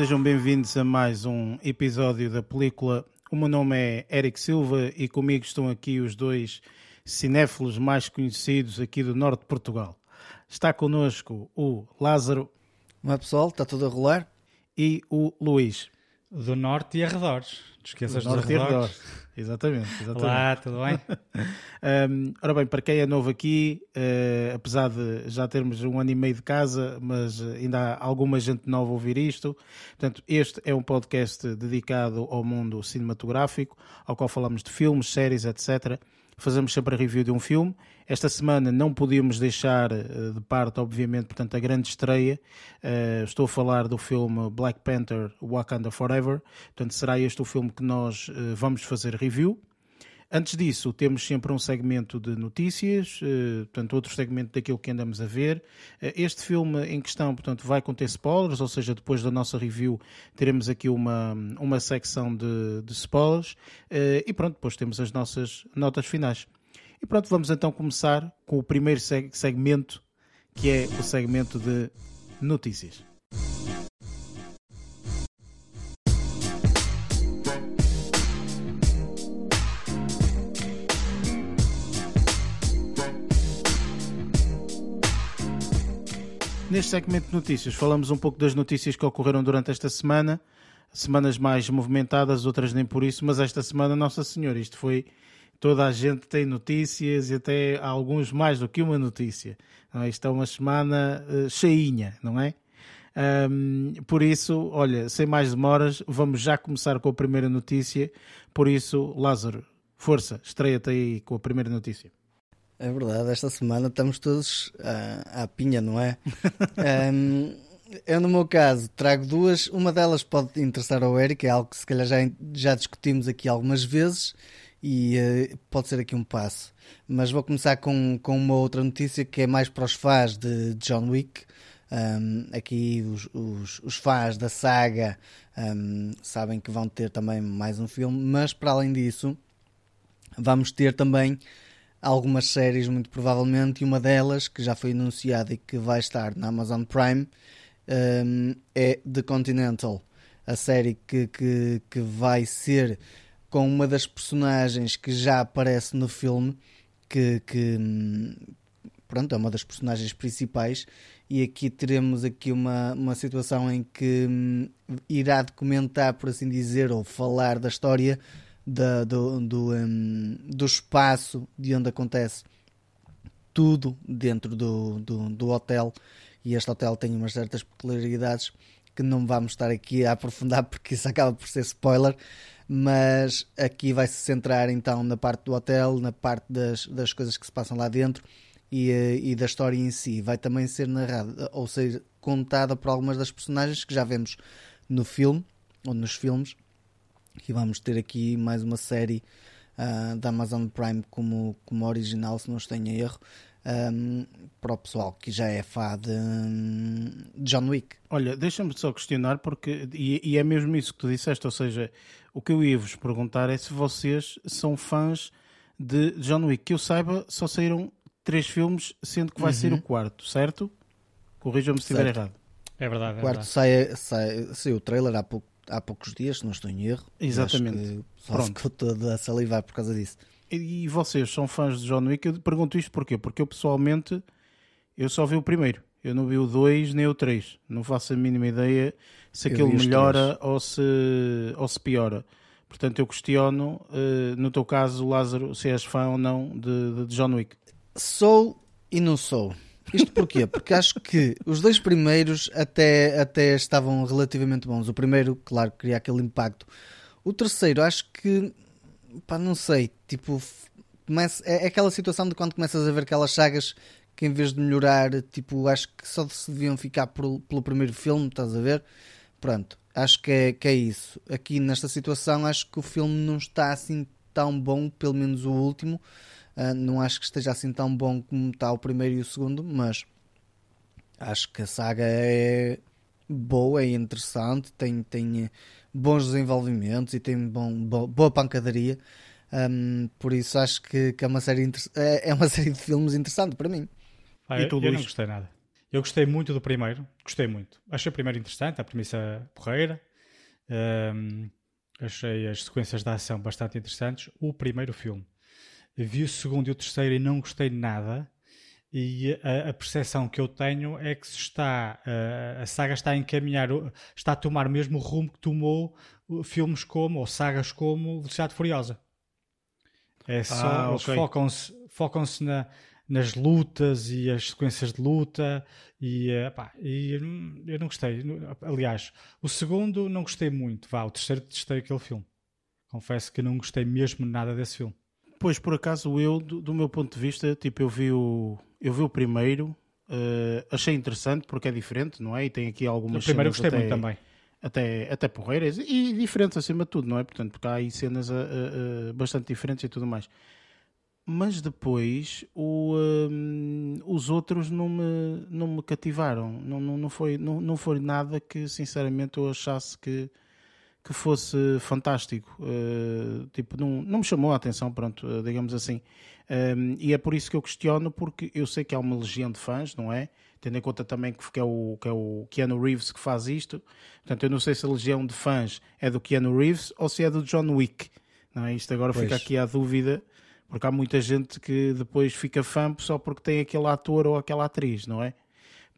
sejam bem-vindos a mais um episódio da película. O meu nome é Eric Silva e comigo estão aqui os dois cinéfilos mais conhecidos aqui do norte de Portugal. Está connosco o Lázaro. Olá pessoal, está tudo a rolar? E o Luís. Do norte e arredores. Não esqueças do norte arredores. e arredores. Exatamente, exatamente. Olá, tudo bem? um, ora bem, para quem é novo aqui, uh, apesar de já termos um ano e meio de casa, mas ainda há alguma gente nova a ouvir isto. Portanto, este é um podcast dedicado ao mundo cinematográfico, ao qual falamos de filmes, séries, etc fazemos sempre a review de um filme. Esta semana não podíamos deixar eh, de parte, obviamente, portanto, a grande estreia. Uh, estou a falar do filme Black Panther Wakanda Forever. Portanto, será este o filme que nós uh, vamos fazer review. Antes disso, temos sempre um segmento de notícias, eh, portanto, outro segmento daquilo que andamos a ver. Eh, este filme em questão, portanto, vai conter spoilers, ou seja, depois da nossa review teremos aqui uma, uma secção de, de spoilers eh, e pronto, depois temos as nossas notas finais. E pronto, vamos então começar com o primeiro segmento, que é o segmento de notícias. Neste segmento de notícias, falamos um pouco das notícias que ocorreram durante esta semana. Semanas mais movimentadas, outras nem por isso, mas esta semana, Nossa Senhora, isto foi. Toda a gente tem notícias e até alguns mais do que uma notícia. Não é? Isto é uma semana uh, cheinha, não é? Um, por isso, olha, sem mais demoras, vamos já começar com a primeira notícia. Por isso, Lázaro, força, estreia-te aí com a primeira notícia. É verdade, esta semana estamos todos à, à pinha, não é? um, eu, no meu caso, trago duas. Uma delas pode interessar ao Eric, é algo que se calhar já, já discutimos aqui algumas vezes e uh, pode ser aqui um passo. Mas vou começar com, com uma outra notícia que é mais para os fãs de John Wick. Um, aqui os, os, os, fãs da saga um, sabem que vão ter também mais um filme, mas para além disso, vamos ter também algumas séries, muito provavelmente, e uma delas, que já foi anunciada e que vai estar na Amazon Prime, um, é The Continental, a série que, que, que vai ser com uma das personagens que já aparece no filme, que, que pronto, é uma das personagens principais, e aqui teremos aqui uma, uma situação em que hum, irá documentar, por assim dizer, ou falar da história da, do, do, um, do espaço de onde acontece tudo dentro do, do, do, hotel e este hotel tem umas certas peculiaridades que não vamos estar aqui a aprofundar porque isso acaba por ser spoiler mas aqui vai se centrar então na parte do hotel, na parte das, das coisas que se passam lá dentro e, eh, e da história em si. Vai também ser narrada, ou seja, contada por algumas das personagens que já vemos no filme ou nos filmes que vamos ter aqui mais uma série uh, da Amazon Prime como, como original, se não estou em erro. Um, para o pessoal que já é fã de, de John Wick. Olha, deixa-me só questionar, porque e, e, é mesmo isso que tu disseste, ou seja, o que eu ia vos perguntar é se vocês são fãs de John Wick. Que eu saiba, só saíram três filmes, sendo que vai uhum. ser o quarto, certo? Corrijam-me se estiver errado. É verdade. É o quarto verdade. sai, sai, saiu o trailer há pouco há poucos dias, se não estou em erro. Exatamente. Só Pronto. ficou toda a salivar por causa disso. E, vocês são fãs de John Wick? Eu pergunto isto porquê? Porque eu pessoalmente eu só vi o primeiro. Eu não vi o 2 nem o 3. Não faço a mínima ideia se aquilo melhora ou se, ou se piora. Portanto, eu questiono, uh, no teu caso, Lázaro, se és fã ou não de, de John Wick. Sou e não sou. Isto porquê? Porque acho que os dois primeiros até, até estavam relativamente bons. O primeiro, claro, cria aquele impacto. O terceiro, acho que, pá, não sei, tipo, começa, é, é aquela situação de quando começas a ver aquelas sagas que em vez de melhorar, tipo, acho que só se deviam ficar por, pelo primeiro filme, estás a ver? Pronto, acho que é, que é isso. Aqui nesta situação, acho que o filme não está assim tão bom, pelo menos o último. Uh, não acho que esteja assim tão bom como está o primeiro e o segundo, mas acho que a saga é boa, é interessante, tem, tem bons desenvolvimentos e tem bom, boa pancadaria. Um, por isso acho que, que, é, uma série é, é uma série de filmes interessante para mim. Ah, eu, eu não gostei nada. Eu gostei muito do primeiro, gostei muito. Achei o primeiro interessante, a premissa porreira. Um, achei as sequências de ação bastante interessantes. O primeiro filme. Vi o segundo e o terceiro e não gostei de nada. E a, a percepção que eu tenho é que se está, a, a saga está a encaminhar, está a tomar o mesmo rumo que tomou filmes como, ou sagas como Velocidade Furiosa. É só, ah, okay. focam-se focam na, nas lutas e as sequências de luta e, epá, e eu não gostei. Aliás, o segundo não gostei muito. Vá, o terceiro testei aquele filme. Confesso que não gostei mesmo nada desse filme. Pois, por acaso, eu, do, do meu ponto de vista, tipo, eu vi o, eu vi o primeiro, uh, achei interessante porque é diferente, não é? E tem aqui algumas O primeiro gostei até, muito também. Até, até porreiras e diferentes acima de tudo, não é? Portanto, porque há aí cenas uh, uh, bastante diferentes e tudo mais mas depois o, um, os outros não me, não me cativaram. Não, não, não, foi, não, não foi nada que sinceramente eu achasse que, que fosse fantástico. Uh, tipo, não, não me chamou a atenção, pronto, uh, digamos assim. Um, e é por isso que eu questiono, porque eu sei que há uma legião de fãs, não é? Tendo em conta também que é o, que é o Keanu Reeves que faz isto. Portanto, eu não sei se a legião de fãs é do Keanu Reeves ou se é do John Wick. Não é? Isto agora pois. fica aqui a dúvida porque há muita gente que depois fica fã só porque tem aquele ator ou aquela atriz, não é?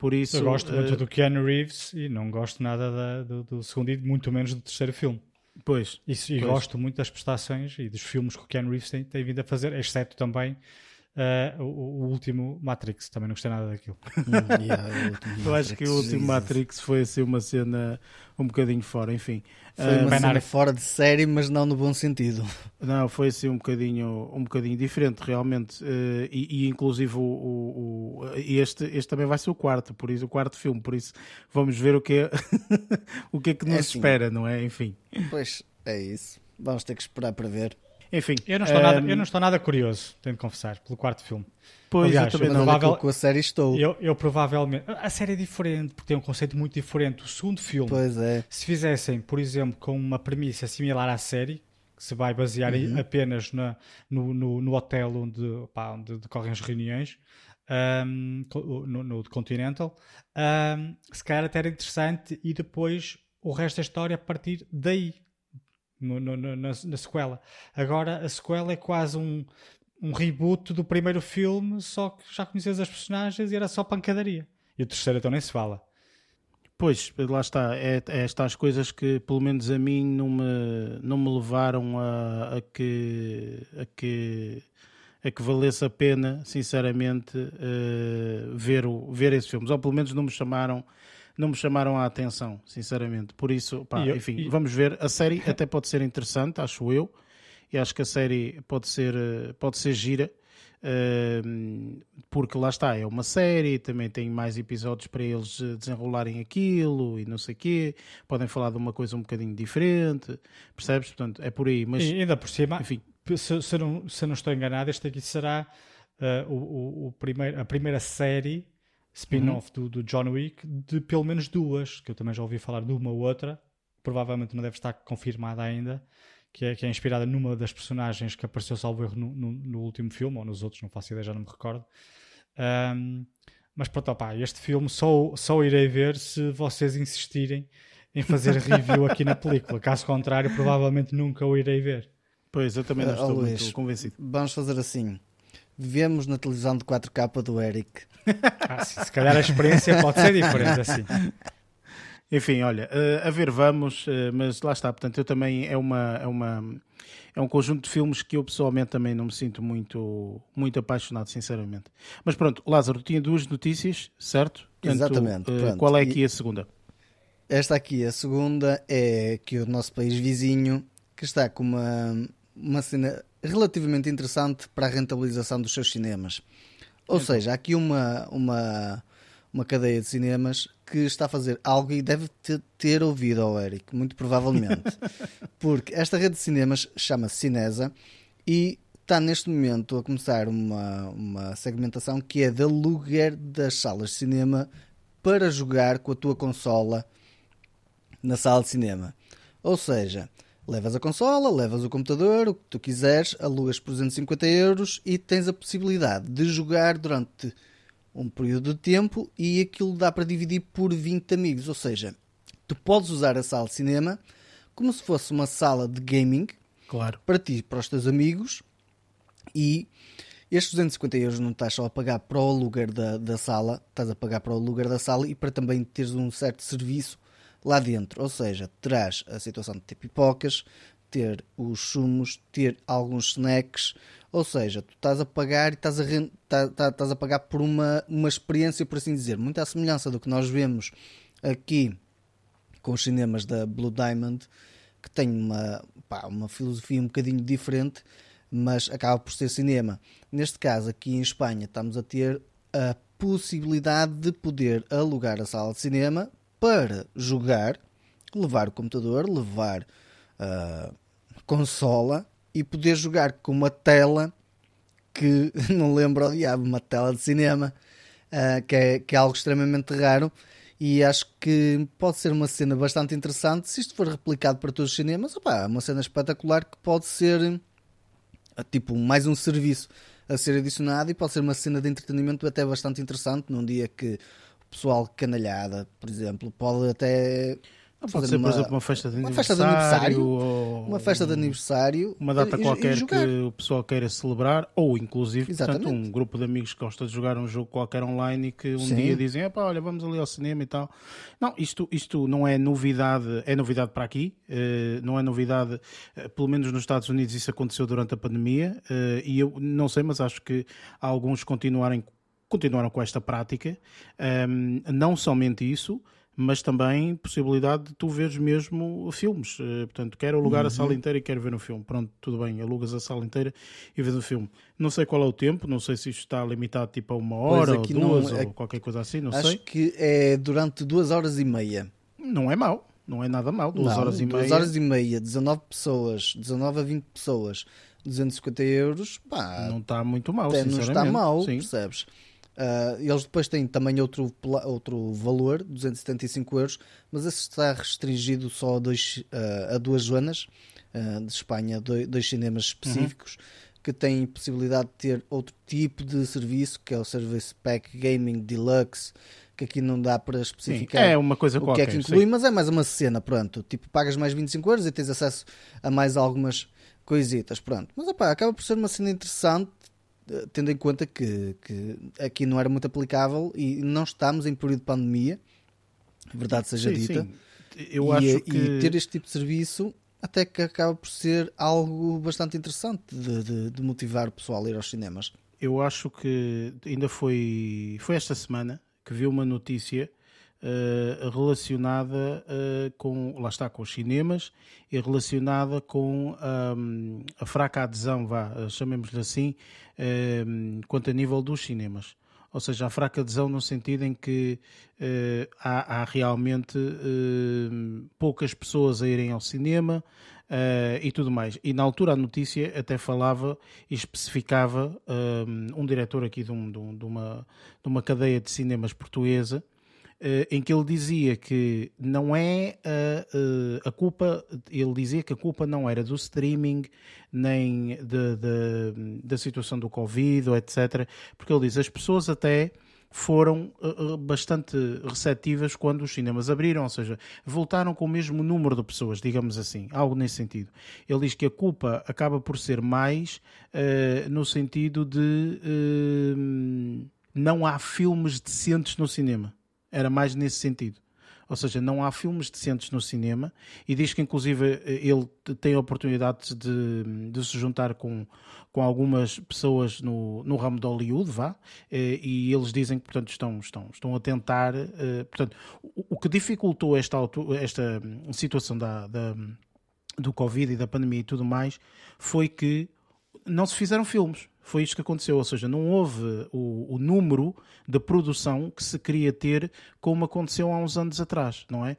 Por isso, eu gosto muito uh... do Keanu Reeves e não gosto nada da, do, do, segundo e muito menos do terceiro filme. Pois. Isso, e pois. gosto muito das prestações e dos filmes que o Keanu Reeves tem, tem vindo a fazer, exceto também Uh, o, o, último Matrix, também não gostei nada daquilo. Hum, yeah, eu acho que o último Jesus. Matrix foi assim uma cena um bocadinho fora, enfim. Foi uma uh, cena fora de série, mas não no bom sentido. Não, foi assim um bocadinho, um bocadinho diferente, realmente. Uh, e, e, inclusive o, o, o, este, este também vai ser o quarto, por isso, o quarto filme, por isso vamos ver o que é, o que, é que nos é assim, espera, não é? Enfim. Pois é isso. Vamos ter que esperar para ver. Enfim. Eu não estou, um... nada, eu não estou nada curioso, tenho de confessar, pelo quarto filme. Pois, Aliás, eu também não. Provável... Com a série estou. Eu, eu, provavelmente. A série é diferente, porque tem um conceito muito diferente. O segundo filme, pois é. se fizessem, por exemplo, com uma premissa similar à série, que se vai basear uhum. apenas na, no, no, no, hotel onde, pá, onde decorrem as reuniões, um, no, no Continental, um, se calhar até era interessante e depois o resto da história a partir daí no, no, na, na, sequela. Agora a sequela é quase um, um reboot do primeiro filme, só que já conheces as personagens e era só pancadaria. E o terceiro então nem se fala. Pois, lá está. É, é estas coisas que, pelo menos a mim, não me, não me levaram a, a que. A que a que valesse a pena, sinceramente, uh, ver, o, ver esses filmes. Ou pelo menos não me chamaram não me chamaram a atenção, sinceramente. Por isso, pá, eu, enfim, e... vamos ver. A série até pode ser interessante, acho eu. E acho que a série pode ser, eh, pode ser gira. Uh, porque lá está, é uma série, também tem mais episódios para eles eh, desenrolarem aquilo e não sei o quê, podem falar de uma coisa um bocadinho diferente, percebes? Portanto, é por aí. Mas, e ainda por cima, enfim. Se, se, não, se não estou enganado, este aqui será uh, o, o, o primeiro, a primeira série spin-off uhum. do, do, John Wick de pelo menos duas, que eu também já ouvi falar de uma ou outra, provavelmente não deve estar confirmada ainda, que é, que é inspirada numa das personagens que apareceu, salvo erro, no, no, no, último filme, ou nos outros, não faço ideia, já não me recordo. Um, mas pronto, opá, este filme só, só irei ver se vocês insistirem em fazer review aqui na película. Caso contrário, provavelmente nunca o irei ver. Pois, eu também não estou uh, muito convencido. Vamos fazer assim. Vivemos na televisão de 4K do Eric ah, sim, se calhar a experiência pode ser diferente assim. Enfim, olha, uh, a ver vamos, uh, mas lá está, portanto, eu também é uma, é uma é um conjunto de filmes que eu pessoalmente também não me sinto muito, muito apaixonado, sinceramente. Mas pronto, Lázaro, tinha duas notícias, certo? Portanto, Exatamente. Uh, qual é aqui a segunda? Esta aqui, a segunda, é que o nosso país vizinho, que está com uma, uma cena relativamente interessante para a rentabilização dos seus cinemas. Ou então. seja, há aqui uma, uma, uma cadeia de cinemas que está a fazer algo e deve ter, ouvido ao Eric, muito provavelmente. Porque esta rede de cinemas chama-se Cinesa e está neste momento a começar uma, uma segmentação que é de aluguer das salas de cinema para jogar com a tua consola na sala de cinema. Ou seja, Levas a consola, levas o computador, o que tu quiseres, alugas por 250 euros e tens a possibilidade de jogar durante um período de tempo e aquilo dá para dividir por 20 amigos. Ou seja, tu podes usar a sala de cinema como se fosse uma sala de gaming Claro. para ti e para os teus amigos e estes 250 euros não estás só a pagar para o aluguer da, da sala, estás a pagar para o aluguer da sala e para também teres um certo serviço lá dentro. Ou seja, terás a situação de ter pipocas, ter os sumos, ter alguns snacks. Ou seja, tu estás a pagar e estás a, tá- tá- estás a pagar por uma, uma experiência, por assim dizer, muito à semelhança do que nós vemos aqui com os cinemas da Blue Diamond, que tem uma, pá, uma filosofia um bocadinho diferente, mas acaba por ser cinema. Neste caso, aqui em Espanha, estamos a ter a possibilidade de poder alugar a sala de cinema para jogar, levar o computador, levar a consola e poder jogar com uma tela que não lembro ao diabo, uma tela de cinema, ah, que, é, que é algo extremamente raro. E acho que pode ser uma cena bastante interessante se isto for replicado para todos os cinemas. Opá, é uma cena espetacular que pode ser ah, tipo mais um serviço a ser adicionado e pode ser uma cena de entretenimento até bastante interessante num dia que pessoal canalhada, por exemplo, pode até Não pode ser, uma- por exemplo, uma festa de uma aniversário. festa de aniversário, ou uma festa de aniversário, Uma data e- e qualquer jogar. que o pessoal queira celebrar, ou inclusive, portanto, um grupo de amigos que gosta de jogar um jogo qualquer online e que um Sim. dia dizem, "Epá, olha, vamos ali ao cinema e tal. Não, isto, isto não é novidade, é novidade para aqui, eh, não é novidade, eh, pelo menos nos Estados Unidos isso aconteceu durante a pandemia, eh, e eu não sei, mas acho que alguns continuarem, continuaram com esta prática. Ahm, não somente isso, mas também possibilidade de tu veres mesmo filmes. Eh, portanto, quero alugar a sala inteira e quero ver um filme. Pronto, tudo bem, alugas a sala inteira e vês o filme. Não sei qual é o tempo, não sei se isto está limitado tipo a uma hora ou não- duas é- ou qualquer coisa assim, não Acho sei. que é durante duas horas e meia. Não é mau, não é nada mau. Duas Não, horas e duas meia. horas e meia, 19 pessoas, 19 a 20 pessoas, 250 euros, pá, Não está muito até não está mal, Sim. percebes? Ah, eles depois têm também outro, outro valor, 275 euros, mas esse está restringido só a, dois, ah, a duas zonas ah, de Espanha, dois, dois cinemas específicos, que têm possibilidade de ter outro tipo de serviço, que é o Service Pack Gaming Deluxe, que aqui não dá para Sim, especificar é uma coisa o qualquer. que é que inclui, sim. mas é mais uma cena, pronto. Tipo, pagas mais 25 euros e tens acesso a mais algumas coisitas, pronto. Mas opá, acaba por ser uma cena interessante, tendo em conta que, que aqui não era muito aplicável e não estamos em período de pandemia, verdade seja Sim, dita. sim. Eu e, acho que. e ter este tipo de serviço até que acaba por ser algo bastante interessante de, de- de motivar o pessoal a ir aos cinemas. Eu acho que ainda foi, foi esta semana que vi uma notícia eh, relacionada eh, com, lá está, com os cinemas e relacionada com ahm, a fraca adesão, vá, chamemos-lhe assim, ahm, quanto a nível dos cinemas. Ou seja, a fraca adesão no sentido em que eh, há, há realmente eh, poucas pessoas a irem ao cinema eh, e tudo mais. E na altura a notícia até falava e especificava um, um diretor aqui de, um- de um- de uma, de uma cadeia de cinemas portuguesa em que ele dizia que não é a, eh, a culpa, ele dizia que a culpa não era do streaming, nem de- de- da situação do Covid, etc. Porque ele diz as pessoas até foram eh, eh, bastante receptivas quando os cinemas abriram, ou seja, voltaram com o mesmo número de pessoas, digamos assim, algo nesse sentido. Ele diz que a culpa acaba por ser mais eh, no sentido de eh, não há filmes decentes no cinema. Era mais nesse sentido. Ou seja, não há filmes decentes no cinema e diz que inclusive ele tem a oportunidade de, de se juntar com, com algumas pessoas no, no ramo de Hollywood, vá, eh, e eles dizem que portanto, estão, estão, estão a tentar. eh, Portanto, o, o que dificultou esta, esta hum, situação da, da- do Covid e da pandemia e tudo mais foi que não se fizeram filmes. Foi isto que aconteceu, ou seja, não houve o, o número de produção que se queria ter como aconteceu há uns anos atrás, não é?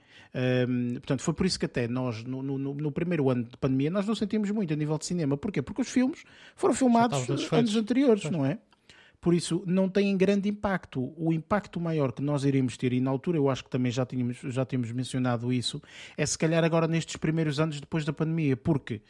Hum, portanto, foi por isso que até nós, no, no- no primeiro ano de pandemia, nós não sentimos muito a nível de cinema. Porquê? Porque os filmes foram filmados anos anteriores, não é? Por isso, não tem grande impacto. O impacto maior que nós iremos ter, e na altura eu acho que também já tínhamos, já tínhamos mencionado isso, é se calhar agora nestes primeiros anos depois da pandemia. Porque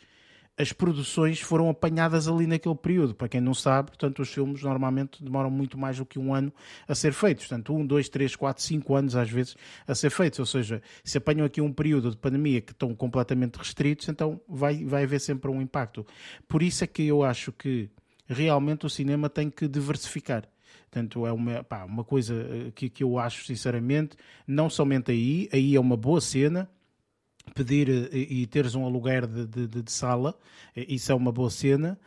as produções foram apanhadas ali naquele período. Para quem não sabe, portanto, os filmes normalmente demoram muito mais do que um ano a ser feitos. Portanto, um, dois, três, quatro, cinco anos às vezes a ser feitos. Ou seja, se apanham aqui um período de pandemia que estão completamente restritos, então vai, vai haver sempre um impacto. Por isso é que eu acho que realmente o cinema tem que diversificar. Portanto, é uma, pá, uma coisa eh, que, que eu acho, sinceramente, não somente aí, aí é uma boa cena, pedir eh, e teres um aluguer de, de, de, sala, eh, isso é uma boa cena,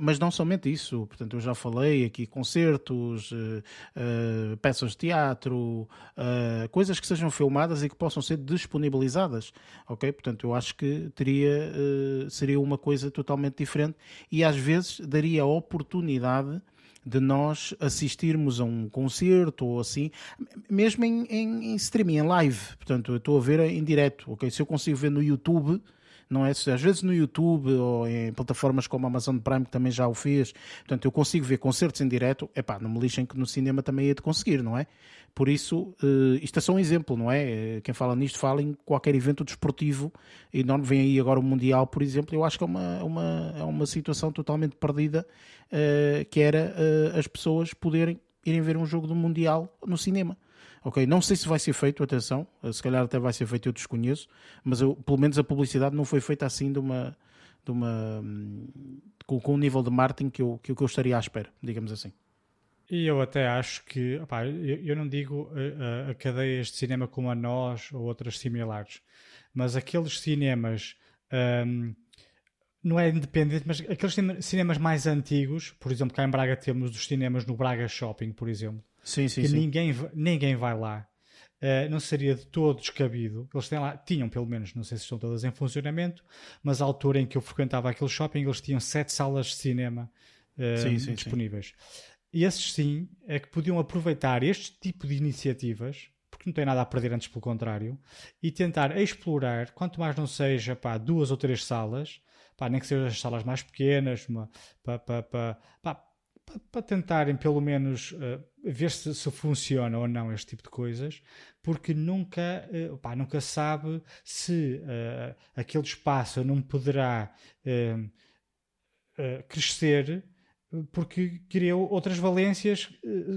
mas não somente isso, portanto eu já falei aqui concertos, peças de teatro, coisas que sejam filmadas e que possam ser disponibilizadas, ok? Portanto eu acho que teria, seria uma coisa totalmente diferente e às vezes daria a oportunidade de nós assistirmos a um concerto ou assim, mesmo em, em, em streaming, em live. Portanto, eu estou a ver em direto, ok? Se eu consigo ver no YouTube, não é? Às vezes no YouTube ou em plataformas como a Amazon Prime, que também já o fez, portanto, eu consigo ver concertos em direto, epá, não me lixem que no cinema também ia de conseguir, não é? Por isso, uh, isto é só um exemplo, não é? Eh, quem fala nisto fala em qualquer evento desportivo enorme. Vem aí agora o Mundial, por exemplo. Eu acho que é uma, uma, é uma situação totalmente perdida, uh, que era as pessoas poderem irem ver um jogo do Mundial no cinema. Ok, não sei se vai ser feito, atenção, se calhar até vai ser feito, eu desconheço, mas eu, pelo menos a publicidade não foi feita assim de uma. De uma com, com um nível de marketing que eu, que eu estaria à espera, digamos assim. E eu até acho que, eu, não digo a, a, cadeias de cinema como a nós ou outras similares, mas aqueles cinemas, um, não é independente, mas aqueles cinemas mais antigos, por exemplo, cá em Braga temos os cinemas no Braga Shopping, por exemplo, sim, sim, que sim. Ninguém, ninguém vai lá. Uh, não seria de todo descabido. Eles têm lá, tinham pelo menos, não sei se estão todas em funcionamento, mas à altura em que eu frequentava aquele shopping, eles tinham sete salas de cinema uh, sim, sim, disponíveis. Sim esses sim é que podiam aproveitar este tipo de iniciativas, porque não tem nada a perder antes pelo contrário, e tentar explorar, quanto mais não seja pá, duas ou três salas, pá, nem que sejam as salas mais pequenas, para tentarem pelo menos uh, ver se, se, funciona ou não este tipo de coisas, porque nunca, uh, nunca sabe se uh, aquele espaço não poderá crescer porque criou outras valências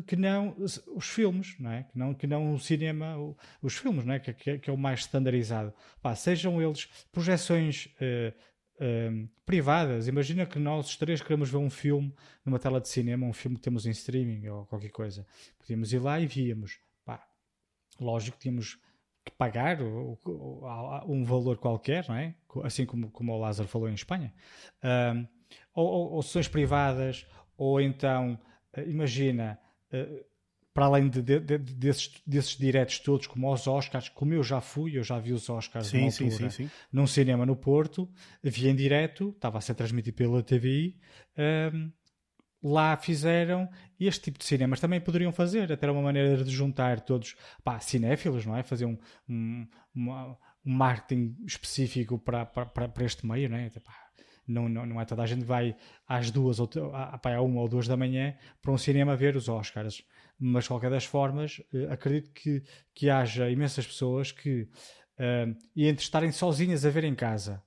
que não os filmes, não é? Que não, que não o cinema, os filmes, não é? Que, que, que é o mais standardizado. Pá, sejam eles projeções uh, privadas. Imagina que nós os três queremos ver um filme numa tela de cinema, um filme que temos em streaming ou qualquer coisa. Podíamos ir lá e víamos. Pá, lógico que tínhamos que pagar um valor qualquer, não é? Assim como, como o Lázaro falou em Espanha. Uh, ou, ou, ou sessões privadas, ou então, eh, imagina, eh, para além de, de, de, desses, desses diretos todos, como os Oscars, como eu já fui, eu já vi os Oscars sim, altura, sim, sim, num cinema no Porto, vi em direto, estava a ser transmitido pela TVI, um, lá fizeram este tipo de cinemas também poderiam fazer, até era uma maneira de juntar todos, pá, cinéfilos, não é? Fazer um, um, uma, um marketing específico para, para, para este meio, não é? Pá, não, não, não é toda a gente vai às duas ou à, à uma ou duas da manhã para um cinema ver os Oscars. Mas, de qualquer das formas, eh, acredito que, que haja imensas pessoas que, uh, e entre estarem sozinhas a ver em casa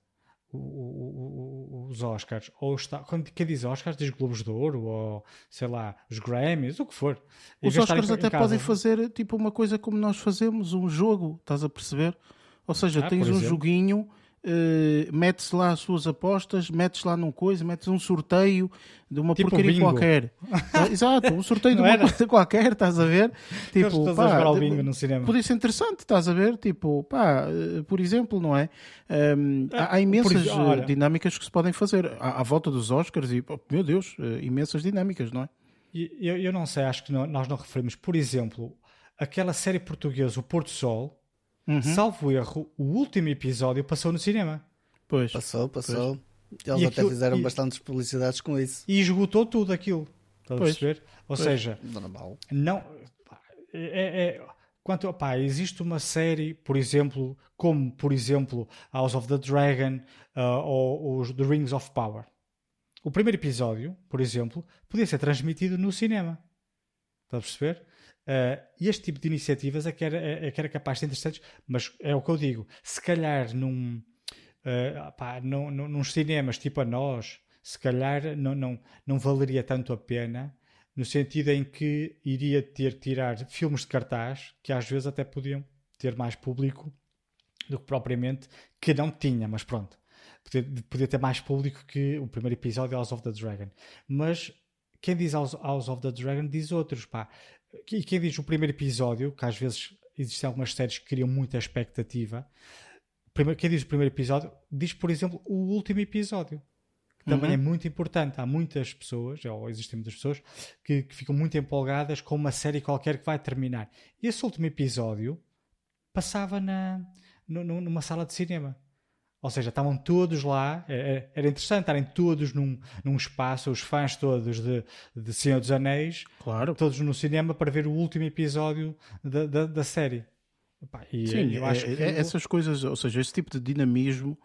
os Oscars, ou está, quando quem diz Oscars diz Globos de Ouro, ou sei lá, os Grammys, o que for. Os Oscars até podem fazer tipo uma coisa como nós fazemos, um jogo, estás a perceber? Ou seja, ah, tens um joguinho uh, metes lá as suas apostas, metes lá num coisa, metes um sorteio de uma tipo porcaria bingo. qualquer. Ah, exato, um sorteio de uma era? coisa qualquer, estás a ver? Tipo, pá, a bingo no cinema. Podia ser interessante, estás a ver? Tipo, pá, eh, por exemplo, não é? Um, há, há, imensas por, dinâmicas que se podem fazer à, à, volta dos Oscars e, oh, meu Deus, imensas dinâmicas, não é? Eu, eu não sei, acho que não, nós não referimos, por exemplo, aquela série portuguesa, O Porto Sol, Uhum. Salvo erro, o último episódio passou no cinema. Pois. Passou, passou. Pois. Eles e até aquilo, fizeram e, bastantes publicidades com isso. E esgotou tudo aquilo. Estás a perceber? Ou pois. seja, normal. Não. É, é, quanto, pá, existe uma série, por exemplo, como por exemplo House of the Dragon uh, ou os The Rings of Power. O primeiro episódio, por exemplo, podia ser transmitido no cinema. Estás a perceber? Uh, este tipo de iniciativas é que, era, é, é que era capaz de ser interessantes, mas é o que eu digo. Se calhar num, uh, pá, não, não, nos cinemas tipo a nós, se calhar não, não, não valeria tanto a pena, no sentido em que iria ter que tirar filmes de cartaz que às vezes até podiam ter mais público do que propriamente que não tinha, mas pronto. Podia, podia ter mais público que o primeiro episódio de House of the Dragon. Mas quem diz House, House of the Dragon diz outros, pá. E quem diz o primeiro episódio, que às vezes existem algumas séries que criam muita expectativa. Primeiro, quem diz o primeiro episódio, diz, por exemplo, o último episódio. Que também uhum. é muito importante. Há muitas pessoas, ou existem muitas pessoas, que, que ficam muito empolgadas com uma série qualquer que vai terminar. E esse último episódio passava na, no, numa sala de cinema. Ou seja, estavam todos lá, é, é, era interessante estarem todos num, num espaço, os fãs todos de, de Senhor dos Anéis, claro. todos no cinema para ver o último episódio da, da, da série. e Sim, eu acho é, que... É, essas coisas, ou seja, esse tipo de dinamismo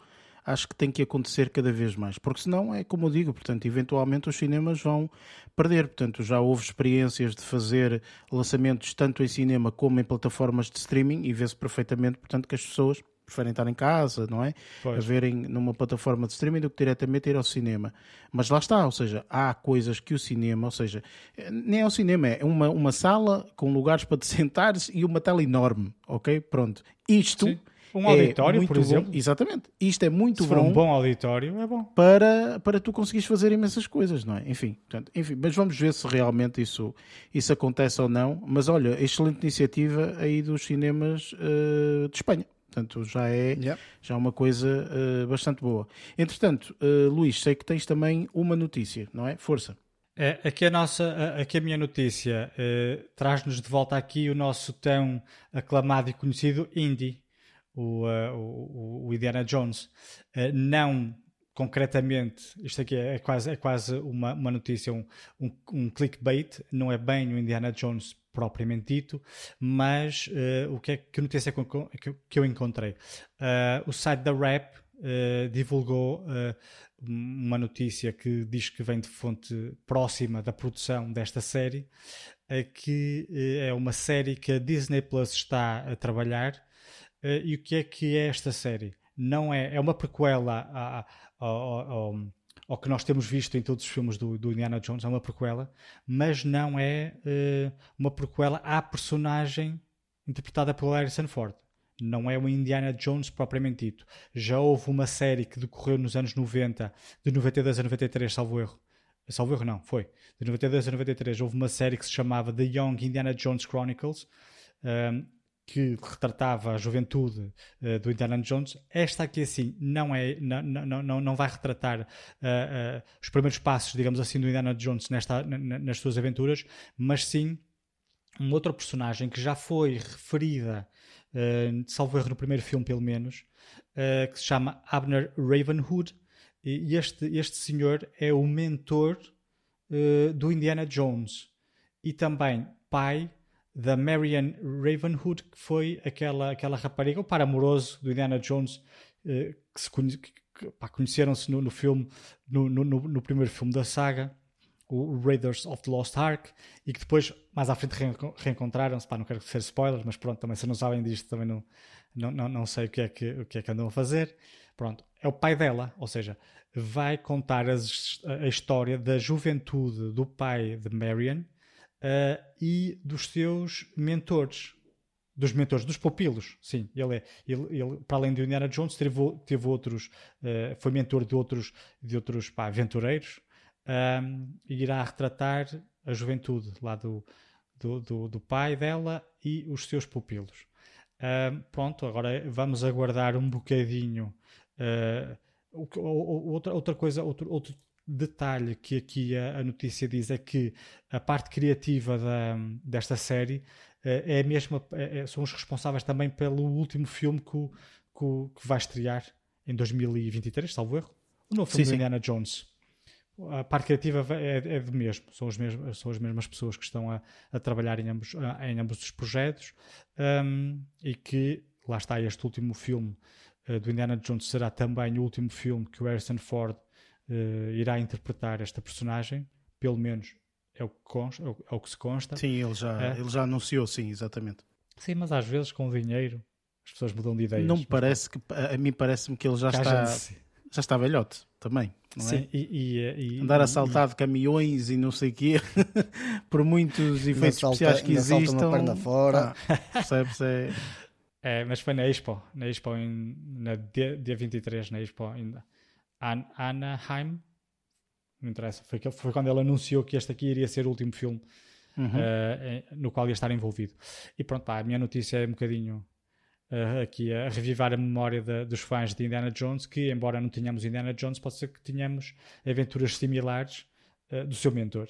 acho que tem que acontecer cada vez mais, porque senão é como eu digo, portanto, eventualmente os cinemas vão perder, portanto, já houve experiências de fazer lançamentos tanto em cinema como em plataformas de streaming e vê-se perfeitamente, portanto, que as pessoas preferem estar em casa, não é? Pois. A verem numa plataforma de streaming do que diretamente ir ao cinema. Mas lá está, ou seja, há coisas que o cinema, ou seja, nem é o cinema, é uma, uma sala com lugares para te sentares e uma tela enorme, ok? Pronto. Isto Sim. Um auditório, é por exemplo. Bom. Exatamente. Isto é muito Se bom. for um bom auditório, é bom. Para, para tu conseguires fazer imensas coisas, não é? Enfim, portanto, enfim, mas vamos ver se realmente isso, isso acontece ou não. Mas olha, excelente iniciativa aí dos cinemas uh, de Espanha. Portanto, já é yeah. já é uma coisa uh, bastante boa. Entretanto, uh, Luís, sei que tens também uma notícia, não é? Força. É, aqui a nossa, aqui a minha notícia uh, traz-nos de volta aqui o nosso tão aclamado e conhecido Indy o, uh, o, o, Indiana Jones. Uh, não concretamente, isto aqui é, quase, é quase uma, uma notícia, um, um, um, clickbait, não é bem o Indiana Jones propriamente dito, mas uh, o que é que notícia que, eu encontrei? o site da Rap divulgou uma notícia que diz que vem de fonte próxima da produção desta série, que é uma série que a Disney Plus está a trabalhar Uh, e o que é que é esta série? Não é, é uma prequela ao, ao, que nós temos visto em todos os filmes do, do Indiana Jones, é uma prequela, mas não é uh, uma prequela à personagem interpretada pelo Harrison Ford. Não é o Indiana Jones propriamente dito. Já houve uma série que decorreu nos anos 90, de 92 a 93, salvo erro. Salvo erro, não, foi. De 92 a 93 houve uma série que se chamava The Young Indiana Jones Chronicles. Um, que retratava a juventude uh, do Indiana Jones, esta aqui assim não é não, não, não, não vai retratar uh, uh, os primeiros passos, digamos assim, do Indiana Jones nesta, nas suas aventuras, mas sim uma outra personagem que já foi referida, salvo erro no primeiro filme pelo menos, que se chama Abner Ravenhood, e este, este senhor é o mentor do Indiana Jones. E também pai da Marian Ravenhood, que foi aquela, aquela rapariga, o par amoroso do Indiana Jones, eh, que se conhe, conheceram-se no, no, filme, no, no, no, primeiro filme da saga, o Raiders of the Lost Ark, e que depois, mais à frente, reencontraram-se. Não quero ser spoilers, mas pronto, também se não sabem disto, também não, não, não, não sei o que, é que, o que é que andam a fazer. Pronto, é o pai dela, ou seja, vai contar as, a história da juventude do pai de Marian uh, e dos seus mentores. Dos mentores, dos pupilos, sim. Ele, é, ele, ele para além de Indiana Jones, teve, teve outros, uh, foi mentor de outros, de outros pá, aventureiros um, e irá retratar a juventude lá do, do, do, do pai dela e os seus pupilos. Uh, pronto, agora vamos aguardar um bocadinho. Uh, outra, outra coisa, outro, outro detalhe que aqui a, a, notícia diz é que a parte criativa da, desta série uh, é a mesma, é, é, são os responsáveis também pelo último filme que, que, que vai estrear em 2023, salvo erro, o novo filme sim, de Indiana Jones. A parte criativa é, é do mesmo, são, os mesmos, são as mesmas pessoas que estão a, a trabalhar em ambos, em ambos os projetos um, e que lá está este último filme do Indiana Jones será também o último filme que o Harrison Ford uh, irá interpretar esta personagem, pelo menos é o que, consta, é o, é o que se consta. Sim, ele já, é. ele já anunciou, sim, exatamente. Sim, mas às vezes com o dinheiro As pessoas mudam de ideias. Não me parece que. A mim parece-me que ele já está. Já está velhote também. Não Sim, é? e, e, e, Andar a saltar de caminhões e não sei o quê, por muitos efeitos salta, especiais que existam. Uma perna fora. Ah, percebes? É... é... mas foi na Expo, na Expo em, na dia, dia 23, na Expo ainda. An Anaheim, não interessa, foi, foi quando ele anunciou que este aqui iria ser o último filme uhum. uh, no qual ia estar envolvido. E pronto, pá, a minha notícia é um bocadinho uh, aqui a revivar a memória de, dos fãs de Indiana Jones, que embora não tenhamos Indiana Jones, pode ser que tenhamos aventuras similares uh, do seu mentor.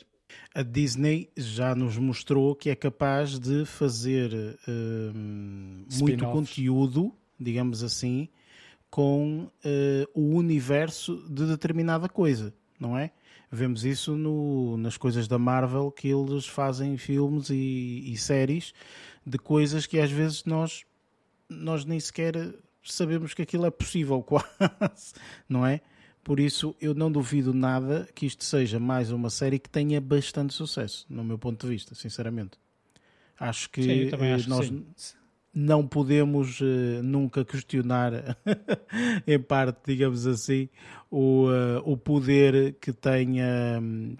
A Disney já nos mostrou que é capaz de fazer muito conteúdo, digamos assim, com o universo de determinada coisa, não é? Vemos isso no, nas coisas da Marvel, que eles fazem filmes e, e séries de coisas que às vezes nós nós nem sequer sabemos que aquilo é possível, quase, não é? Por isso, eu não duvido nada que isto seja mais uma série que tenha bastante sucesso, no meu ponto de vista, sinceramente. Acho que sim, eh, acho nós que não podemos uh, nunca questionar, em parte, digamos assim, o, uh, o poder que tem,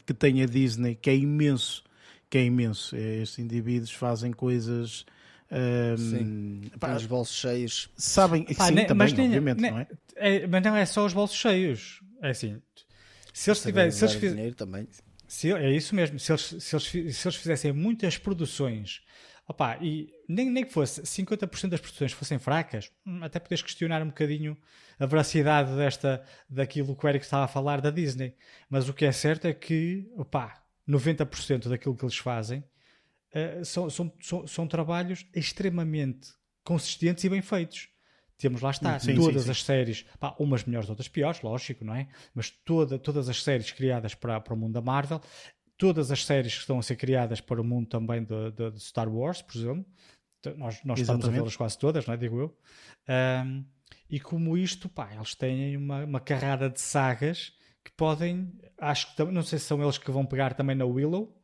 que tem a Disney, que é imenso. Que é imenso. Estes indivíduos fazem coisas um, sim, pá, os bolsos cheios. Sabem, pá, sim, também, mas nem, obviamente, nem, não é? é? Mas não é só os bolsos cheios. É assim, se eles tiverem... Se eles fiz... dinheiro também. Se, é isso mesmo. Se eles, se, eles, se eles fizessem muitas produções opa, e nem, nem que fosse 50% das produções fossem fracas, hum, até podes questionar um bocadinho a veracidade desta, daquilo que o Eric estava a falar da Disney. Mas o que é certo é que, opa, 90% daquilo que eles fazem uh, são, são, são, são, trabalhos extremamente consistentes e bem feitos. Temos lá está, sim, todas sim, sim. as séries, pá, umas melhores, outras piores, lógico, não é? Mas toda, todas as séries criadas para, para o mundo da Marvel, todas as séries que estão a ser criadas para o mundo também de, de, de Star Wars, por exemplo, nós, nós estamos a vê-las quase todas, não é? Digo eu. Um, e como isto, pá, eles têm uma, uma carrada de sagas que podem, acho que não sei se são eles que vão pegar também na Willow.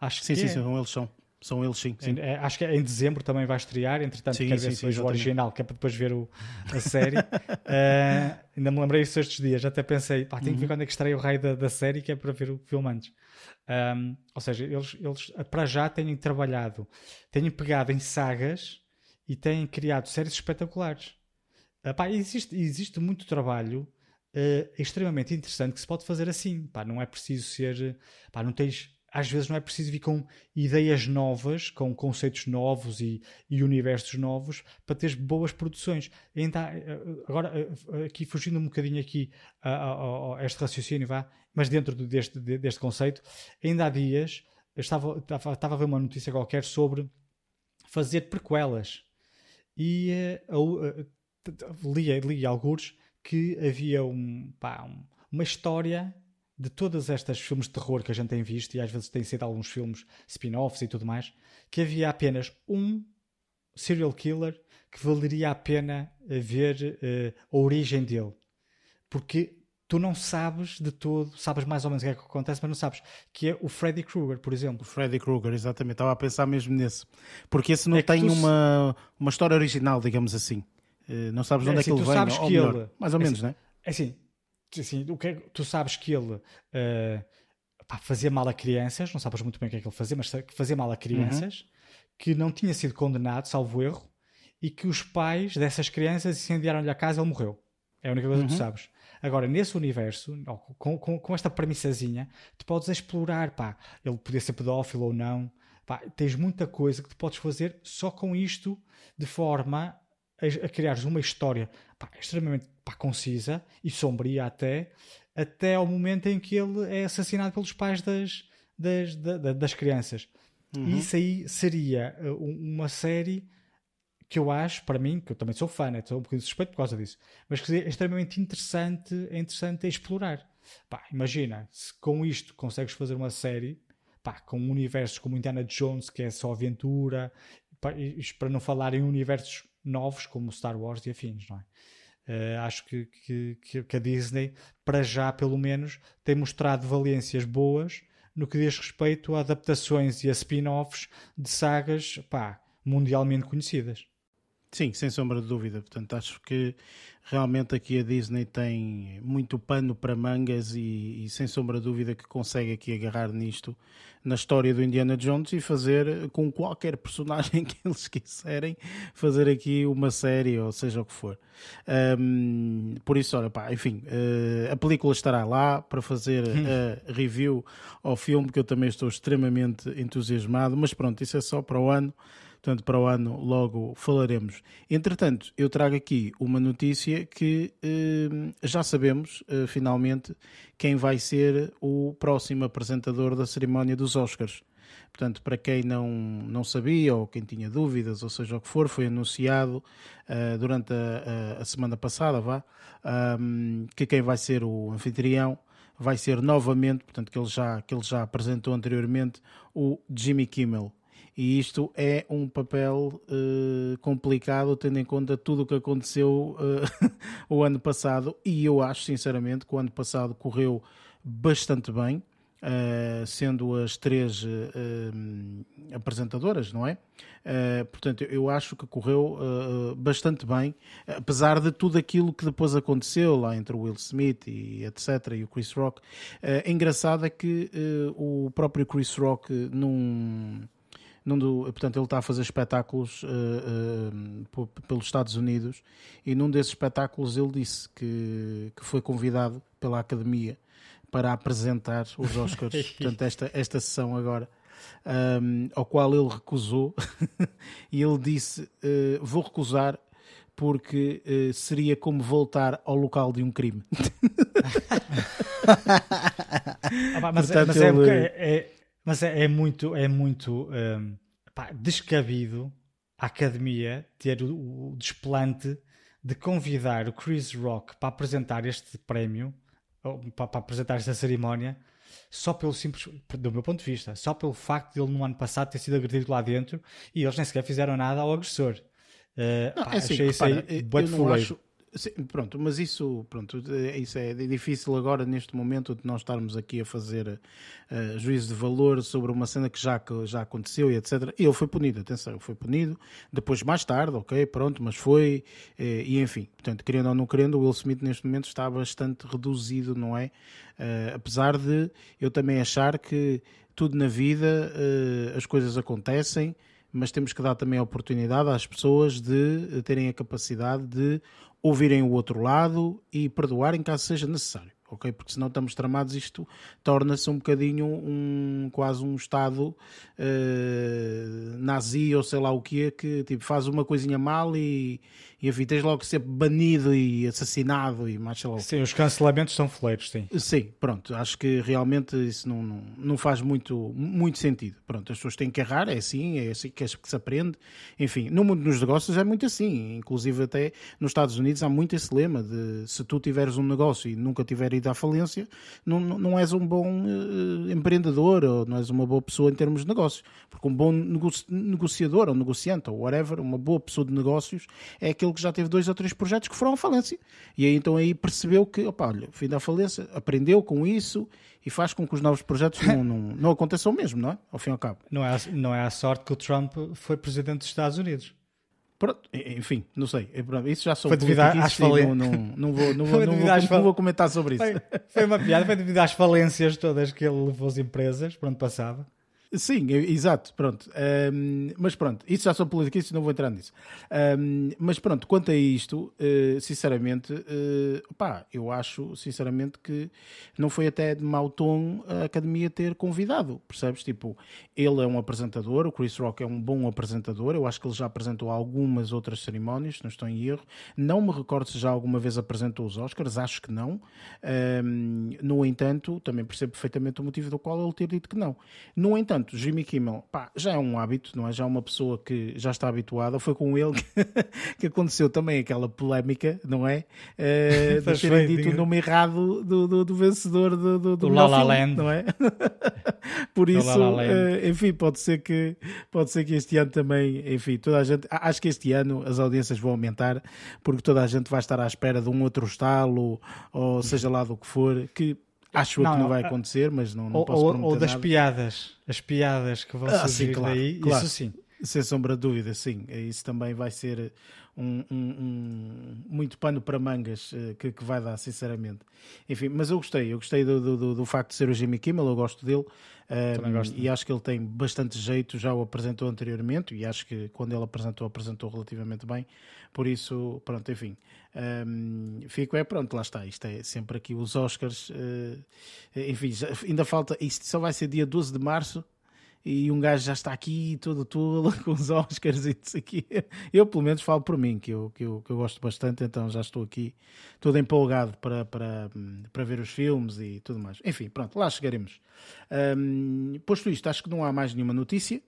Acho sim, que sim, é. sim, são eles são. São eles, sim. sim. É, acho que é em dezembro também vai estrear. Entretanto, sim, quero ver sim, se o original, que é para depois ver o, a série. uh, ainda me lembrei isso estes dias. Até pensei, pá, tenho uhum. que ver uhum. quando é que estreia o raio da, da série, que é para ver o filme antes. Um, ou seja, eles, eles para já têm trabalhado, têm pegado em sagas e têm criado séries espetaculares. Uh, pá, existe, existe muito trabalho uh, extremamente interessante que se pode fazer assim. Não é preciso ser. Não tens às vezes não é preciso vir com ideias novas, com conceitos novos e, e universos novos para teres boas produções. Ainda eh, agora, aqui fugindo um bocadinho aqui a, a, a este raciocínio, vá, mas dentro deste, deste conceito, ainda há dias estava, estava, estava a ver uma notícia qualquer sobre fazer prequelas. E uh, uh, li, li alguns que havia um, pá, um, uma história de todas estas filmes de terror que a gente tem visto, e às vezes tem sido alguns filmes spin-offs e tudo mais, que havia apenas um serial killer que valeria a pena eh, ver uh, a origem dele. Porque tu não sabes de todo, sabes mais ou menos o que é que acontece, mas não sabes que é o Freddy Krueger, por exemplo. O Freddy Krueger, exatamente. Estava a pensar mesmo nesse. Porque esse não é tem tu... uma, uma história original, digamos assim. Uh, não sabes de onde é, é assim, que ele vem. Sabes ou, que melhor, ele... mais ou é menos, assim, não é? É assim, assim, o que é, tu sabes que ele uh, pá, fazia mal a crianças, não sabes muito bem o que é que ele fazia, mas que fazia mal a crianças, uhum. que não tinha sido condenado, salvo erro, e que os pais dessas crianças incendiaram-lhe a casa e ele morreu. É a única coisa uhum. que tu uhum. sabes. Agora, nesse universo, com, com, com, esta premissazinha, tu podes explorar, pá, ele podia ser pedófilo ou não, pá, tens muita coisa que tu podes fazer só com isto, de forma a, a criares uma história pá, extremamente pá, concisa e sombria até, até ao momento em que ele é assassinado pelos pais das, das, das, das crianças. Uhum. E isso aí seria uh, uma série que eu acho, para mim, que eu também sou fã, né? estou um bocadinho suspeito por causa disso, mas que é extremamente interessante, é interessante explorar. Pá, imagina, se com isto consegues fazer uma série pá, com universos como Indiana Jones, que é só aventura, para não falar em universos novos como Star Wars e afins, não é? Uh, acho que, que, que, a Disney, para já pelo menos, tem mostrado valências boas no que diz respeito a adaptações e a spin-offs de sagas pá, mundialmente conhecidas. Sim, sem sombra de dúvida. Portanto, acho que realmente aqui a Disney tem muito pano para mangas e, e, sem sombra de dúvida que consegue aqui agarrar nisto na história do Indiana Jones e fazer com qualquer personagem que eles quiserem fazer aqui uma série ou seja o que for. Um, por isso, olha, pá, enfim, uh, a película estará lá para fazer a review ao filme que eu também estou extremamente entusiasmado, mas pronto, isso é só para o ano portanto, para o ano logo falaremos. Entretanto, eu trago aqui uma notícia que eh, já sabemos, eh, finalmente, quem vai ser o próximo apresentador da cerimónia dos Oscars. Portanto, para quem não, não sabia ou quem tinha dúvidas, ou seja o que for, foi anunciado uh, durante a, a, semana passada, vá, um, que quem vai ser o anfitrião vai ser novamente, portanto, que ele já, que ele já apresentou anteriormente, o Jimmy Kimmel. E isto é um papel uh, complicado, tendo em conta tudo o que aconteceu uh, o ano passado. E eu acho, sinceramente, que o ano passado correu bastante bem. Uh, sendo as três uh, apresentadoras, não é? Uh, portanto, eu acho que correu bastante bem, apesar de tudo aquilo que depois aconteceu lá entre o Will Smith e etc. e o Chris Rock. É engraçado é que o próprio Chris Rock, num num do, portanto, ele está a fazer espetáculos uh, uh, pelos Estados Unidos e num desses espetáculos ele disse que, que foi convidado pela Academia para apresentar os Oscars, portanto, esta, esta sessão agora. Um, ao qual ele recusou e ele disse: uh, Vou recusar porque uh, seria como voltar ao local de um crime. ah, mas, Portanto, mas, é, ele... é, é, mas é, é muito, é muito um, pá, descabido a academia ter o, o, desplante de convidar o Chris Rock para apresentar este prémio, para, para apresentar esta cerimónia, só pelo simples, do meu ponto de vista, só pelo facto de ele no ano passado ter sido agredido lá dentro e eles nem sequer fizeram nada ao agressor. Uh, não, pá, é assim, achei isso aí, eu não acho, Sim, pronto, mas isso, pronto, é, isso é difícil agora neste momento de nós estarmos aqui a fazer uh, juízo de valor sobre uma cena que já, que já aconteceu e etc. Ele foi punido, atenção, foi punido. Depois, mais tarde, ok, pronto, mas foi. Uh, e enfim, portanto, querendo ou não querendo, o Will Smith neste momento está bastante reduzido, não é? Uh, apesar de eu também achar que tudo na vida, as coisas acontecem mas temos que dar também a oportunidade às pessoas de terem a capacidade de ouvirem o outro lado e perdoarem caso seja necessário ok? Porque senão estamos tramados, isto torna-se um bocadinho um, quase um Estado uh, nazi ou sei lá o que é, que tipo, faz uma coisinha mal e, e enfim, tens logo que ser banido e assassinado e mais lá. Sim, os cancelamentos são fleiros, sim. Sim, pronto, acho que realmente isso não, não, não, faz muito, muito sentido. Pronto, as pessoas têm que errar, é assim, é assim que se aprende. Enfim, no mundo dos negócios é muito assim, inclusive até nos Estados Unidos há muito esse lema de se tu tiveres um negócio e nunca tiver ido à falência, não, não és um bom uh, empreendedor ou não és uma boa pessoa em termos de negócios. Porque um bom negociador ou negociante ou whatever, uma boa pessoa de negócios é aquele que já teve dois ou três projetos que foram à falência. E aí então aí percebeu que, opa, olha, fim da falência, aprendeu com isso e faz com que os novos projetos não, não, não aconteçam mesmo, não é? Ao fim e ao cabo. Não é, não é a sorte que o Trump foi presidente dos Estados Unidos. Pronto, enfim, não sei. Isso já sou foi devido às falências. Não, não, não, vou, não, vou, não, vou, não vou comentar sobre isso. Foi, foi, uma piada, foi devido às falências todas que ele levou as empresas, por onde passava. Sim, exato, pronto. Um, mas pronto, isso já são políticos, não vou entrar nisso. Um, mas pronto, quanto a isto, uh, sinceramente, uh, pá, eu acho sinceramente que não foi até de mau tom a academia ter convidado, percebes? Tipo, ele é um apresentador, o Chris Rock é um bom apresentador, eu acho que ele já apresentou algumas outras cerimónias, não estou em erro. Não me recordo se já alguma vez apresentou os Oscars, acho que não. Um, no entanto, também percebo perfeitamente o motivo do qual ele ter dito que não. No entanto, Portanto, Jimmy Kimmel pá, já é um hábito, não é? Já é uma pessoa que já está habituada. Foi com ele que, que aconteceu também aquela polémica, não é? Uh, de terem dito o nome errado do, do, do vencedor do, do, do, La La Land, não é? Por isso, uh, enfim, pode ser, que, pode ser que este ano também, enfim, toda a gente, acho que este ano as audiências vão aumentar porque toda a gente vai estar à espera de um outro estalo, ou seja lá do que for, que Acho não, que não vai acontecer, mas não, não ou, posso ou, ou das nada. piadas, as piadas que vão ah, surgir sim, claro, daí, claro. isso sim. Sem sombra de dúvida, sim. Isso também vai ser um, um, um muito pano para mangas uh, que, que, vai dar, sinceramente. Enfim, mas eu gostei, eu gostei do, do, do, facto de ser o Jimmy Kimmel, eu gosto dele. Um, e acho que ele tem bastante jeito, já o apresentou anteriormente e acho que quando ele apresentou, apresentou relativamente bem. Por isso, pronto, enfim, um, fico é pronto, lá está. Isto é sempre aqui os Oscars. Uh, enfim, já, ainda falta, isto só vai ser dia 12 de março e um gajo já está aqui todo tolo com os Oscars e isso aqui. Eu, pelo menos, falo por mim, que eu, que, eu, que eu gosto bastante, então já estou aqui todo empolgado para, para, para ver os filmes e tudo mais. Enfim, pronto, lá chegaremos. Um, posto isto, acho que não há mais nenhuma notícia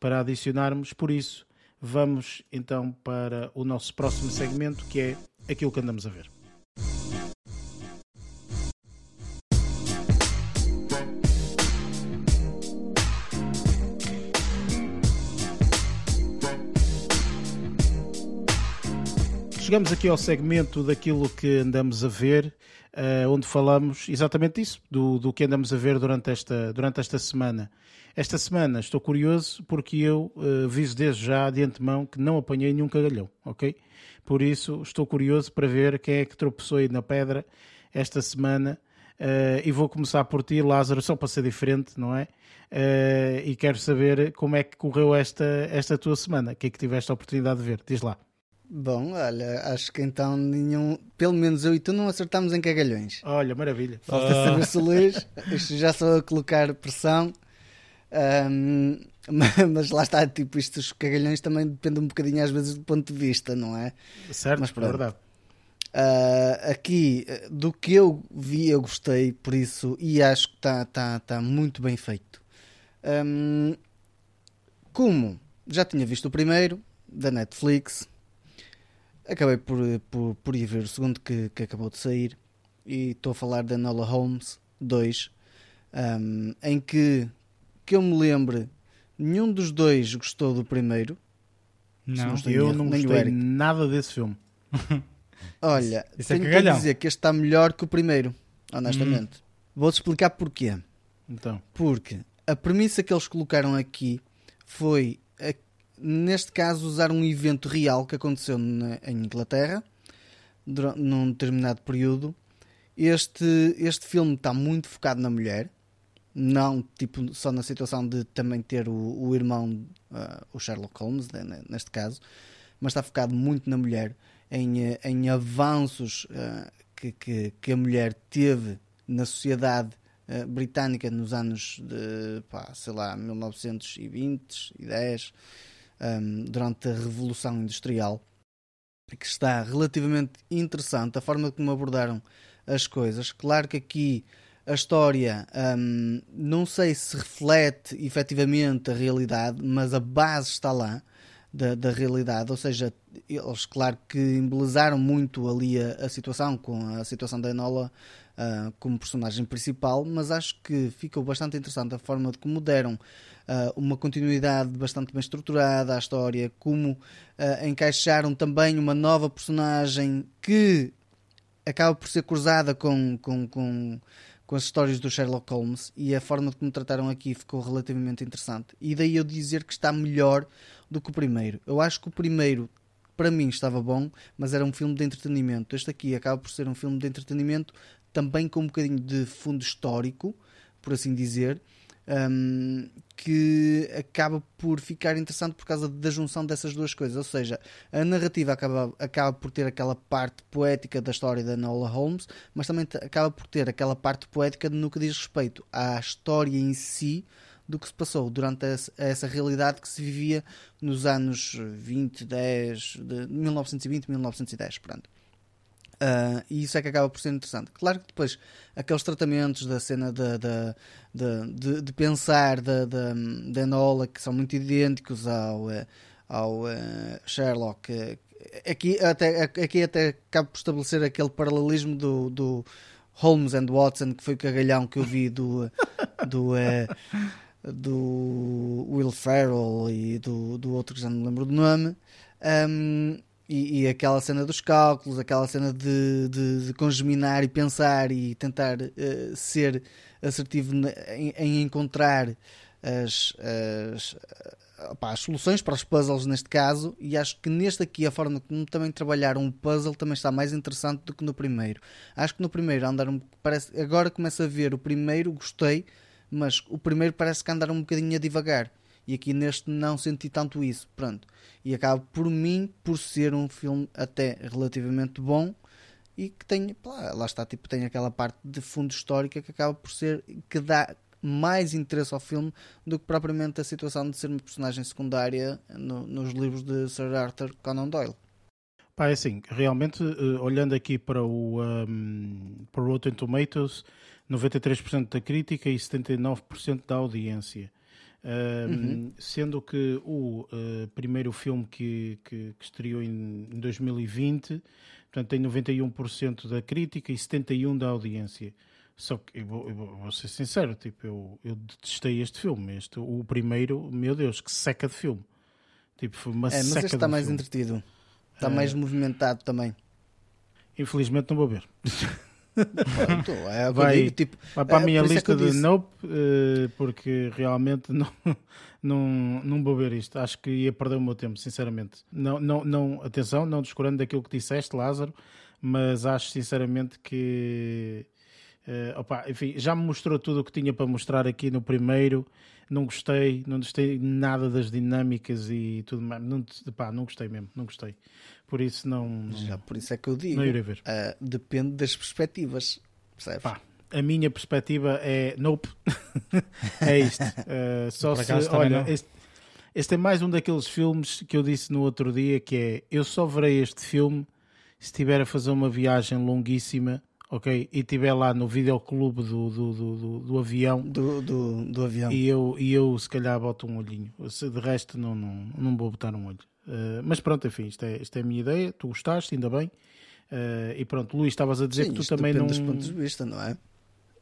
para adicionarmos, por isso vamos então para o nosso próximo segmento, que é aquilo que andamos a ver. chegamos aqui ao segmento daquilo que andamos a ver, uh, onde falamos exatamente isso, do, do que andamos a ver durante esta, durante esta semana. Esta semana estou curioso porque eu uh, viso desde já de antemão que não apanhei nenhum cagalhão, ok? Por isso estou curioso para ver quem é que tropeçou aí na pedra esta semana. Uh, e vou começar por ti, Lázaro, só para ser diferente, não é? Uh, e quero saber como é que correu esta, esta tua semana, o que é que tiveste a oportunidade de ver? Diz lá. Bom, olha, acho que então nenhum, pelo menos eu e tu não acertamos em cagalhões. Olha, maravilha. Falta ah. saber se o Luís, isto já sou a colocar pressão. Um, mas lá está, tipo, isto, os cagalhões também dependem um bocadinho às vezes do ponto de vista, não é? Certo, mas, é verdade. Uh, aqui, do que eu vi, eu gostei, por isso, e acho que está tá, tá muito bem feito. Um, como já tinha visto o primeiro, da Netflix, acabei por, por, por ir ver o segundo que, que acabou de sair e estou a falar da Nola Holmes 2 um, em que que eu me lembre nenhum dos dois gostou do primeiro. Não, não eu não gostei nada desse filme. Olha Isso é tenho é que dizer que este está melhor que o primeiro honestamente. Hum. vou-te explicar porquê. Então. Porque a premissa que eles colocaram aqui foi neste caso, usar um evento real que aconteceu na, em Inglaterra durante, num determinado período. Este, este filme está muito focado na mulher, não tipo só na situação de também ter o, o irmão, uh, o Sherlock Holmes, né, neste caso, mas está focado muito na mulher, em, eh, em avanços uh, que, que, que, a mulher teve na sociedade uh, britânica nos anos de, pá, sei lá, 1920 e 10 um, durante a Revolução Industrial, que está relativamente interessante a forma como abordaram as coisas. Claro que aqui a história um, não sei se reflete efetivamente a realidade, mas a base está lá da, da realidade, ou seja, eles claro que embelezaram muito ali a, a situação com a situação da Enola uh, como personagem principal, mas acho que ficou bastante interessante a forma de como deram uh, uma continuidade bastante bem estruturada à história, como uh, encaixaram também uma nova personagem que acaba por ser cruzada com, com, com, com as histórias do Sherlock Holmes e a forma como trataram aqui ficou relativamente interessante. E daí eu dizer que está melhor do que o primeiro. Eu acho que o primeiro para mim estava bom, mas era um filme de entretenimento. Este aqui acaba por ser um filme de entretenimento também com um bocadinho de fundo histórico, por assim dizer, um, que acaba por ficar interessante por causa da junção dessas duas coisas. Ou seja, a narrativa acaba, acaba por ter aquela parte poética da história da Nola Holmes, mas também acaba por ter aquela parte poética no que diz respeito à história em si do que se passou durante essa, essa realidade que se vivia nos anos 20, 10, de 1920, 1910. Pronto. Uh, e isso é que acaba por ser interessante. Claro que depois aqueles tratamentos da cena de, de, de, de pensar da, da, Enola que são muito idênticos ao, eh, ao uh, Sherlock. Eh, aqui até, aqui até acabo por estabelecer aquele paralelismo do, do Holmes and Watson, que foi o cagalhão que eu vi do, do, do Will Ferrell e do, do outro que já não me lembro do nome. Um, e, e, aquela cena dos cálculos, aquela cena de, de, de congeminar e pensar e tentar uh, ser assertivo em, em encontrar as, as, as soluções para os puzzles neste caso, e acho que neste aqui a forma como também trabalharam o puzzle também está mais interessante do que no primeiro. Acho que no primeiro andaram, parece, agora começo a ver o primeiro, gostei, mas o primeiro parece que andaram um bocadinho a devagar. E aqui neste não senti tanto isso, pronto. E acaba por mim por ser um filme até relativamente bom e que tem, lá, lá está, tipo, tem aquela parte de fundo histórica que acaba por ser que dá mais interesse ao filme do que propriamente a situação de ser uma personagem secundária no, nos livros de Sir Arthur Conan Doyle. Pá, é assim, realmente, uh, olhando aqui para o, um, para o Rotten Tomatoes, 93% da crítica e 79% da audiência. Uh, uhum. Sendo que o uh, primeiro filme que, que, que estreou em, em 2020 portanto, tem 91% da crítica e 71% da audiência. Só que eu vou, eu vou, ser sincero, tipo, eu, eu detestei este filme. Este, o primeiro, meu Deus, que seca de filme. Tipo, foi uma é, mas seca este está mais filme. entretido. Está uh, mais movimentado também. Infelizmente não vou ver. Pronto, é vai, digo, tipo, vai para a é, minha é lista de disse. nope, uh, porque realmente não, não, não vou ver isto. Acho que ia perder o meu tempo, sinceramente. Não, não, não, atenção, não descurando daquilo que disseste, Lázaro, mas acho sinceramente que Uh, opa, enfim, já me mostrou tudo o que tinha para mostrar aqui no primeiro. Não gostei, não gostei nada das dinâmicas e tudo mais. Não, opa, não gostei mesmo, não gostei. Por isso não. não já por isso é que eu digo. Não irei ver. Uh, depende das perspectivas. Percebes? Pá, a minha perspectiva é nope. é isto. Uh, só se, olha, este, este é mais um daqueles filmes que eu disse no outro dia que é eu só verei este filme se estiver a fazer uma viagem longuíssima ok? E estiver lá no videoclube do, do, do, do, do avião. Do, do, do, avião. E eu, e eu se calhar boto um olhinho. Se de resto não, não, não vou botar um olho. Uh, mas pronto, enfim, isto é, isto é a minha ideia. Tu gostaste, ainda bem. Uh, e pronto, Luís, estavas a dizer Sim, que tu também não. dos pontos de vista, não é?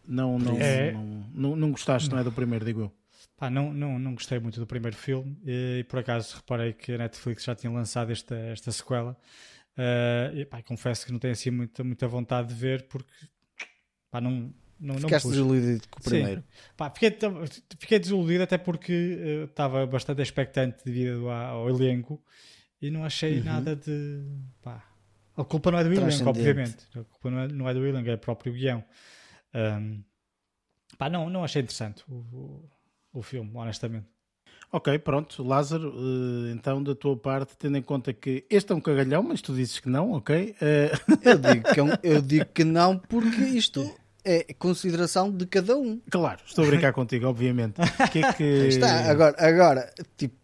Não, não, é... não, não, não, gostaste, não é? Do primeiro, digo eu. Pá, não, não, não gostei muito do primeiro filme e, e por acaso reparei que a Netflix já tinha lançado esta, esta sequela. Uh, e, pá, confesso que não tenho assim muita, muita vontade de ver porque Pá, não, não, Ficaste não desiludido com o primeiro. Pá, fiquei, fiquei desiludido até porque estava uh, bastante expectante devido ao, ao elenco e não achei uhum. nada de. Pá, a culpa não é do elenco, obviamente. A culpa não é, não é do elenco, é o próprio guião. Um, pá, não, não achei interessante o, o, o filme, honestamente. Ok, pronto, Lázaro, eh, então da tua parte, tendo em conta que este é um cagalhão, mas tu dizes que não, ok? Eh, eu, digo que é um, eu digo que não porque isto é consideração de cada um. Claro, estou a brincar contigo, obviamente. Que é que... Está, agora, agora, tipo,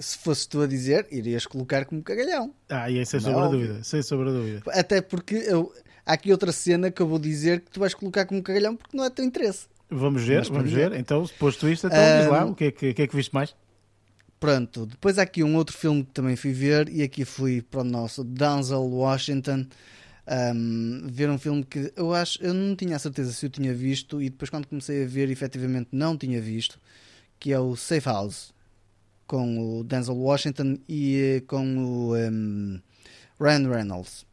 se fosse tu a dizer, irias colocar como cagalhão. Ah, e aí sem sobre a dúvida, sem sobre a dúvida. Até porque eu, há aqui outra cena que eu vou dizer que tu vais colocar como cagalhão porque não é teu interesse. Vamos ver, Mas, vamos ver. Então, posto isto, então um, diz lá, o que é que, que, é que viste mais? Pronto, depois há aqui um outro filme que também fui ver e aqui fui para o nosso Denzel Washington um, ver um filme que eu acho, eu não tinha a certeza se eu tinha visto e depois quando comecei a ver efetivamente não tinha visto, que é o Safe House com o Denzel Washington e eh, com o um, Ryan Reynolds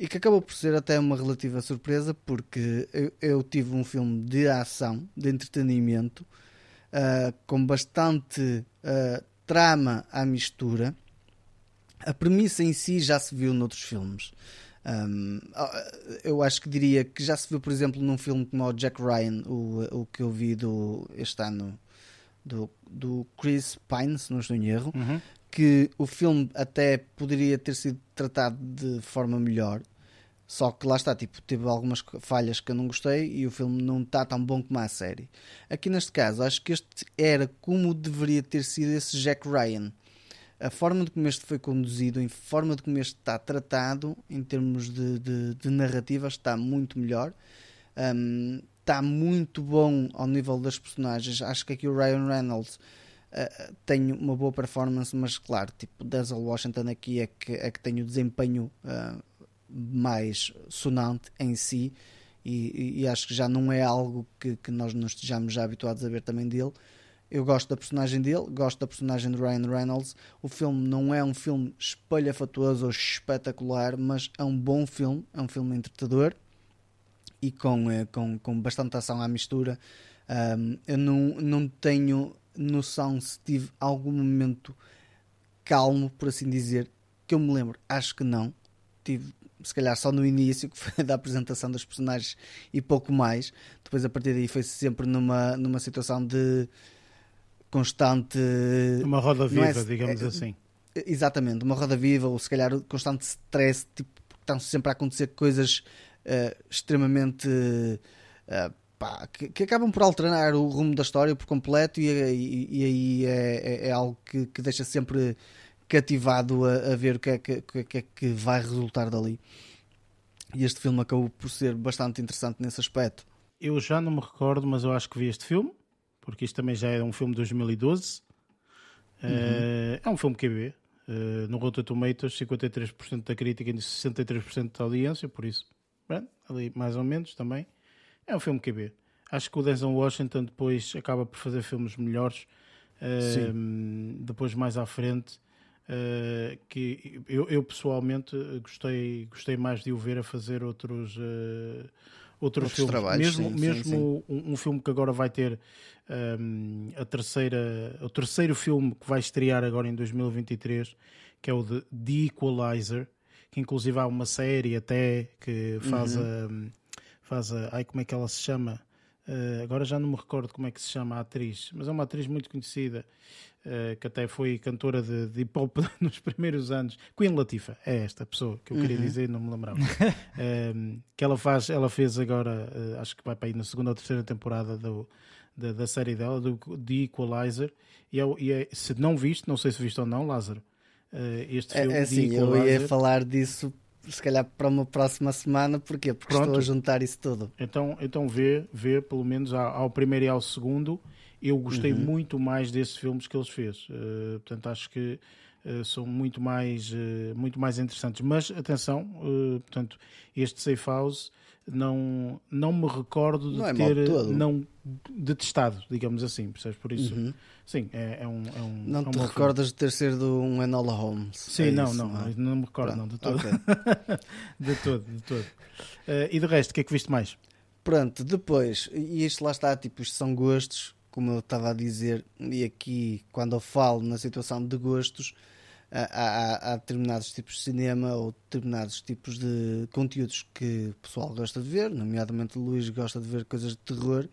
e que acabou por ser até uma relativa surpresa porque eu, eu tive um filme de ação, de entretenimento uh, com bastante uh, trama à mistura. A premissa em si já se viu noutros filmes. Um, eu acho que diria que já se viu, por exemplo, num filme como o Jack Ryan, o, o que eu vi do, este ano do, do Chris Pine, se não estou em erro, uhum. que o filme até poderia ter sido tratado de forma melhor. Só que lá está, tipo, teve algumas falhas que eu não gostei e o filme não está tão bom como a série. Aqui neste caso, acho que este era como deveria ter sido esse Jack Ryan. A forma de como este foi conduzido, a forma de como este está tratado, em termos de, de, de narrativa, está muito melhor. Um, está muito bom ao nível das personagens. Acho que aqui o Ryan Reynolds uh, tem uma boa performance, mas claro, tipo, Denzel Washington aqui é que, é que tem o desempenho uh, mais sonante em si e, e, acho que já não é algo que, que nós não estejamos já habituados a ver também dele. Eu gosto da personagem dele, gosto da personagem de Ryan Reynolds. O filme não é um filme espalhafatoso ou espetacular, mas é um bom filme, é um filme entretador e com, eh, com, com bastante ação à mistura. Um, eu não, não tenho noção se tive algum momento calmo, por assim dizer, que eu me lembro. Acho que não. Tive, se calhar, só no início, que foi da apresentação dos personagens e pouco mais. Depois, a partir daí, foi sempre numa, numa situação de constante. Uma roda viva, é, digamos é, assim. Exatamente, uma roda viva, ou se calhar constante stress, tipo, estão sempre a acontecer coisas uh, extremamente. Uh, pá, que, que, acabam por alterar o rumo da história por completo, e, e, e aí é, é, é, algo que, que deixa sempre cativado a, a ver o que é que, que é que vai resultar dali. E este filme acabou por ser bastante interessante nesse aspecto. Eu já não me recordo, mas eu acho que vi este filme, porque isto também já é um filme de 2012. Uhum. Uh, é um filme QB, Uh, no Rotten Tomatoes, 53% da crítica e 63% da audiência, por isso, bem, ali mais ou menos também. É um filme que vê. Acho que o Denzel Washington depois acaba por fazer filmes melhores. Uh, depois mais à frente. Uh, que eu, eu, pessoalmente gostei, gostei mais de o ver a fazer outros, uh, outros, outros filmes. Trabalhos, mesmo sim, mesmo sim. Um, um, filme que agora vai ter um, a terceira, o terceiro filme que vai estrear agora em 2023, que é o de The Equalizer, que inclusive há uma série até que faz uhum. a. Faz a ai, como é que ela se chama? Uh, agora já não me recordo como é que se chama a atriz, mas é uma atriz muito conhecida, uh, que até foi cantora de, de hip hop nos primeiros anos. Queen Latifah, é esta pessoa que eu queria uhum. dizer e não me lembrava. uh, que ela faz, ela fez agora, acho que vai para aí na segunda ou terceira temporada do, da, da série dela, do, de Equalizer. E, é, e é, se não viste, não sei se viste ou não, Lázaro, este é, filme. É, é assim, eu ia falar disso se calhar para uma próxima semana, porquê? Porque Pronto. estou a juntar isso tudo. Então, então vê, vê pelo menos ao, primeiro e ao segundo. Eu gostei uhum. muito mais desses filmes que eles fez. Uh, portanto, acho que uh, são muito mais, uh, muito mais interessantes. Mas atenção, portanto, este Safe House não, não me recordo de não é ter não detestado, digamos assim, percebes? Por isso, uhum. sim, é, é, um, é um. Não é um te recordas filme. de ter sido um Enola Holmes? Sim, é não, isso, não, não, não, me recordo, Pronto. não, de todo. Okay. de todo, de todo. Uh, e de resto, o que é que viste mais? Pronto, depois, e isto lá está, tipo, isto são gostos, como eu estava a dizer, e aqui, quando eu falo na situação de gostos, há, há, determinados tipos de cinema ou determinados tipos de conteúdos que o pessoal gosta de ver, nomeadamente o Luís gosta de ver coisas de terror.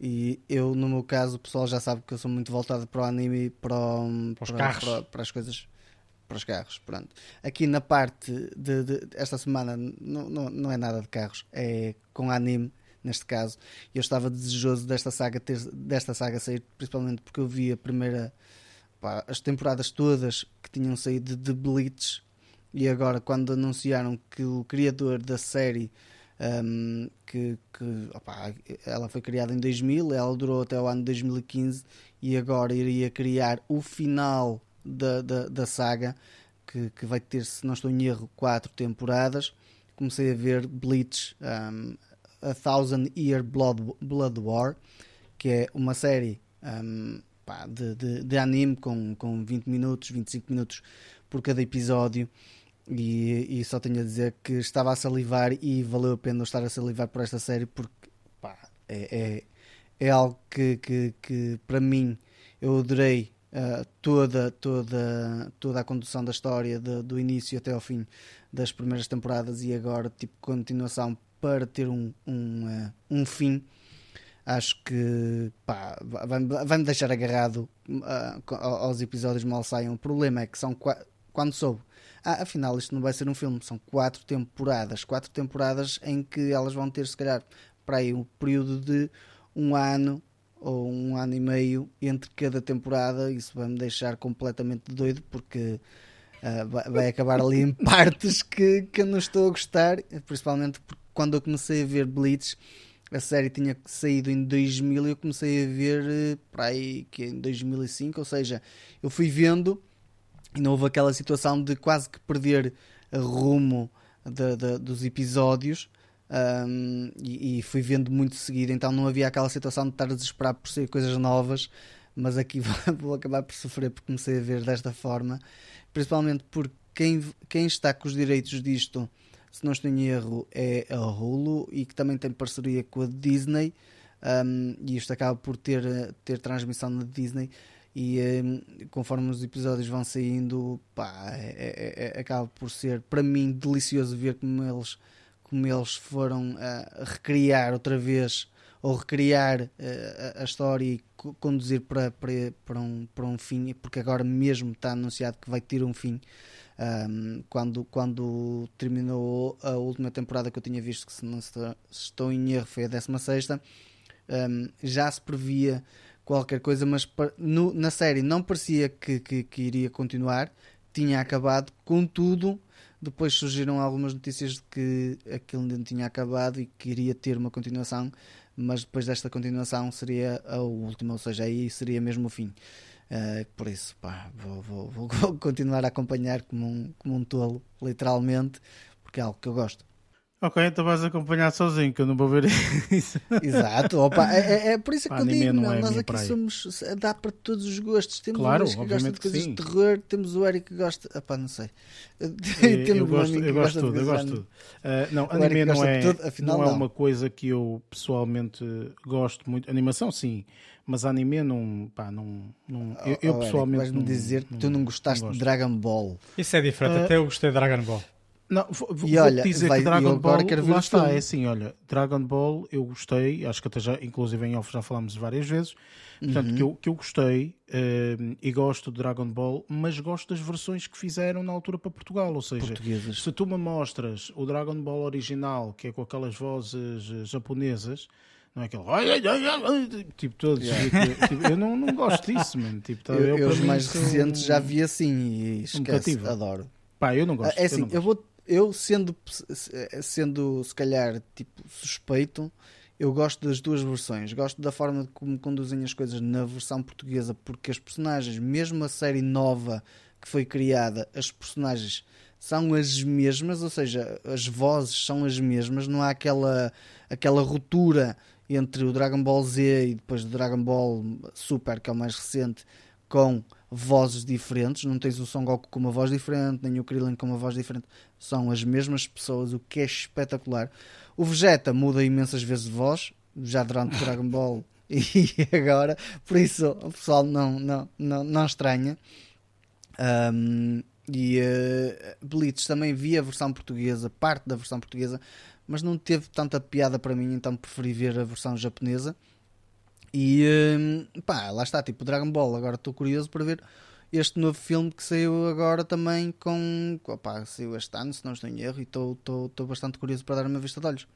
E eu, no meu caso, o pessoal já sabe que eu sou muito voltado para o anime e para, para, para, para, para as coisas para os carros. Pronto. Aqui na parte de, de esta semana não, não, não, é nada de carros, é com anime neste caso. Eu estava desejoso desta saga ter, desta saga sair, principalmente porque eu vi a primeira pá, as temporadas todas que tinham saído de Bleach e agora quando anunciaram que o criador da série um, que, que opa, ela foi criada em 2000, ela durou até o ano 2015 e agora iria criar o final da, da, da saga que, que vai ter, se não estou em erro, quatro temporadas. Comecei a ver Bleach um, A Thousand Year Blood, Blood War, que é uma série um, pá, de, de, de, anime com, com 20 minutos, 25 minutos por cada episódio. E, e, só tenho a dizer que estava a salivar e valeu a pena estar a salivar por esta série porque pá, é, é, é algo que, que, que, para mim eu adorei uh, toda, toda, toda a condução da história de, do início até ao fim das primeiras temporadas e agora tipo continuação para ter um, um, uh, um fim acho que pá, vai-me vai deixar agarrado uh, aos episódios mal saiam. O problema é que são quando soube, ah, afinal isto não vai ser um filme, são quatro temporadas, quatro temporadas em que elas vão ter se calhar para aí um período de um ano ou um ano e meio entre cada temporada, isso vai-me deixar completamente doido porque uh, vai, vai, acabar ali em partes que, que eu não estou a gostar, principalmente porque quando eu comecei a ver Bleach a série tinha saído em 2000 e eu comecei a ver eh, para aí que em 2005, ou seja, eu fui vendo e não houve aquela situação de quase que perder rumo de, de, dos episódios um, e, e, fui vendo muito seguido, então não havia aquela situação de estar a desesperar por ser coisas novas, mas aqui vou acabar por sofrer porque comecei a ver desta forma, principalmente porque quem, quem está com os direitos disto se não estou em erro, é a Hulu e que também tem parceria com a Disney. um, e isto acaba por ter, ter transmissão na Disney e um, conforme os episódios vão saindo pá, é, é, é, acaba por ser para mim delicioso ver como eles como eles foram uh, recriar outra vez ou recriar uh, a história e conduzir para, para, para, um, para um fim, porque agora mesmo está anunciado que vai ter um fim. Um, quando, quando terminou a última temporada que eu tinha visto, que se não estou em erro, foi a 16, um, já se previa qualquer coisa, mas no, na série não parecia que, que, que, iria continuar, tinha acabado, contudo, depois surgiram algumas notícias de que aquilo ainda não tinha acabado e que iria ter uma continuação, mas depois desta continuação seria a última, ou seja, aí seria mesmo o fim. Uh, por isso, pá, vou, vou, vou, continuar a acompanhar como um, como um tolo, literalmente, porque é algo que eu gosto. Ok, então vais acompanhar sozinho, que eu não vou ver isso. Exato, opa, é, é, é por isso que eu digo, não, é nós aqui praia. somos, dá para todos os gostos. Temos claro, o que gosta de coisas de terror, temos o Eric que gosta, opa, não sei. Eu, eu gosto, eu gosto tudo, eu gosto tudo. Uh, não, anime não é, tudo, afinal, não, não é uma coisa que eu pessoalmente gosto muito. Animação, sim, mas anime não, pá, não, não eu, eu oh, pessoalmente vais-me dizer que tu não gostaste não de Dragon Ball. Isso é diferente, uh, até eu gostei de Dragon Ball. Não, vou, e olha, dizer vai, que Dragon Ball, lá está, é assim, olha, Dragon Ball eu gostei, acho que até já, inclusive em off já falámos várias vezes, portanto, uhum. que, eu, que eu gostei uh, e gosto de Dragon Ball, mas gosto das versões que fizeram na altura para Portugal, ou seja, se tu me mostras o Dragon Ball original, que é com aquelas vozes eh, japonesas, não é aquele tipo todos yeah. tipo, eu não, não gosto disso mano. tipo, tá, eu, eu, os mais recentes já vi assim e esquece, um adoro pá eu não gosto é assim eu, eu vou eu sendo, sendo se calhar tipo suspeito, eu gosto das duas versões. Gosto da forma como conduzem as coisas na versão portuguesa, porque as personagens, mesmo a série nova que foi criada, as personagens são as mesmas, ou seja, as vozes são as mesmas, não há aquela, aquela ruptura entre o Dragon Ball Z e depois o Dragon Ball Super, que é o mais recente, com vozes diferentes, não tens o Son Goku com uma voz diferente, nem o Krillin com uma voz diferente, são as mesmas pessoas, o que é espetacular. O Vegeta muda imensas vezes de voz, já durante o Dragon Ball e agora, por isso o pessoal não, não, não, não estranha. Um, e uh, Blitz também vi a versão portuguesa, parte da versão portuguesa, mas não teve tanta piada para mim, então preferi ver a versão japonesa. E hum, pá, lá está, tipo Dragon Ball. Agora estou curioso para ver este novo filme que saiu agora também com. Opá, saiu este ano, se não estou em erro, e estou bastante curioso para dar uma vista de olhos.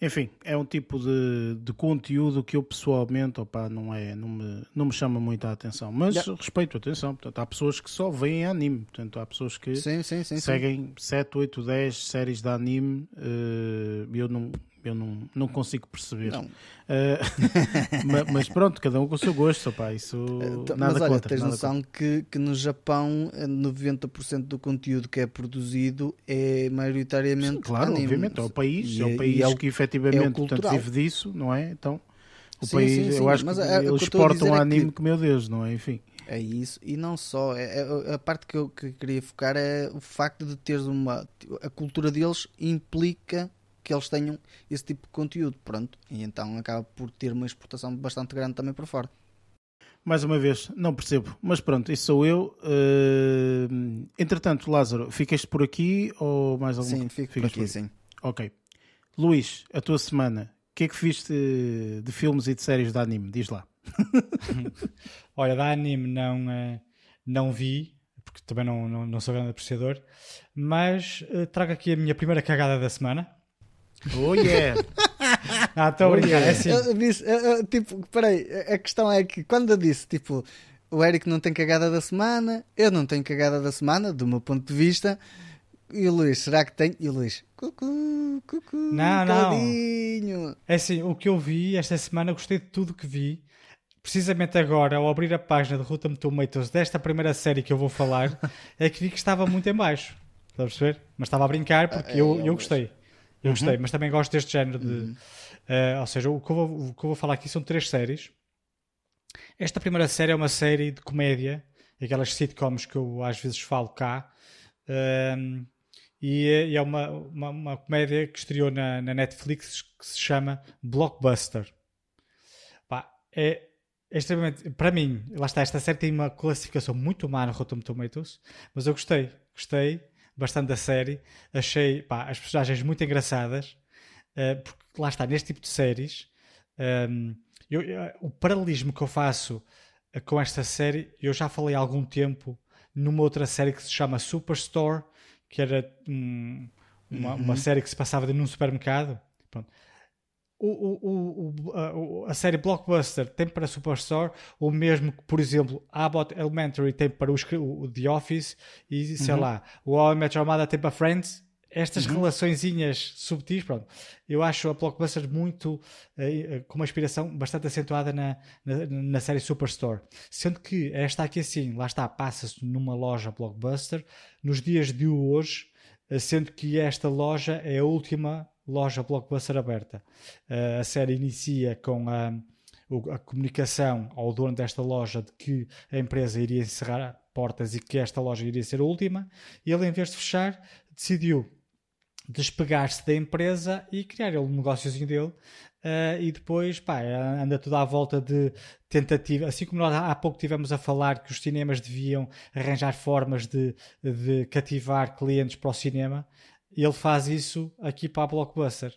Enfim, é um tipo de, de conteúdo que eu pessoalmente opa, não, é, não, me, não me chama muito a atenção. Mas yeah. respeito, atenção. Portanto, há pessoas que só veem anime. Portanto, há pessoas que sim, sim, sim, seguem 7, 8, 10 séries de anime. Uh, eu não, eu não, não consigo perceber. Não. Uh, mas, mas, pronto, cada um com o seu gosto, opá, isso uh, nada mas olha, contra. tens nada noção contra. Que, que no Japão 90% do conteúdo que é produzido é maioritariamente Sim, claro, anime. obviamente, é o país, e, é o país é que efetivamente é portanto, vive disso, não é? Então, o sim, país, sim, sim, eu acho que é, eles exportam anime que, que, meu Deus, não é? Enfim. É isso, e não só, é, é, a parte que eu que queria focar é o facto de teres uma. A cultura deles implica que eles tenham esse tipo de conteúdo, pronto, e então acaba por ter uma exportação bastante grande também para fora. Mais uma vez, não percebo, mas pronto, isso sou eu. Uh... Entretanto, Lázaro, ficaste por aqui ou mais alguma Sim, fico por aqui, por aqui, sim. Ok. Luís, a tua semana, o que é que viste de filmes e de séries de anime? Diz lá. Olha, da anime não, eh, não vi, porque também não, não, não sou grande apreciador, mas uh, trago aqui a minha primeira cagada da semana. Oh yeah! ah, estou a brincar, yeah. é assim. Eu disse, eu, eu, tipo, peraí, a questão é que quando eu disse, tipo, o Eric não tem cagada da semana, eu não tenho cagada da semana, do meu ponto de vista, e o Luís, será que tem? E o Luís, cucu, cucu, não, caldinho. não. É assim, o que eu vi esta semana, gostei de tudo que vi. Precisamente agora, ao abrir a página de Rotten Tomatoes desta primeira série que eu vou falar, é que vi que estava muito em baixo. Estás a perceber? Mas estava a brincar porque ah, é, eu, eu gostei. Eu uhum. gostei, mas também gosto deste género de. Uhum. Uh, ou seja, o que, vou, o que, eu vou, falar aqui são três séries. Esta primeira série é uma série de comédia, aquelas sitcoms que eu às vezes falo cá. Uh, e, é, e, é uma, uma, uma, comédia que estreou na, na, Netflix que se chama Blockbuster. é extremamente. Para mim, lá está, esta série tem uma classificação muito má no Rotten Tomatoes, mas eu gostei, gostei bastante da série. Achei pá, as personagens muito engraçadas, uh, porque lá está, neste tipo de séries, um, ehm, eu, eu, o paralelismo que eu faço uh, com esta série, eu já falei há algum tempo numa outra série que se chama Superstore, que era um, uma, uhum. uma série que se passava num supermercado. Pronto o, o, a, a, série Blockbuster tem para Superstore o mesmo que, por exemplo, Abbott Elementary tem para os, o The Office e, sei uhum. lá, o How I Met Your Mother tem para Friends. Estas uhum. relaçõezinhas subtis, pronto. Eu acho a Blockbuster muito, uh, com uma inspiração bastante acentuada na, na, na, série Superstore. Sendo que esta aqui assim, lá está, passa-se numa loja Blockbuster nos dias de hoje, eh, sendo que esta loja é a última loja Blockbuster aberta. Uh, a série inicia com a, a, comunicação ao dono desta loja de que a empresa iria encerrar portas e que esta loja iria ser a última, e ele, em vez de fechar, decidiu despegar-se da empresa e criar um negóciozinho dele. Uh, e depois pá, anda tudo à volta de tentativa, assim como nós há pouco tivemos a falar que os cinemas deviam arranjar formas de, de cativar clientes para o cinema, ele faz isso aqui para a Blockbuster.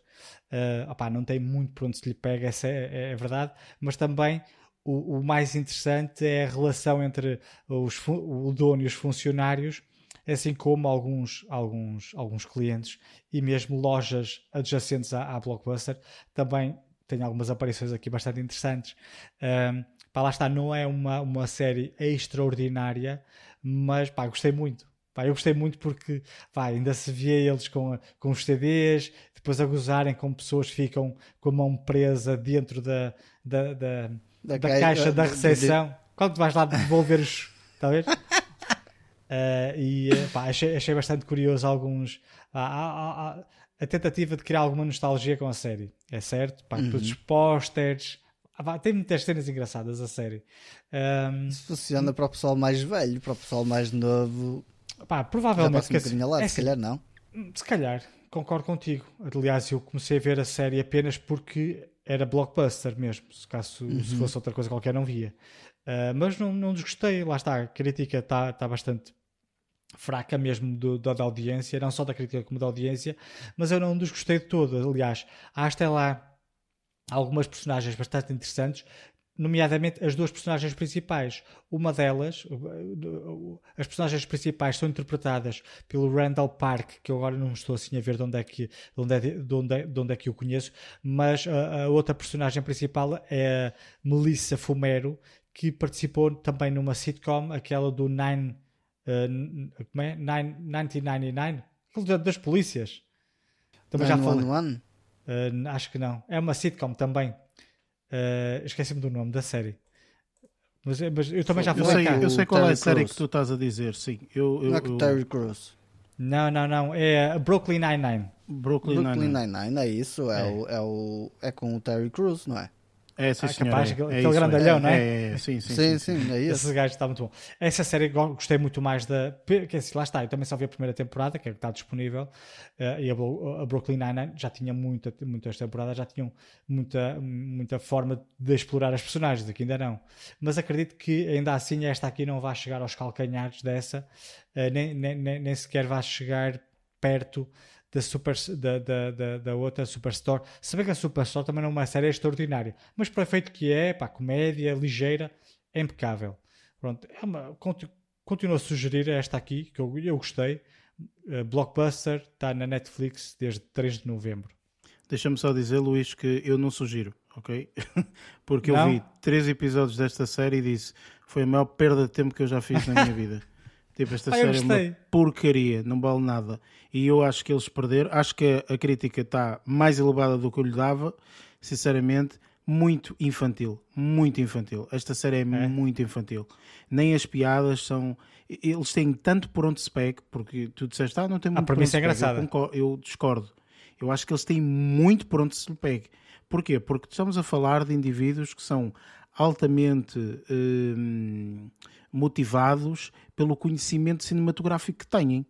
Uh, opá, não tem muito por onde se lhe pega, essa é, é verdade, mas também o, o, mais interessante é a relação entre os, o dono e os funcionários, assim como alguns, alguns, alguns clientes e mesmo lojas adjacentes à, à Blockbuster. Também tem algumas aparições aqui bastante interessantes. Um, pá, lá está, não é uma, uma série extraordinária, mas pá, gostei muito. Pá, eu gostei muito porque pá, ainda se via eles com, com os CDs, depois a gozarem com pessoas que ficam com a mão presa dentro da, da, da, da, da caixa, da recepção. De... Quando tu vais lá devolver os. Talvez? uh, e eh, pá, achei, achei bastante curioso alguns. a a tentativa de criar alguma nostalgia com a série. É certo? Pá, uhum. Todos os pósteres. Ah, tem muitas cenas engraçadas a série. Um, Isso funciona para o pessoal mais velho, para o pessoal mais novo Pá, provavelmente. Já um lado, é, se calhar não. Se calhar, concordo contigo. Aliás, eu comecei a ver a série apenas porque era blockbuster mesmo. Se, caso, uhum. se fosse outra coisa qualquer, não via. Uh, mas não, não desgostei. Lá está, a crítica está tá bastante fraca mesmo do, da, da, audiência, não só da crítica como da audiência, mas eu não desgostei de todo. Aliás, há até lá algumas personagens bastante interessantes nomeadamente as duas personagens principais. Uma delas, as personagens principais são interpretadas pelo Randall Park, que eu agora não estou assim a ver de onde é que, de onde é, de onde é, de onde é que eu conheço, mas a, a, outra personagem principal é Melissa Fumero, que participou também numa sitcom, aquela do Nine, uh, como é? Nine, 1999, das polícias. Também já falei. Uh, acho que não. É uma sitcom também. Uh, Esqueci-me do nome da série. Mas, mas eu também já falei eu sei, Eu sei qual Terry é a série Cruz. que tu estás a dizer, sim. Eu, eu, não é que Terry Crews. Não, não, não. É Brooklyn Nine-Nine. Brooklyn Nine-Nine, é isso. É, é. O, é, o, é com o Terry Crews, não é? É, sim, ah, senhor, capaz, é, aquele, é aquele grandalhão, não é? É, é? Sim, sim, sim, sim, sim, é isso. Esse gajo está muito bom. Essa série gostei muito mais da. Que assim, lá está, eu também só vi a primeira temporada, que é que está disponível, uh, e a, a Brooklyn Nine-Nine já tinha muita, muitas temporadas, já tinham muita, muita forma de explorar as personagens, aqui ainda não. Mas acredito que ainda assim esta aqui não vai chegar aos calcanhares dessa, uh, nem, nem, nem, nem sequer vai chegar perto da, super, da, da, da, da, outra Superstore. Se bem que a Superstore também não é uma série extraordinária, mas para o efeito que é, pá, comédia, ligeira, é impecável. Pronto, é uma, continuo a sugerir esta aqui, que eu, eu gostei. Uh, Blockbuster está na Netflix desde 3 de novembro. Deixa-me só dizer, Luís, que eu não sugiro, ok? Porque não? eu vi três episódios desta série e disse foi a maior perda de tempo que eu já fiz na minha vida. Tipo, esta ah, série é uma porcaria, não vale nada. E eu acho que eles perderam. Acho que a, crítica está mais elevada do que eu lhe dava. Sinceramente, muito infantil. Muito infantil. Esta série é, é, muito infantil. Nem as piadas são. Eles têm tanto por onde se pegue, porque tu disseste, ah, não tem muito a por onde se é engraçada. Eu, eu discordo. Eu acho que eles têm muito por onde se lhe pegue. Porquê? Porque estamos a falar de indivíduos que são altamente. Hum, motivados pelo conhecimento cinematográfico que têm.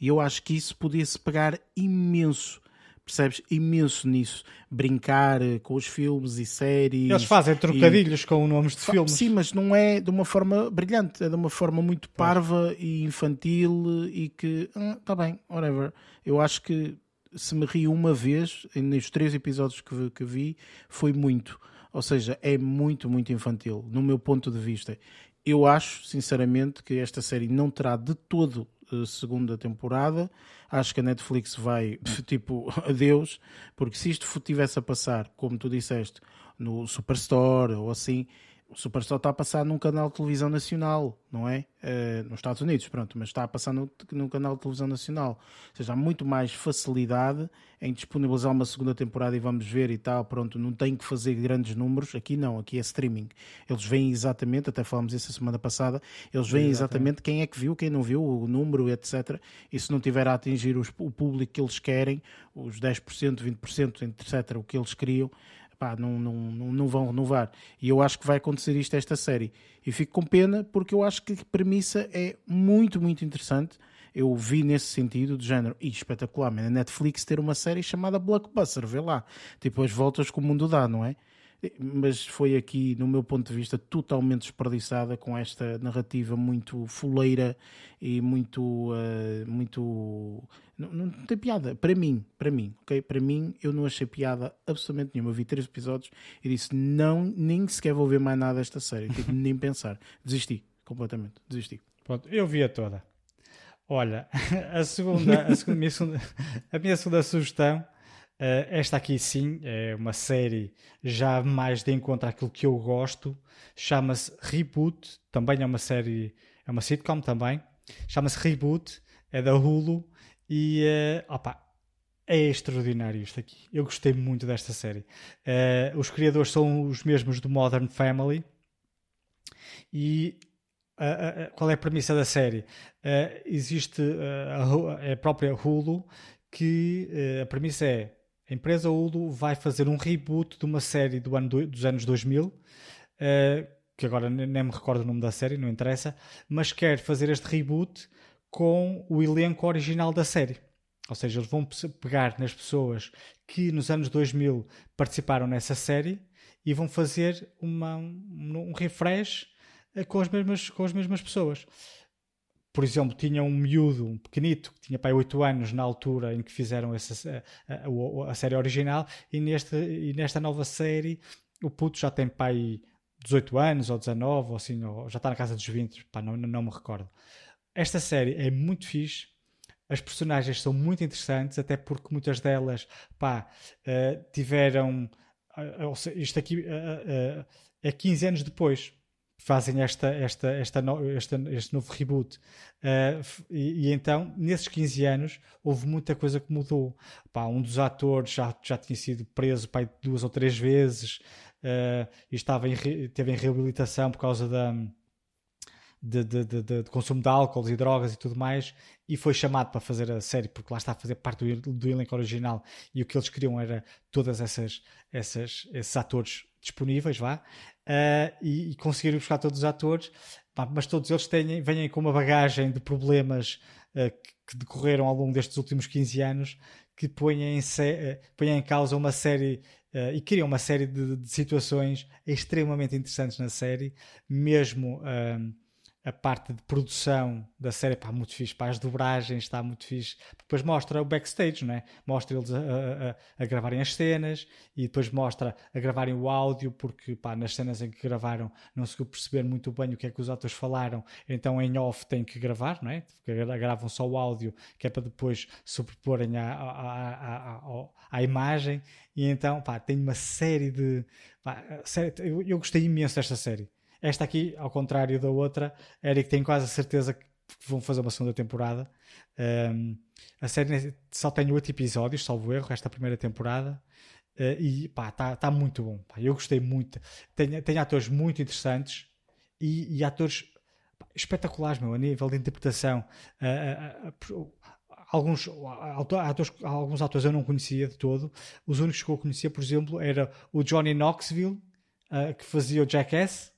E eu acho que isso podia-se pegar imenso percebes? Imenso nisso. Brincar eh, com os filmes e séries. Eles fazem trocadilhos e... com nomes de filmes. Sim, mas não é de uma forma brilhante, é de uma forma muito parva e infantil e que, ah, tá bem, whatever. Eu acho que se me ri uma vez, nos três episódios que, que vi, foi muito. Ou seja, é muito, muito infantil, no meu ponto de vista. Eu acho, sinceramente, que esta série não terá de todo a segunda temporada. Acho que a Netflix vai, tipo, adeus, porque se isto tivesse a passar, como tu disseste, no Superstore ou assim, o Superstore está a passar num canal de televisão nacional, não é? Uh, nos Estados Unidos, pronto, mas está a passar no, num canal de televisão nacional. Ou seja, há muito mais facilidade em disponibilizar uma segunda temporada e vamos ver e tal, pronto, não tem que fazer grandes números. Aqui não, aqui é streaming. Eles veem exatamente, até falámos isso a semana passada, eles veem exatamente quem é que viu, quem não viu, o número, etc. E se não tiver a atingir os, o público que eles querem, os 10%, 20%, etc., o que eles queriam, pá, não, não, não, vão renovar. E eu acho que vai acontecer isto esta série. E fico com pena porque eu acho que a premissa é muito, muito interessante. Eu vi nesse sentido, de género, e espetacular, a Netflix ter uma série chamada Blockbuster, vê lá. Tipo, as voltas que o mundo dá, não é? Mas foi aqui, no meu ponto de vista, totalmente desperdiçada com esta narrativa muito fuleira e muito. Uh, muito não, não, tem piada. Para mim, para mim, ok? Para mim, eu não achei piada absolutamente nenhuma. Eu vi três episódios e disse: não, nem sequer vou ver mais nada desta série. Tipo, nem pensar. Desisti, completamente. Desisti. Pronto, eu vi a toda. Olha, a segunda, a, segunda, minha, segunda, a minha segunda sugestão esta aqui sim é uma série já mais de encontro àquilo que eu gosto. Chama-se Reboot, também é uma série, é uma sitcom também. Chama-se Reboot, é da Hulu e uh, opa, é extraordinário isto aqui. Eu gostei muito desta série. Uh, os criadores são os mesmos do Modern Family e qual é a premissa da série? existe a, a própria Hulu que a premissa é a empresa Hulu vai fazer um reboot de uma série do ano do, dos anos 2000, uh, eh, que agora nem me recordo o nome da série, não interessa, mas quer fazer este reboot com o elenco original da série. Ou seja, eles vão pegar nas pessoas que nos anos 2000 participaram nessa série e vão fazer uma, um, um refresh eh, com as mesmas, com as mesmas pessoas por exemplo, tinha um miúdo, um pequenito, que tinha pai 8 anos na altura em que fizeram essa, a, a, a, série original, e, neste, e nesta nova série o puto já tem pai 18 anos ou 19, ou assim, ou já está na casa dos 20, pá, não, não me recordo. Esta série é muito fixe, as personagens são muito interessantes, até porque muitas delas pá, uh, tiveram. Uh, isto aqui uh, é 15 anos depois fazem esta, esta, esta, esta, este novo reboot. Uh, e, e, então, nesses 15 anos, houve muita coisa que mudou. Pá, um dos atores já, já tinha sido preso pá, duas ou três vezes uh, e estava em, teve em reabilitação por causa da. De, de, de, de, consumo de álcool e drogas e tudo mais, e foi chamado para fazer a série, porque lá está a fazer parte do, do elenco original, e o que eles queriam era todas essas, essas esses atores disponíveis, vá, uh, e, e conseguir buscar todos os atores, pá, mas todos eles têm, vêm com uma bagagem de problemas uh, que, que, decorreram ao longo destes últimos 15 anos que põem em, uh, põem em causa uma série e criam uma série de, de, situações extremamente interessantes na série, mesmo a parte de produção da série pá, muito fixe, para as dobragens está muito fixe. Depois mostra o backstage, não é? Mostra eles a, a, a, gravarem as cenas e depois mostra a gravarem o áudio, porque pá, nas cenas em que gravaram não se perceber muito bem o que é que os atores falaram, então em off tem que gravar, não é? Gravam só o áudio, que é para depois sobreporem à, à, à, à imagem. E então, pá, tem uma série de. Pá, série, eu, eu gostei imenso desta série esta aqui, ao contrário da outra, Eric tem quase a certeza que vão fazer uma segunda temporada. Um, a série só tem oito episódios, salvo erro, esta primeira temporada. Uh, e pá, está tá muito bom. Pá, eu gostei muito. Tem, tem atores muito interessantes e, e atores espetaculares, meu, a nível de interpretação. Uh, uh, alguns atores, alguns atores eu não conhecia de todo. Os únicos que eu conhecia, por exemplo, era o Johnny Knoxville, que fazia o Jackass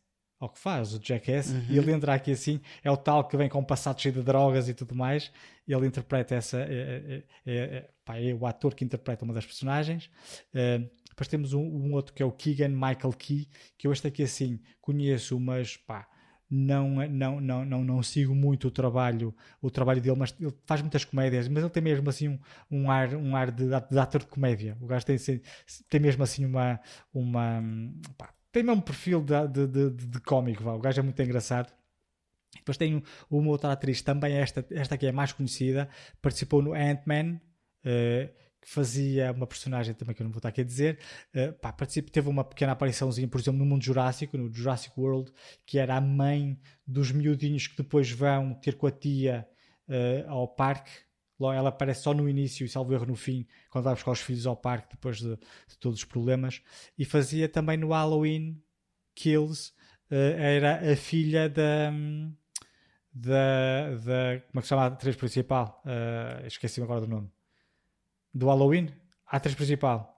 ao que faz, o Jackass, uhum. e ele entra aqui assim, é o tal que vem com um passado cheio de drogas e tudo mais, e ele interpreta essa, é, é, é, pá, é o ator que interpreta uma das personagens. Uh, depois temos um, um, outro que é o Keegan Michael Key, que eu este aqui assim conheço, mas pá, não, não, não, não, não sigo muito o trabalho, o trabalho dele, mas ele faz muitas comédias, mas ele tem mesmo assim um, um ar, um ar de, de ator de comédia. O gajo tem, tem mesmo assim uma. uma pá, tem mesmo perfil de, de, de, de cómico, vá. o gajo é muito engraçado. Depois tem uma outra atriz, também esta, esta aqui é mais conhecida, participou no Ant-Man. Uh, que fazia uma personagem também que eu não vou estar aqui a dizer, uh, pá, teve uma pequena apariçãozinha, por exemplo, no mundo Jurássico, no Jurassic World, que era a mãe dos miudinhos que depois vão ter com a tia uh, ao parque. Ela aparece só no início e salvo erro no fim, quando vai buscar os filhos ao parque depois de, de todos os problemas. E fazia também no Halloween Kills, uh, era a filha da. da, da como é que se chama a atriz principal? Uh, Esqueci-me agora do nome do Halloween, a atriz principal.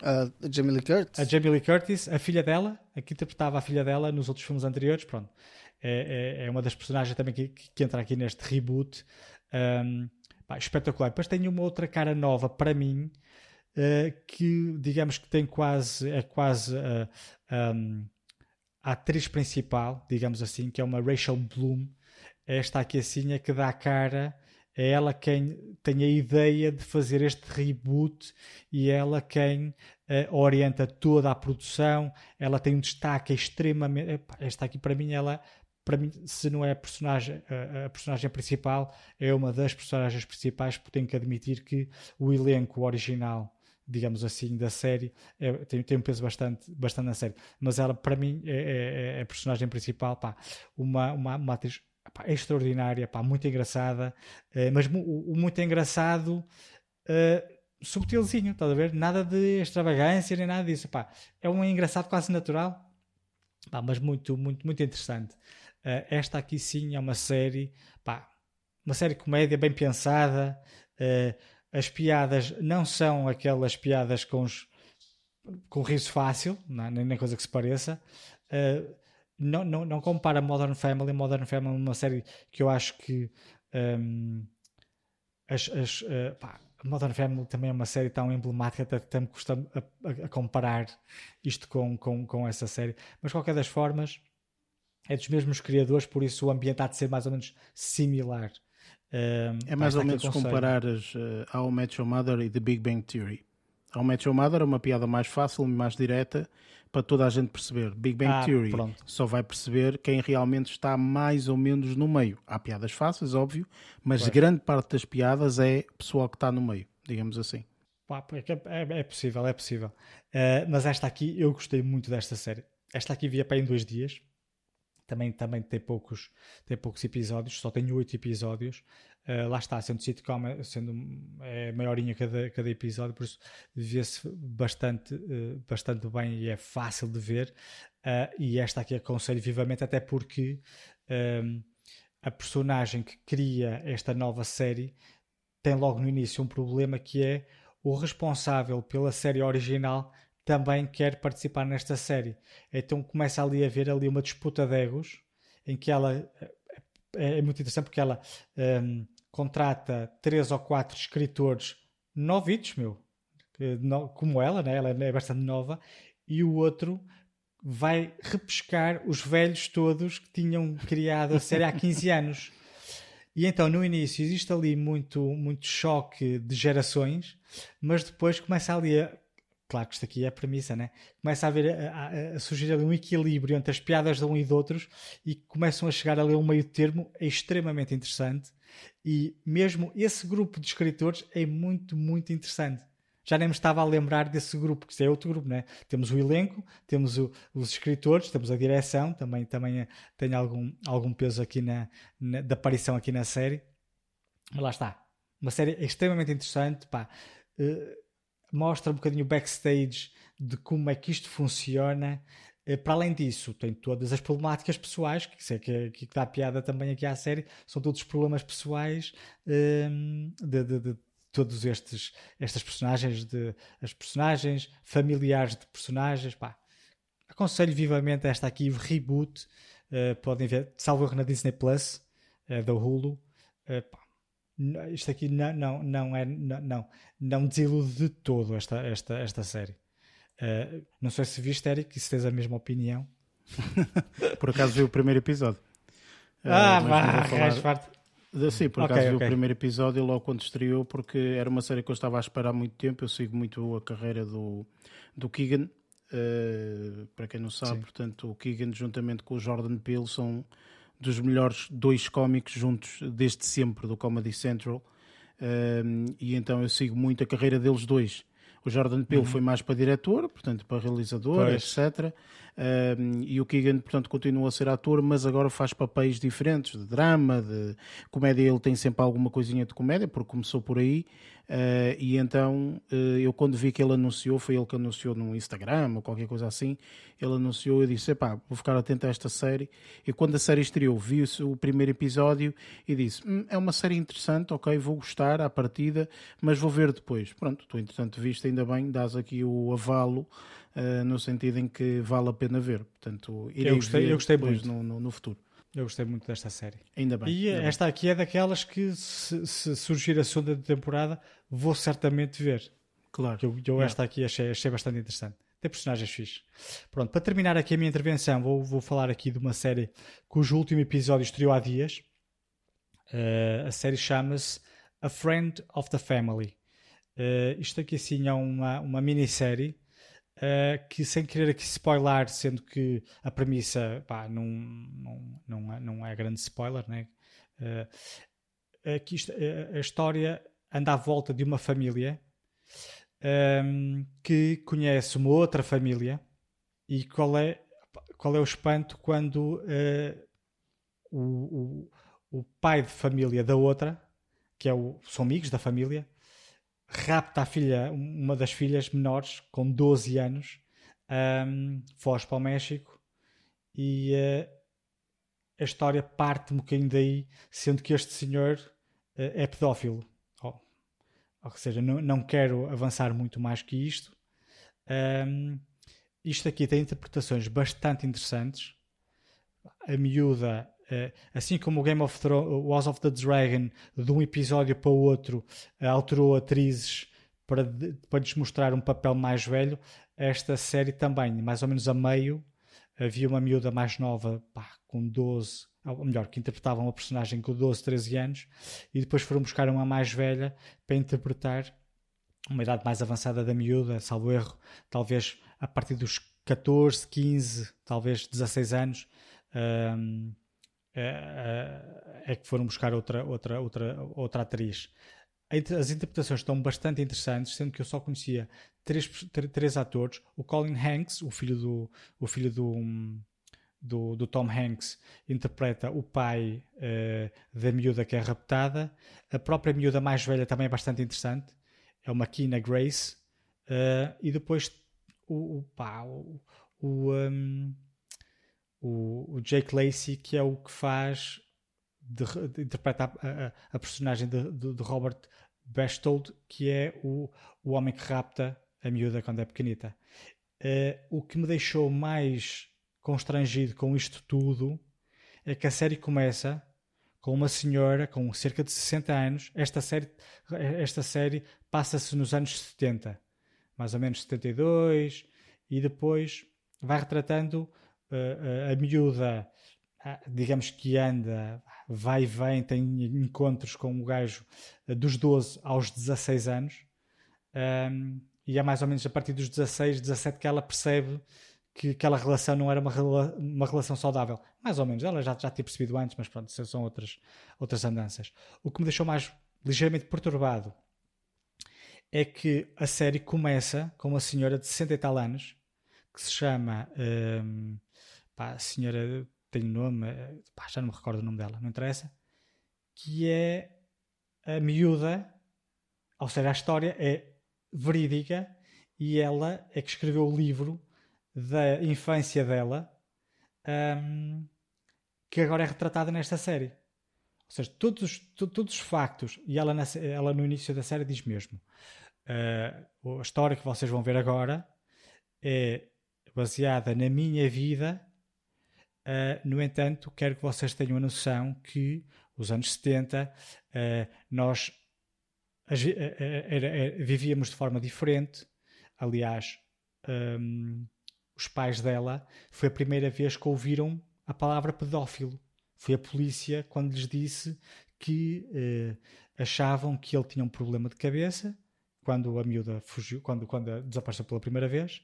Uh, a Jamie Lee Curtis. A Jamie Lee Curtis, a filha dela, a que interpretava a filha dela nos outros filmes anteriores, pronto. É, é, é uma das personagens também que, que, entra aqui neste reboot. Um, pá, espetacular. Depois tem uma outra cara nova para mim, uh, que digamos que tem quase, é quase uh, um, a atriz principal, digamos assim, que é uma Rachel Bloom. Esta aqui assim é que dá a cara é ela quem tem a ideia de fazer este reboot e ela quem uh, orienta toda a produção. Ela tem um destaque extremamente. Esta aqui, para mim, ela. Para mim, se não é a personagem, a, a personagem principal, é uma das personagens principais, porque tenho que admitir que o elenco original digamos assim, da série, é, tem, tem um peso bastante, bastante na série. Mas ela, para mim, é, é, é a personagem principal, pá, uma, uma, uma atriz pá, é extraordinária, pá, muito engraçada, uh, mas o, o, muito engraçado uh, subtilzinho, estás a ver? Nada de extravagância nem nada disso, pá. É um engraçado quase natural, pá, mas muito, muito, muito interessante. Uh, esta aqui sim é uma série, pá, uma série comédia bem pensada. as piadas não são aquelas piadas com os, com riso fácil, não, é? nem coisa que se pareça. Uh, não, não, não compara Modern Family. Modern Family é uma série que eu acho que um, as, as, uh, pá, Modern Family também é uma série tão emblemática até que me custa a, a, a, comparar isto com, com, com essa série. Mas, de qualquer das formas, é dos mesmos criadores, por isso o ambiente há de ser mais ou menos similar. Um, é mais ou menos comparares uh, ao Match Your Mother e The Big Bang Theory. Ao Match Your Mother é uma piada mais fácil, mais direta, para toda a gente perceber. Big Bang ah, Theory pronto. só vai perceber quem realmente está mais ou menos no meio. Há piadas fáceis, óbvio, mas Ué. grande parte das piadas é pessoal que está no meio, digamos assim. É, é, é possível, é possível. Uh, mas esta aqui, eu gostei muito desta série. Esta aqui via para em dois dias. Também, também tem, poucos, tem poucos episódios, só tem oito episódios. Uh, lá está, sendo sitcom, sendo é maiorinha cada, cada episódio, por isso vê-se bastante, uh, bastante bem e é fácil de ver. Uh, e esta aqui aconselho vivamente, até porque ehm, a personagem que cria esta nova série tem logo no início um problema que é o responsável pela série original também quer participar nesta série. Então começa ali a haver ali uma disputa de egos em que ela é, é muito interessante porque ela um, contrata três ou quatro escritores novitos, meu, como ela, né? ela é bastante nova, e o outro vai repescar os velhos todos que tinham criado a série há 15 anos. E então, no início, existe ali muito, muito choque de gerações, mas depois começa ali a. Claro que isto aqui é a premissa, né? Começa a, haver, a, a, surgir ali um equilíbrio entre as piadas de um e de outros e começam a chegar ali a um meio termo extremamente interessante e mesmo esse grupo de escritores é muito, muito interessante. Já nem me estava a lembrar desse grupo, que é outro grupo, né? Temos o elenco, temos o, os escritores, temos a direção, também, também é, tem algum, algum peso aqui na, na, da aparição aqui na série. Mas lá está. Uma série extremamente interessante, pá. Uh, mostra um bocadinho o backstage de como é que isto funciona eh, para além disso, tem todas as problemáticas pessoais, que sei que, que dá piada também aqui à série, são todos os problemas pessoais um, de, de, de, todos estes estas personagens, de, as personagens familiares de personagens, pá, aconselho vivamente esta aqui, reboot. Uh, podem ver, salvo na Disney Plus, uh, da Hulu. Uh, pá, isto aqui não, não, não é não, não, não desilude de todo esta, esta, esta série. Uh, não sei se viste, Eric, se tens a mesma opinião. Por acaso vi o primeiro episódio. Ah, uh, vá, falar... Sim, por acaso okay, vi okay. o primeiro episódio logo quando estreou, porque era uma série que eu estava a esperar há muito tempo. Eu sigo muito a carreira do, do Keegan. Uh, para quem não sabe, Sim. portanto, o Keegan, juntamente com o Jordan Peele, são dos melhores dois cómicos juntos desde sempre do Comedy Central. Uh, e então eu sigo muito a carreira deles dois. O Jordan Peele uhum. foi mais para diretor, portanto para realizador, pois. etc. Um, e o Keegan, portanto, continua a ser ator, mas agora faz papéis diferentes, de drama, de comédia. Ele tem sempre alguma coisinha de comédia, porque começou por aí. Uh, e então uh, eu quando vi que ele anunciou, foi ele que anunciou no Instagram ou qualquer coisa assim, ele anunciou, eu disse, epá, vou ficar atento a esta série. E quando a série estreou, vi o primeiro episódio e disse, hum, é uma série interessante, ok, vou gostar à partida, mas vou ver depois. Pronto, tu entretanto viste, ainda bem, dás aqui o avalo uh, no sentido em que vale a pena ver. Portanto, irei eu gostei, ver eu gostei muito. No, no, no futuro. Eu gostei muito desta série. Ainda bem. E ainda esta bem. aqui é daquelas que, se, se, surgir a segunda temporada, vou certamente ver. Claro. Eu, eu esta aqui achei, achei bastante interessante. Tem personagens fixes. Pronto, para terminar aqui a minha intervenção, vou, vou falar aqui de uma série cujo último episódio estreou há dias. Uh, a série chama-se A Friend of the Family. Uh, isto aqui assim é uma, uma minissérie Uh, que sem querer aqui spoiler, sendo que a premissa pá, não, não, não, é, não é grande spoiler, né? Uh, aqui a história anda à volta de uma família um, que conhece uma outra família e qual é, qual é o espanto quando o, o, o pai de família da outra, que é o, são amigos da família, rapta a filha, uma das filhas menores, com 12 anos, um, foge para o México e uh, a história parte um bocadinho daí, sendo que este senhor uh, é pedófilo. Ou seja, não, não quero avançar muito mais que isto. Um, isto aqui tem interpretações bastante interessantes. A miúda Uh, assim como o Game of Thrones, House of the Dragon, de um episódio para o outro, uh, alterou atrizes para, para lhes mostrar um papel mais velho, esta série também, mais ou menos a meio, havia uma miúda mais nova, pá, com 12, ou melhor, que interpretava uma personagem com 12, 13 anos, e depois foram buscar uma mais velha para interpretar uma idade mais avançada da miúda, salvo erro, talvez a partir dos 14, 15, talvez 16 anos. É, é, é que foram buscar outra, outra, outra, outra atriz. As interpretações estão bastante interessantes, sendo que eu só conhecia três, três atores. O Colin Hanks, o filho do, o filho do, do, do Tom Hanks, interpreta o pai uh, da miúda que é raptada. A própria miúda mais velha também é bastante interessante. É uma Kina Grace. Uh, e depois o, o, pá, o, o um, o, o Jake Lacey, que é o que faz, de, de, interpreta a, a, a personagem de, de, de, Robert Bestold, que é o, o homem que rapta a miúda quando é pequenita. Uh, o que me deixou mais constrangido com isto tudo é que a série começa com uma senhora com cerca de 60 anos. Esta série, esta série passa-se nos anos 70, mais ou menos 72, e depois vai retratando a, a miúda, digamos que anda, vai e vem, tem encontros com o gajo dos 12 aos 16 anos. Um, e é mais ou menos a partir dos 16, 17 que ela percebe que aquela relação não era uma, uma relação saudável. Mais ou menos, ela já, já tinha percebido antes, mas pronto, são outras, outras andanças. O que me deixou mais ligeiramente perturbado é que a série começa com uma senhora de 60 e tal anos que se chama um, pá, a senhora tem nome, pá, já não me recordo o nome dela, não interessa, que é a miúda, ou seja, a história é verídica e ela é que escreveu o livro da infância dela um, que agora é retratada nesta série. Ou seja, todos, todos os factos, e ela, ela no início da série diz mesmo: uh, a história que vocês vão ver agora é baseada na minha vida. Uh, no entanto, quero que vocês tenham a noção que os anos 70 uh, nós era, era, vivíamos de forma diferente. Aliás, um, os pais dela foi a primeira vez que ouviram a palavra pedófilo. Foi a polícia quando lhes disse que uh, achavam que ele tinha um problema de cabeça quando a miúda fugiu, quando, quando desapareceu pela primeira vez,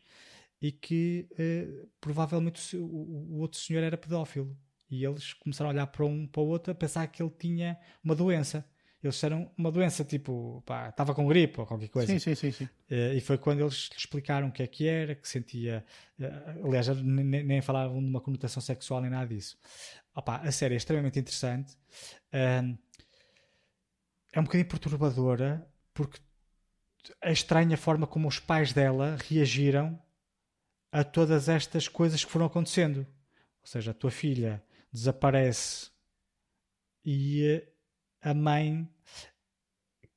e que uh, provavelmente o, o, outro senhor era pedófilo. E eles começaram a olhar para um para o outro a pensar que ele tinha uma doença. Eles disseram uma doença tipo, pá, estava com gripe ou qualquer coisa. Sim, sim, sim. sim. Uh, e foi quando eles lhe explicaram o que é que era, que sentia. Uh, aliás, nem, nem, falavam de uma conotação sexual nem nada disso. Opa, a série é extremamente interessante. Uh, é um bocadinho perturbadora porque é estranha a forma como os pais dela reagiram a todas estas coisas que foram acontecendo. Ou seja, a tua filha desaparece e a mãe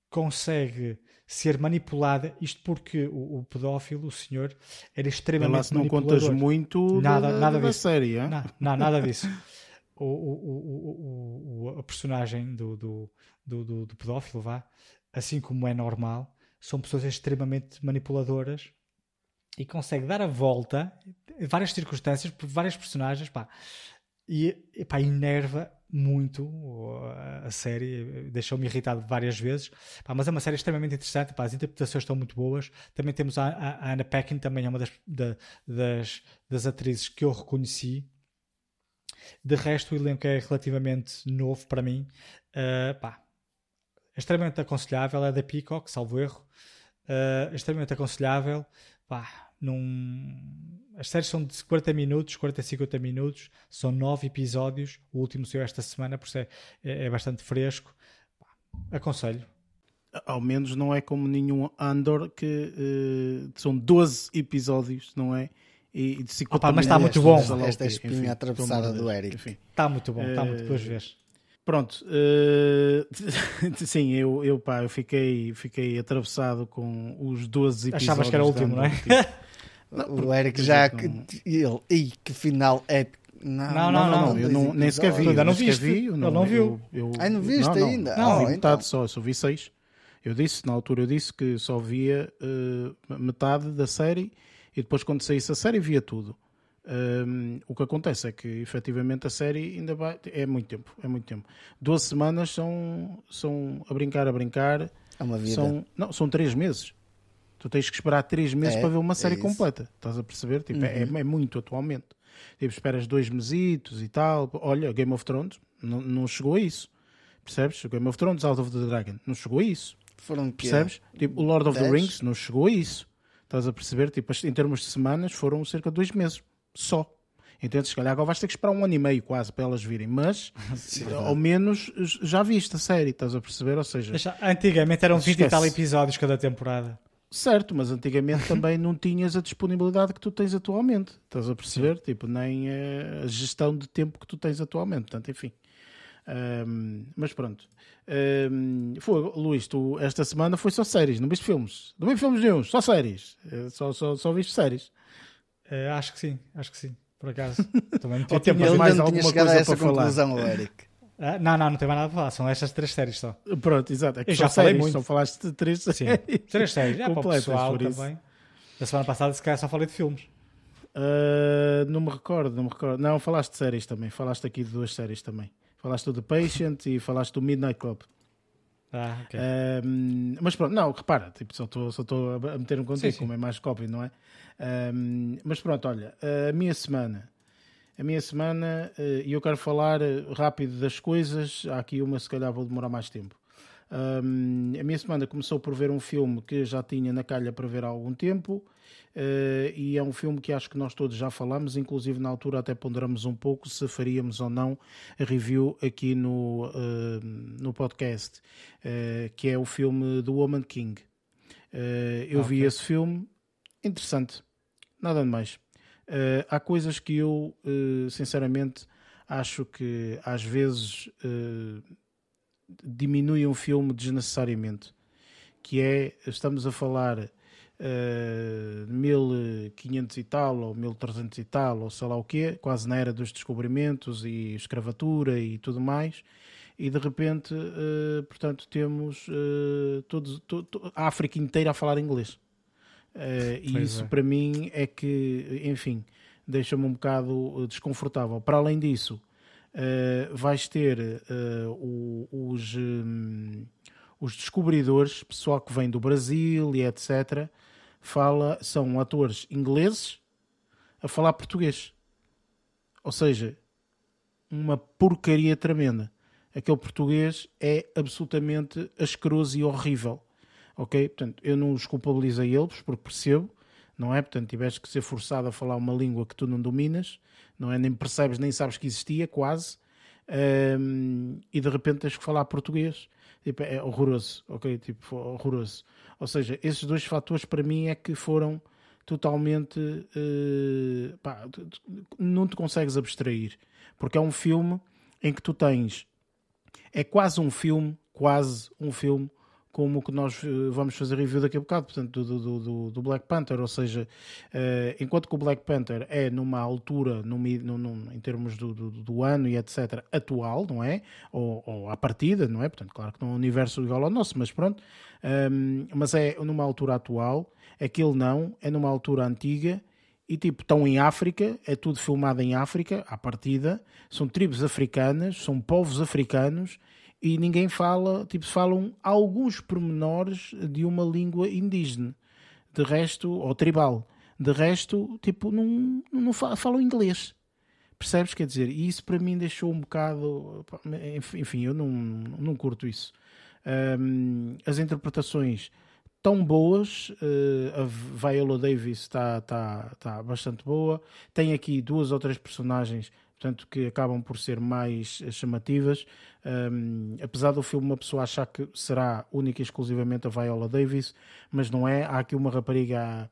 consegue ser manipulada, isto porque o, o pedófilo, o senhor, era extremamente não manipulador. contas muito nada, da, nada da disso. série, não, não, nada disso. O, o, o, a personagem do, do, do, do, pedófilo, vá, assim como é normal, são pessoas extremamente manipuladoras e consegue dar a volta em várias circunstâncias, por várias personagens, pá, e, e pá, enerva muito a série, deixou-me irritado várias vezes, pá, mas é uma série extremamente interessante, pá, as interpretações estão muito boas. Também temos a, a, Anna Paquin, também é uma das, da, das, das atrizes que eu reconheci. De resto, o elenco é relativamente novo para mim. Uh, pá, é extremamente aconselhável, é da Peacock, salvo erro. Uh, extremamente aconselhável. Pá, num... As séries são de 40 minutos, 40 a 50 minutos, são 9 episódios. O último saiu esta semana, por isso é, é, é bastante fresco. Aconselho. Ao menos não é como nenhum Andor, que uh, são 12 episódios, não é? E, de 50 Opa, mas está muito bom. Esta espinha enfim, atravessada do Eric. Está muito bom, está muito boas vezes. Pronto, uh, sim, eu, eu, pá, eu fiquei, fiquei atravessado com os 12 episódios. Achavas que era o último, não é? Não, o Eric já. Que, ele, e que final épico. Não, não, não, não, não eu não, nem sequer vi. Ainda não viste? Vi, eu não, não viu. Eu, eu, Ai, não viste não, ainda? Não, oh, vi metade então. só, só vi seis. Eu disse, na altura eu disse que só via uh, metade da série e depois quando saísse a série via tudo. Um, o que acontece é que efetivamente a série ainda vai. É muito tempo, é muito tempo. Duas semanas são, são a brincar, a brincar. É uma vida. São, não, são três meses. Tu tens que esperar três meses é, para ver uma série é completa. Estás a perceber? Tipo, é, uhum. é, é, muito atualmente. Tipo, esperas dois mesitos e tal. Olha, Game of Thrones não, não chegou a isso. Percebes? O Game of Thrones, Out of the Dragon, não chegou a isso. Foram Percebes? Tipo, o Lord of the Rings não chegou a isso. Estás a perceber? Tipo, em termos de semanas, foram cerca de dois meses só. Entendes? Se calhar agora vais ter que esperar um ano e meio quase para elas virem, mas Sim, ao menos já viste a série, estás a perceber? Ou seja, antigamente eram 20 e tal episódios cada temporada. Certo, mas antigamente também não tinhas a disponibilidade que tu tens atualmente, estás a perceber? Sim. Tipo, nem a gestão de tempo que tu tens atualmente, portanto, enfim. Um, mas pronto. Um, foi, Luís, tu esta semana foi só séries, não viste filmes? Não viste filmes nenhum, só séries. Eh, só, só, só viste séries. Uh, acho que sim, acho que sim, por acaso. Também não tempo, mas mais alguma coisa para conclusão, falar. Eric. Uh, não, não, não tem mais nada para falar, são estas três séries só. Pronto, exato. É Eu já falei muito. Só falaste de três séries. Sim, três séries. É para o pessoal também. Da semana passada, se calhar, só falei de filmes. Uh, não me recordo, não me recordo. Não, falaste de séries também. Falaste aqui de duas séries também. Falaste do The Patient e falaste do Midnight Club. Ah, okay. um, mas pronto, não, repara, tipo, só estou só a meter-me contigo, sim, sim. como é mais cópio, não é? Um, mas pronto, olha, a minha semana, a minha semana, eh, e eu quero falar eh, rápido das coisas, há aqui uma, se calhar vou demorar mais tempo. Um, a minha semana começou por ver um filme que já tinha na calha para ver há algum tempo, Uh, e é um filme que acho que nós todos já falamos, inclusive na altura até ponderamos um pouco se faríamos ou não a review aqui no, uh, no podcast, uh, que é o filme do Woman King. eu okay. vi esse filme, interessante, nada de mais. Há coisas que eu, sinceramente, acho que às vezes diminuem um filme desnecessariamente, que é, estamos a falar uh, 1500 e tal, ou 1300 e tal, ou sei lá o quê, quase na era dos descobrimentos e escravatura e tudo mais. E de repente, uh, portanto, temos uh, todos, to, a África inteira a falar inglês. Uh, e isso é. para mim é que, enfim, deixa-me um bocado desconfortável. Para além disso, vais ter o, os. Um, os descobridores, pessoal que vem do Brasil e etc., fala, são atores ingleses a falar português. Ou seja, uma porcaria tremenda. Aquele português é absolutamente asqueroso e horrível. Ok? Portanto, eu não os culpabilizei eles, porque percebo, não é? Portanto, tiveste que ser forçado a falar uma língua que tu não dominas, não é? Nem percebes, nem sabes que existia, quase. Um, e de repente tens que falar português tipo, é horroroso, ok? Tipo, horroroso. Ou seja, esses dois fatores para mim é que foram totalmente. Uh, pá, não te consegues abstrair. Porque é um filme em que tu tens. É quase um filme, quase um filme como o que nós eh, vamos fazer review daqui a bocado, portanto, do, do, do, do Black Panther, ou seja, uh, enquanto que o Black Panther é numa altura, num, num, em termos do, do, ano e etc., atual, não é? Ou, ou à partida, não é? Portanto, claro que não é um universo igual ao nosso, mas pronto, um, mas é numa altura atual, aquele não, é numa altura antiga, e tipo, estão em África, é tudo filmado em África, à partida, são tribos africanas, são povos africanos, e ninguém fala, tipo, falam alguns pormenores de uma língua indígena, de resto, ou tribal, de resto, tipo, não, não falam inglês. Percebes? Quer dizer, e isso para mim deixou um bocado. Enfim, eu não, não curto isso. Um, as interpretações tão boas. Uh, a Viola Davis está tá, tá bastante boa. Tem aqui duas ou três personagens portanto, que acabam por ser mais chamativas. Um, apesar do filme uma pessoa achar que será única e exclusivamente a Viola Davis, mas não é. Há aqui uma rapariga,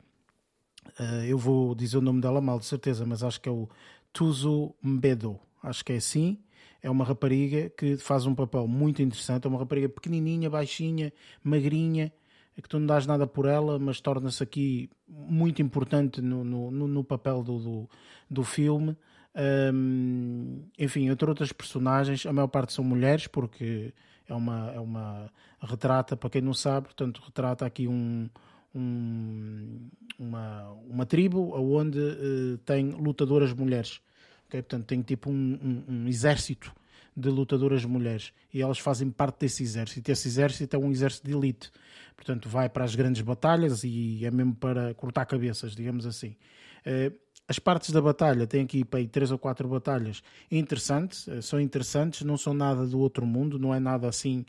uh, eu vou dizer o nome dela mal, de certeza, mas acho que é o Tuzo Mbedo, acho que é assim. É uma rapariga que faz um papel muito interessante. É uma rapariga pequenininha, baixinha, magrinha, que tu não dás nada por ela, mas torna-se aqui muito importante no, no, no papel do, do, do filme. Um, enfim, entre outras personagens, a maior parte são mulheres, porque é uma, é uma retrata, para quem não sabe, portanto, retrata aqui um, um uma, uma tribo onde uh, tem lutadoras mulheres. Okay? Portanto, tem tipo um, um, um, exército de lutadoras mulheres e elas fazem parte desse exército. Esse exército é um exército de elite, portanto, vai para as grandes batalhas e é mesmo para cortar cabeças, digamos assim. Uh, as partes da batalha, tem aqui para aí três ou quatro batalhas interessantes, eh, são interessantes, não são nada do outro mundo, não é nada assim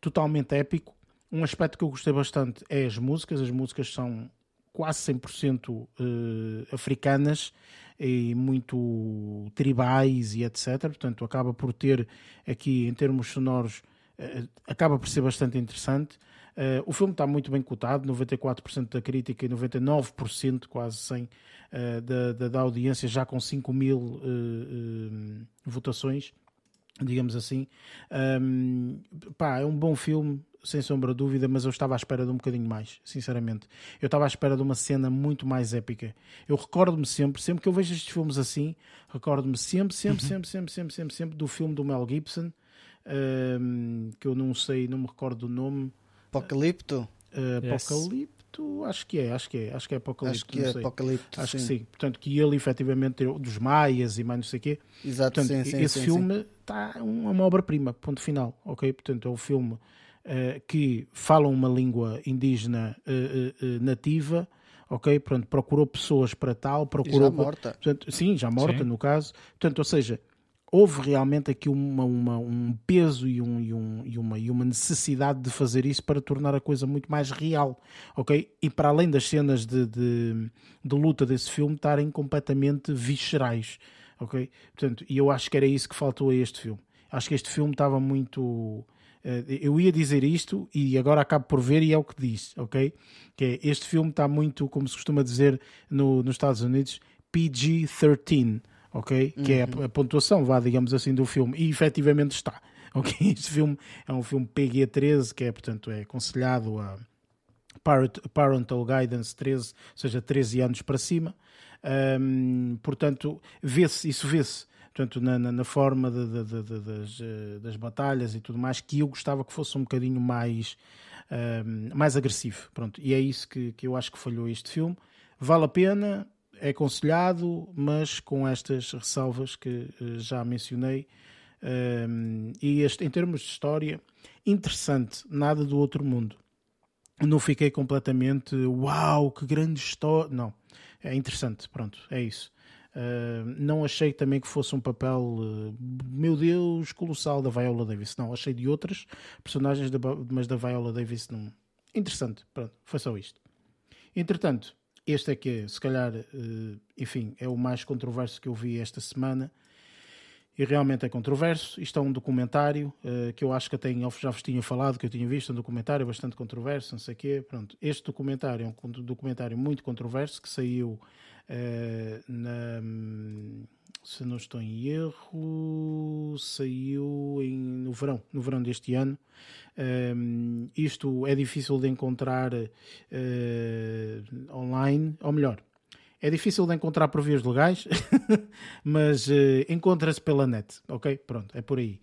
totalmente épico. Um aspecto que eu gostei bastante é as músicas, as músicas são quase 100% uh, eh, africanas e muito tribais e etc. Portanto, acaba por ter aqui, em termos sonoros, uh, acaba por ser bastante interessante. Uh, o filme está muito bem cotado, 94% da crítica e 99%, quase 100%, uh, da, da, da, audiência, já com 5 mil uh, votações, digamos assim. Um, pá, é um bom filme, sem sombra de dúvida, mas eu estava à espera de um bocadinho mais, sinceramente. Eu estava à espera de uma cena muito mais épica. Eu recordo-me sempre, sempre que eu vejo estes filmes assim, recordo-me sempre, sempre, uhum. sempre, sempre, sempre, sempre, sempre do filme do Mel Gibson, um, que eu não sei, não me recordo do nome. Apocalipto? Uh, yes. Apocalipto, acho que é, acho que é, acho que é Apocalipto. Acho que é Apocalipto. Acho sim. que sim. Portanto, que ele efetivamente dos Maias e mais não sei o quê. Exato, Portanto, sim, esse sim, filme está uma obra-prima, ponto final, ok? Portanto, é um filme uh, que fala uma língua indígena uh, uh, nativa, ok? Pronto, procurou pessoas para tal, procurou. E já morta. Portanto, sim, já morta sim. no caso. Portanto, ou seja, houve realmente aqui uma, uma, um peso e, um, e, um, e, uma, e uma necessidade de fazer isso para tornar a coisa muito mais real, ok? E para além das cenas de, de, de luta desse filme estarem completamente viscerais, ok? Portanto, e eu acho que era isso que faltou a este filme. Acho que este filme estava muito... Eh, eu ia dizer isto e agora acabo por ver e é o que diz, ok? Que é, este filme está muito, como se costuma dizer no, nos Estados Unidos, PG-13, ok? Uhum. Que é a, uhum. a, pontuação, vá, digamos assim, do filme. E efetivamente está, ok? Este filme é um filme PG-13, que é, portanto, é aconselhado a Parental Guidance 13, ou seja, 13 anos para cima. Um, portanto, vê-se, isso vê-se portanto, na, na, na forma de, de, de, das, eh, das batalhas e tudo mais, que eu gostava que fosse um bocadinho mais, um, mais agressivo. Pronto, e é isso que, que eu acho que falhou este filme. Vale a pena, é aconselhado, mas com estas ressalvas que uh, já mencionei. Um, e este, em termos de história, interessante, nada do outro mundo. Não fiquei completamente, uau, que grande história. Não, é interessante, pronto, é isso. Uh, não achei também que fosse um papel, uh, meu Deus, colossal da Viola Davis. Não, achei de outras personagens, mas da Viola Davis não. Interessante, pronto, foi só isto. Entretanto, este é que, se calhar, uh, enfim, é o mais controverso que eu vi esta semana e realmente é controverso. Isto é um documentário uh, que eu acho que até já vos tinha falado, que eu tinha visto, um documentário bastante controverso, não sei o quê. Pronto, este documentário é um documentário muito controverso que saiu uh, na, se não estou em erro, saiu em, no verão, no verão deste ano. Um, isto é difícil de encontrar uh, online, ou melhor, é difícil de encontrar por vias legais, mas uh, encontra-se pela net, ok? Pronto, é por aí.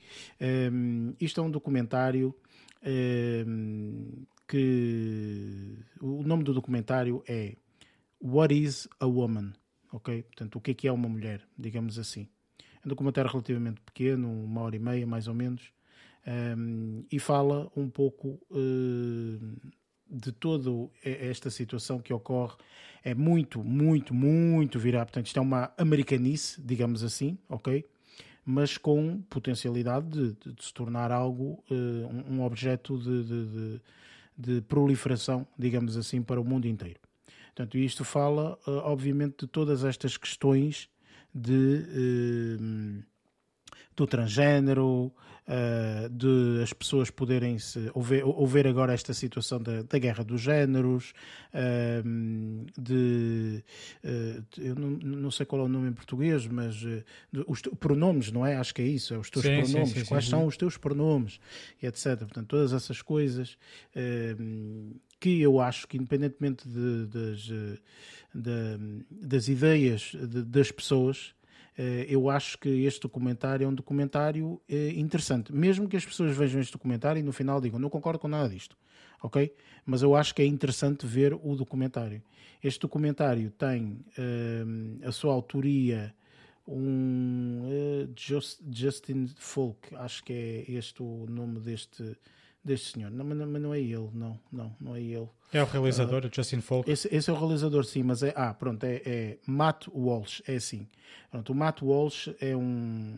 Um, isto é um documentário um, que o nome do documentário é What is a Woman? Ok? Portanto, o que é que é uma mulher, digamos assim. É um documentário relativamente pequeno, uma hora e meia mais ou menos, um, e fala um pouco uh, de toda esta situação que ocorre é muito, muito, muito virar. Portanto, isto é uma americanice, digamos assim, ok? Mas com potencialidade de, de se tornar algo, uh, um, objeto de, de, de, proliferação, digamos assim, para o mundo inteiro. Portanto, isto fala, uh, obviamente, de todas estas questões de, uh, do transgênero, uh, de as pessoas poderem se ouvir, agora esta situação da, da guerra dos géneros, de, eu não, não, sei qual é o nome em português, mas os pronomes, não é? Acho que é isso, é os teus sim, pronomes, sim, sim, quais são os teus pronomes, e etc. Portanto, todas essas coisas que eu acho que independentemente de, das, de, das ideias de, das pessoas eh, eu acho que este documentário é um documentário eh, interessante. Mesmo que as pessoas vejam este documentário e no final digam não concordo com nada disto, ok? Mas eu acho que é interessante ver o documentário. Este documentário tem uh, a sua autoria um uh, Just, Justin Folk, acho que é este o nome deste deste senhor. Não, mas, não é ele, não, não, não é ele. É o realizador, uh, Justin Folk. Esse, esse, é o realizador, sim, mas é. Ah, pronto, é, é Matt Walsh, é assim. Pronto, o Matt Walsh é um.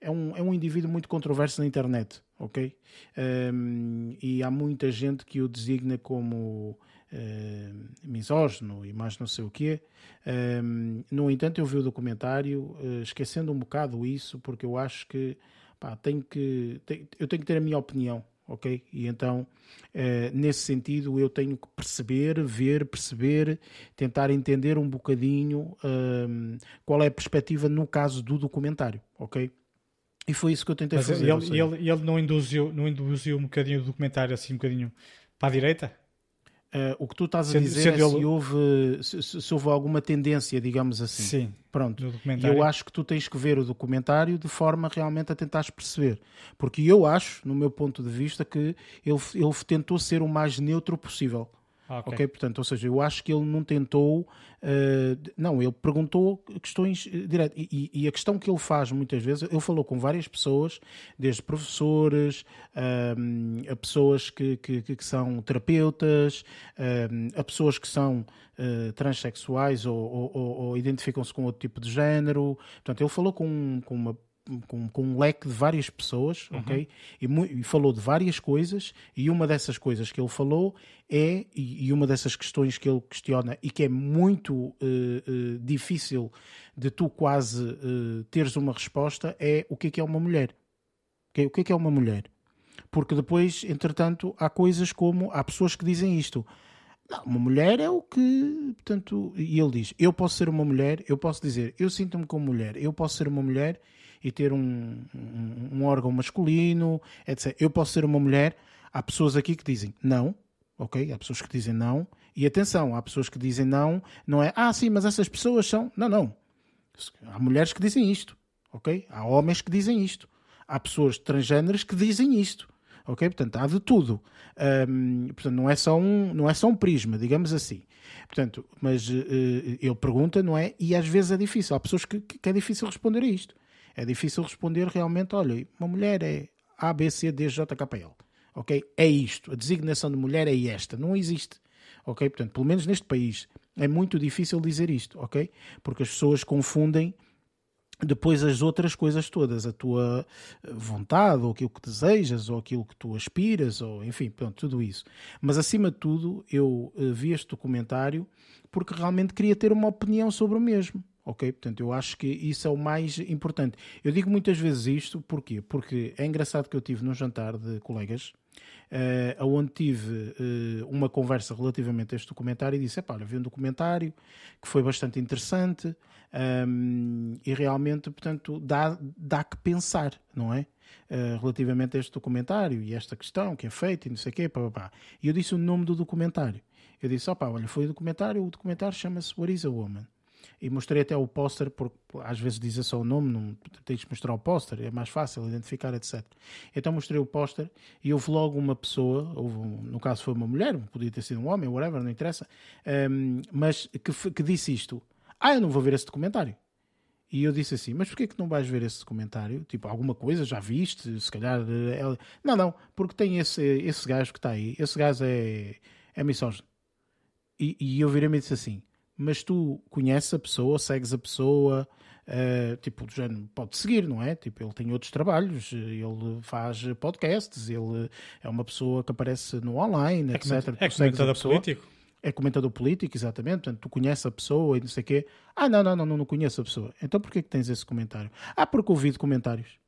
É um, é um indivíduo muito controverso na internet, ok? Um, e há muita gente que o designa como uh, misógino e mais não sei o quê. Um, no entanto, eu vi o documentário uh, esquecendo um bocado isso, porque eu acho que pá, tenho que, tenho, eu tenho que ter a minha opinião ok? E então, eh, nesse sentido, eu tenho que perceber, ver, perceber, tentar entender um bocadinho ehm, qual é a perspectiva no caso do documentário, ok? E foi isso que eu tentei Mas fazer. Ele, ele, ele não, induziu, não induziu um bocadinho o documentário assim, um bocadinho para a direita? Uh, o que tu estás a dizer sendo é se, houve, se, se, houve alguma tendência, digamos assim. Sim. Pronto. Eu acho que tu tens que ver o documentário de forma realmente a tentar perceber. Porque eu acho, no meu ponto de vista, que ele, ele tentou ser o mais neutro possível. Okay. ok, portanto, ou seja, eu acho que ele não tentou, uh, não, ele perguntou questões uh, direto e, e, a questão que ele faz muitas vezes, ele falou com várias pessoas, desde professores, uh, a pessoas que, que, que são terapeutas, a pessoas que são uh, transexuais ou, ou, ou identificam-se com outro tipo de género. Portanto, ele falou com, com uma com, com, um leque de várias pessoas, uhum. ok? E, e, falou de várias coisas, e uma dessas coisas que ele falou é, e, e uma dessas questões que ele questiona, e que é muito uh, uh, difícil de tu quase uh, teres uma resposta, é o que é que é uma mulher? Okay? O que é que é uma mulher? Porque depois, entretanto, há coisas como, há pessoas que dizem isto, não, uma mulher é o que, portanto, e ele diz, eu posso ser uma mulher, eu posso dizer, eu sinto-me como mulher, eu posso ser uma mulher e ter um, um, um órgão masculino, etc. Eu posso ser uma mulher. Há pessoas aqui que dizem não, ok? Há pessoas que dizem não. E atenção, há pessoas que dizem não, não é, ah, sim, mas essas pessoas são. Não, não. Há mulheres que dizem isto, ok? Há homens que dizem isto. Há pessoas transgêneras que dizem isto, ok? Portanto, há de tudo. Portanto, não é, só um, não é só um prisma, digamos assim. Portanto, mas uh, ele pergunta, não é? E às vezes é difícil. Há pessoas que, que é difícil responder a isto. É difícil responder realmente, olha, uma mulher é A, B, C, D, J, K, L. Ok? É isto. A designação de mulher é esta. Não existe. Ok? Portanto, pelo menos neste país é muito difícil dizer isto. Ok? Porque as pessoas confundem depois as outras coisas todas, a tua vontade, ou aquilo que desejas, ou aquilo que tu aspiras, ou enfim, pronto, tudo isso. Mas acima de tudo, eu uh, vi este documentário porque realmente queria ter uma opinião sobre o mesmo. Ok? Portanto, eu acho que isso é o mais importante. Eu digo muitas vezes isto, porquê? Porque é engraçado que eu tive num jantar de colegas, uh, onde tive uh, uma conversa relativamente a este documentário e disse: pá, vi um documentário que foi bastante interessante um, e realmente, portanto, dá, dá que pensar, não é? Uh, relativamente a este documentário e esta questão que é feita e não sei o quê, pá, pá, pá. E eu disse o nome do documentário. Eu disse: opá, olha, foi o documentário, o documentário chama-se What is a Woman? E mostrei até o póster, porque às vezes diz só o nome, não tens de mostrar o póster, é mais fácil identificar, etc. Então mostrei o póster e houve logo uma pessoa, houve, no caso foi uma mulher, podia ter sido um homem, whatever, não interessa, um, mas que, que disse isto: Ah, eu não vou ver esse documentário. E eu disse assim, mas porquê que não vais ver esse documentário? Tipo, alguma coisa já viste? Se calhar... É... Não, não, porque tem esse, esse gajo que está aí. Esse gajo é, é misógino. E, e eu virei-me e disse assim, mas tu conheces a pessoa, segues a pessoa, uh, tipo, já pode seguir, não é? Tipo, ele tem outros trabalhos, ele faz podcasts, ele é uma pessoa que aparece no online, é etc. É comentador político? É comentador político, exatamente. Portanto, tu conheces a pessoa e não sei o quê. Ah, não, não, não, não, não conheço a pessoa. Então porquê que tens esse comentário? Ah, porque ouvi de comentários.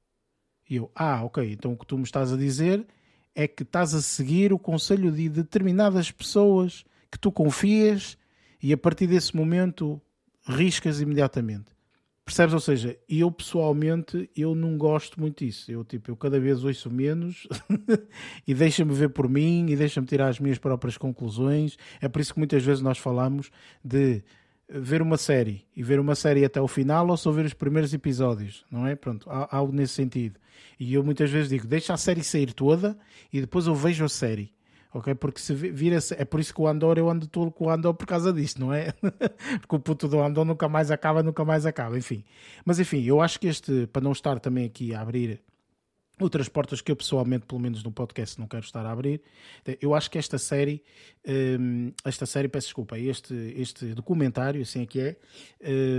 E eu, ah, ok, então o que tu me estás a dizer é que estás a seguir o conselho de determinadas pessoas que tu confias e a partir desse momento riscas imediatamente. Percebes? Ou seja, eu pessoalmente eu não gosto muito disso. Eu tipo, eu cada vez ouço menos e deixa-me ver por mim e deixa-me tirar as minhas próprias conclusões. É por isso que muitas vezes nós falamos de ver uma série e ver uma série até o final ou só ver os primeiros episódios, não é? Pronto, há algo nesse sentido. E eu muitas vezes digo, deixa a série sair toda e depois eu vejo a série ok? Porque se vira é por isso que o Andor eu ando todo com o Andor por causa disto, não é? Porque o puto do Andor nunca mais acaba, nunca mais acaba, enfim. Mas enfim, eu acho que este, para não estar também aqui a abrir outras portas que eu pessoalmente, pelo menos no podcast, não quero estar a abrir. Eu acho que esta série, hum, esta série, peço desculpa, este, este documentário, assim é que é,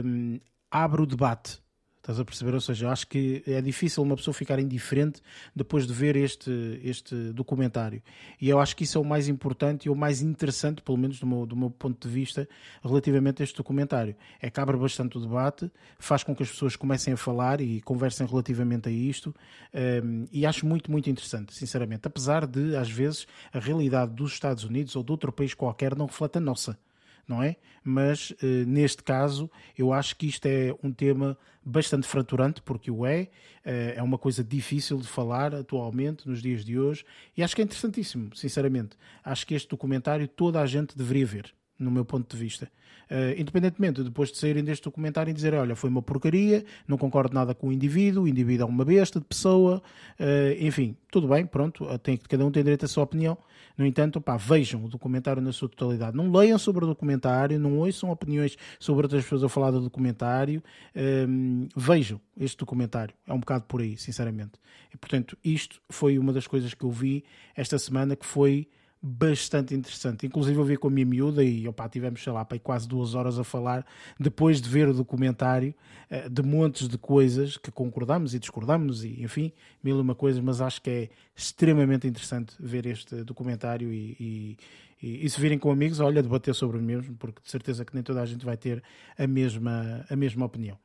hum, abre o debate Estás a perceber? Ou seja, acho que é difícil uma pessoa ficar indiferente depois de ver este, este documentário. E eu acho que isso é o mais importante e o mais interessante, pelo menos do meu, do meu ponto de vista, relativamente a este documentário. É que abre bastante o debate, faz com que as pessoas comecem a falar e conversem relativamente a isto. Um, ehm, e acho muito, muito interessante, sinceramente. Apesar de, às vezes, a realidade dos Estados Unidos ou de outro país qualquer não reflete a nossa não é? Mas uh, neste caso eu acho que isto é um tema bastante fraturante, porque o é, uh, é uma coisa difícil de falar atualmente, nos dias de hoje, e acho que é interessantíssimo, sinceramente. Acho que este documentário toda a gente deveria ver no meu ponto de vista. Uh, independentemente depois de saírem deste documentário e dizer olha, foi uma porcaria, não concordo nada com o indivíduo, o indivíduo é uma besta de pessoa, uh, enfim, tudo bem, pronto, tem, cada um tem direito à sua opinião. No entanto, pá, vejam o documentário na sua totalidade. Não leiam sobre o documentário, não ouçam opiniões sobre outras pessoas a falar do documentário. Um, ehm, vejam este documentário. É um bocado por aí, sinceramente. E, portanto, isto foi uma das coisas que eu vi esta semana que foi bastante interessante. Inclusive eu vi com a minha miúda e opa, tivemos, sei lá, quase duas horas a falar depois de ver o documentário eh, de montes de coisas que concordamos e discordamos e enfim, mil e uma coisas, mas acho que é extremamente interessante ver este documentário e, e, e, e se virem com amigos, olha, debater sobre o mesmo, porque de certeza que nem toda a gente vai ter a mesma, a mesma opinião.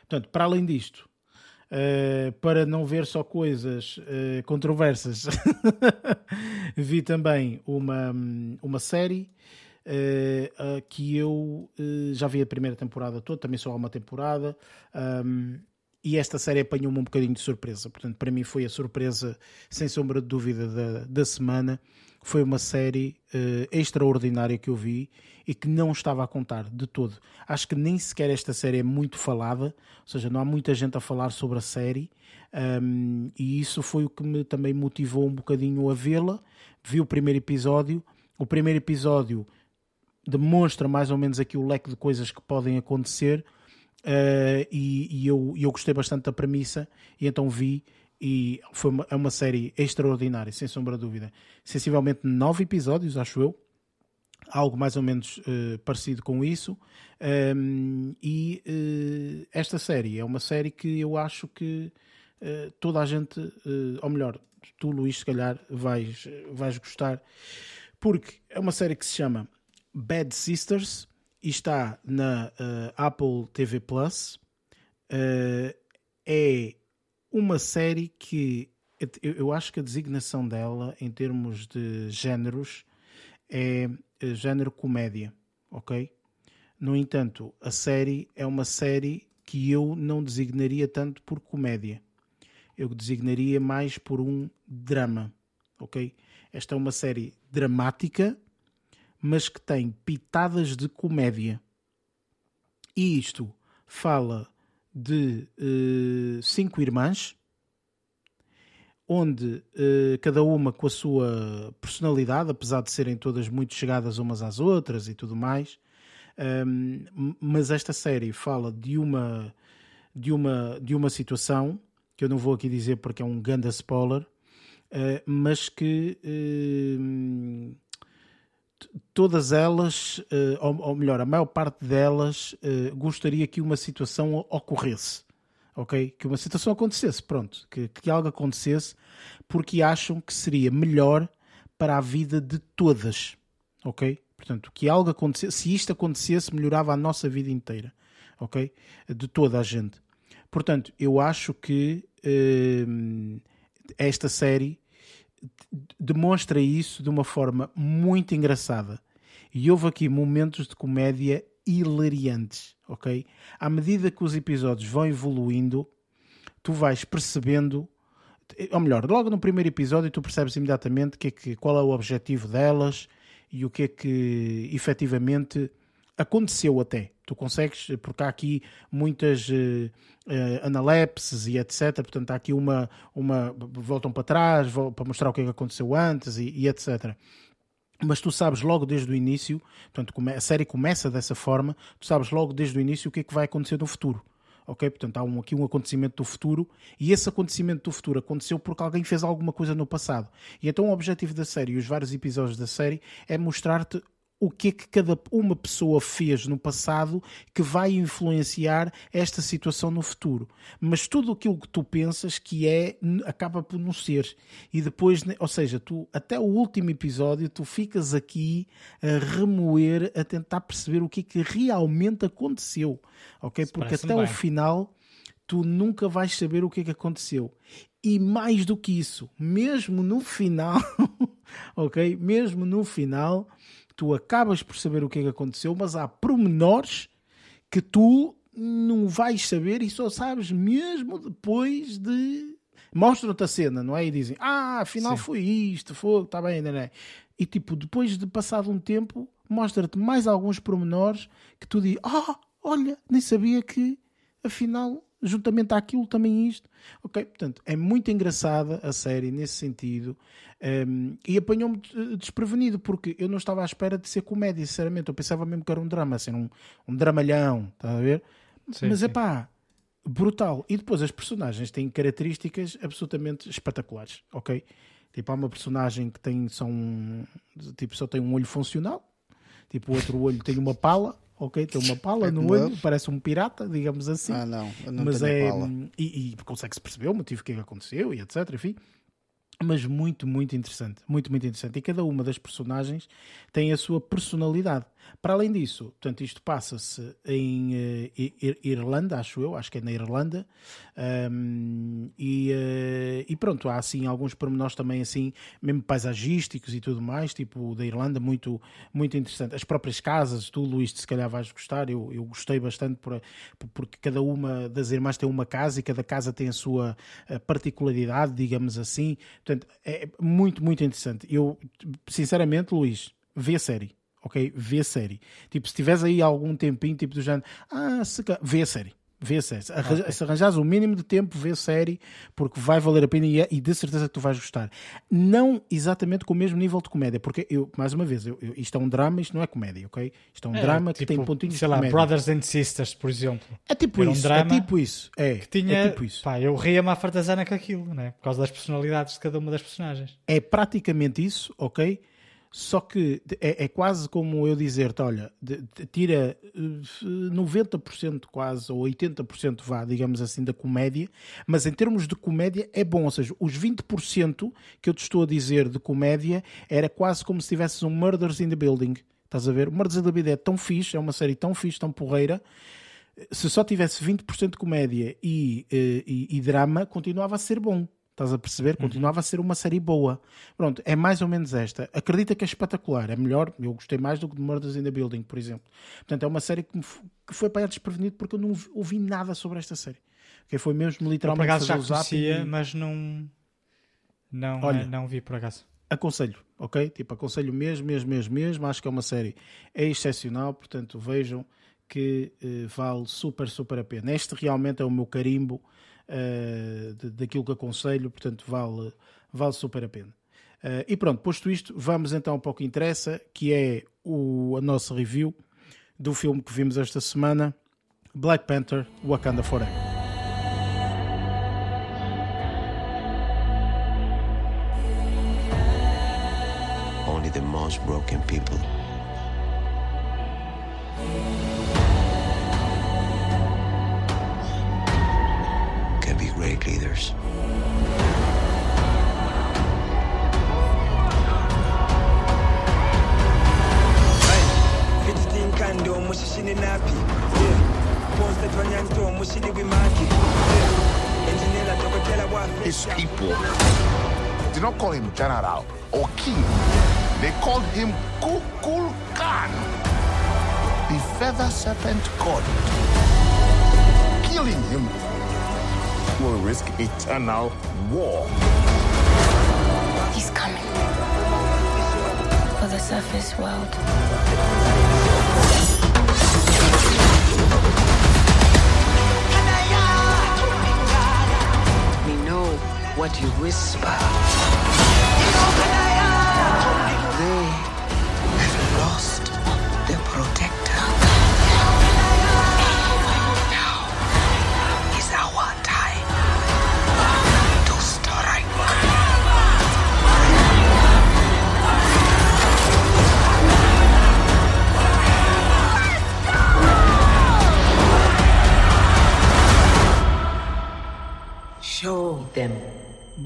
Portanto, para além disto, uh, para não ver só coisas uh, controversas, vi também uma, uma série uh, que eu já vi a primeira temporada toda, também só há uma temporada. Um, e esta série apanhou-me um bocadinho de surpresa. Portanto, para mim foi a surpresa, sem sombra de dúvida, da, da semana. Foi uma série uh, extraordinária que eu vi e que não estava a contar de todo. Acho que nem sequer esta série é muito falada, ou seja, não há muita gente a falar sobre a série, um, e isso foi o que me também motivou um bocadinho a vê-la. Vi o primeiro episódio. O primeiro episódio demonstra mais ou menos aqui o leque de coisas que podem acontecer. Uh, e, e eu, eu gostei bastante da premissa, e então vi e foi uma, é uma série extraordinária, sem sombra de dúvida. Sensivelmente nove episódios, acho eu, algo mais ou menos uh, parecido com isso. Um, e uh, esta série é uma série que eu acho que uh, toda a gente, ou melhor, tu, Luís, se calhar vais, vais gostar, porque é uma série que se chama Bad Sisters e está na Apple TV Plus. é uma série que eu, eu acho que a designação dela em termos de géneros é eh, género comédia, ok? No entanto, a série é uma série que eu não designaria tanto por comédia. Eu designaria mais por um drama, ok? Esta é uma série dramática, mas que tem pitadas de comédia. E isto fala de uh, cinco irmãs onde uh, cada uma com a sua personalidade, apesar de serem todas muito chegadas umas às outras e tudo mais, um, mas esta série fala de uma, de, uma, de uma situação que eu não vou aqui dizer porque é um ganda spoiler, uh, mas que uh, todas elas, ou, ou, melhor, a maior parte delas, gostaria que uma situação ocorresse ok? Que uma situação acontecesse, pronto, que, que algo acontecesse, porque acham que seria melhor para a vida de todas, ok? Portanto, que algo acontecesse, se isto acontecesse, melhorava a nossa vida inteira, ok? De toda a gente. Portanto, eu acho que uh, esta série demonstra isso de uma forma muito engraçada. E houve aqui momentos de comédia hilariantes, ok? À medida que os episódios vão evoluindo, tu vais percebendo, ou melhor, logo no primeiro episódio tu percebes imediatamente que é que, qual é o objetivo delas e o que é que efetivamente aconteceu até. Tu consegues, porque há aqui muitas uh, uh, analepses e etc. Portanto, há aqui uma, uma. voltam para trás para mostrar o que é que aconteceu antes e, e etc mas tu sabes logo desde o início, portanto, a série começa dessa forma, tu sabes logo desde o início o que é que vai acontecer no futuro. Ok? Portanto, há um, aqui um acontecimento do futuro e esse acontecimento do futuro aconteceu porque alguém fez alguma coisa no passado. E então o objetivo da série e os vários episódios da série é mostrar-te o que é que cada uma pessoa fez no passado que vai influenciar esta situação no futuro. Mas tudo aquilo que tu pensas que é, acaba por não ser. E depois, ou seja, tu até o último episódio, tu ficas aqui a remoer, a tentar perceber o que é que realmente aconteceu. Ok? Porque até bem. o final tu nunca vais saber o que é que aconteceu. E mais do que isso, mesmo no final, ok? Mesmo no final, tu acabas por saber o que é que aconteceu, mas há pormenores que tu não vais saber e só sabes mesmo depois de. Mostram-te a cena, não é? E dizem, ah, afinal Sim. foi isto, foi, está bem, não é? E tipo, depois de passado um tempo, mostra-te mais alguns pormenores que tu dizes, ah, olha, nem sabia que afinal juntamente àquilo também isto. Ok, portanto, é muito engraçada a série nesse sentido um, e apanhou-me desprevenido porque eu não estava à espera de ser comédia, sinceramente. Eu pensava mesmo que era um drama, ser um, um dramalhão, está a ver? Sim, Mas é pá, brutal. E depois as personagens têm características absolutamente espetaculares, ok? Tipo, há uma personagem que tem só um, tipo, só tem um olho funcional, tipo, o outro olho tem uma pala ok? Tem uma pala no olho, parece um pirata, digamos assim. Ah, não, não mas é. E, e consegue-se perceber o motivo que, é que aconteceu e etc. Enfim. Mas muito, muito interessante. Muito, muito interessante. E cada uma das personagens tem a sua personalidade. Para além disso, portanto, isto passa-se em uh, Irlanda, acho eu, acho que é na Irlanda, um, e, uh, e, pronto, há assim alguns pormenores também assim, mesmo paisagísticos e tudo mais, tipo da Irlanda, muito, muito interessante. As próprias casas, tu Luís, se calhar vais gostar, eu, eu gostei bastante por, porque cada uma das irmãs tem uma casa e cada casa tem a sua eh, particularidade, digamos assim, portanto, é muito, muito interessante. Eu, sinceramente, Luís, vê a série ok? Vê a série. Tipo, se tiveres aí algum tempinho, tipo do género, ah, se... vê a série. Vê a série. Okay. Se arranjares o mínimo de tempo, vê a série, porque vai valer a pena e, é, e de certeza que tu vais gostar. Não exatamente com o mesmo nível de comédia, porque eu, mais uma vez, eu, eu, isto é um drama, isto não é comédia, ok? Isto é um é, drama tipo, que tem pontinhos sei de lá, Brothers and Sisters, por exemplo. É tipo Era isso, um drama é tipo isso. É, que tinha, é tipo isso. Pá, eu ria-me à fartazana com aquilo, né? Por causa das personalidades de cada uma das personagens. É praticamente isso, ok? Só que é, é quase como eu dizer-te: olha, de, de, tira 90% eh, quase, ou 80% vá, digamos assim, da comédia, mas em termos de comédia é bom. Ou seja, os 20% que eu te estou a dizer de comédia era quase como se tivesses um Murders in the Building. Estás a ver? O Murders in the Building é tão fixe, é uma série tão fixe, tão porreira. Se só tivesse 20% de comédia e, eh, e, e drama, continuava a ser bom. Estás a perceber? Uhum. Continuava a ser uma série boa. Pronto, é mais ou menos esta. Acredita que é espetacular, é melhor. Eu gostei mais do que de Murders in the Building, por exemplo. Portanto, é uma série que, que foi para desprevenido porque eu não ouvi nada sobre esta série. Que foi mesmo literalmente. Eu, por acaso já conhecia, e... mas não. Não, Olha, não vi por acaso. Aconselho, ok? Tipo, aconselho mesmo, mesmo, mesmo, mesmo. Acho que é uma série é excepcional, portanto, vejam que uh, vale super, super a pena. Este realmente é o meu carimbo uh, daquilo que aconselho, portanto vale, vale super a pena. Uh, e pronto, posto isto, vamos então para o que interessa, que é o, a nossa review do filme que vimos esta semana, Black Panther Wakanda Forever. Only the most broken people great leaders. His people. Did not call him general or king. They called him Kukul Khan, the feather serpent god. Killing him will risk eternal war. He's coming for the surface world. We know what you whisper.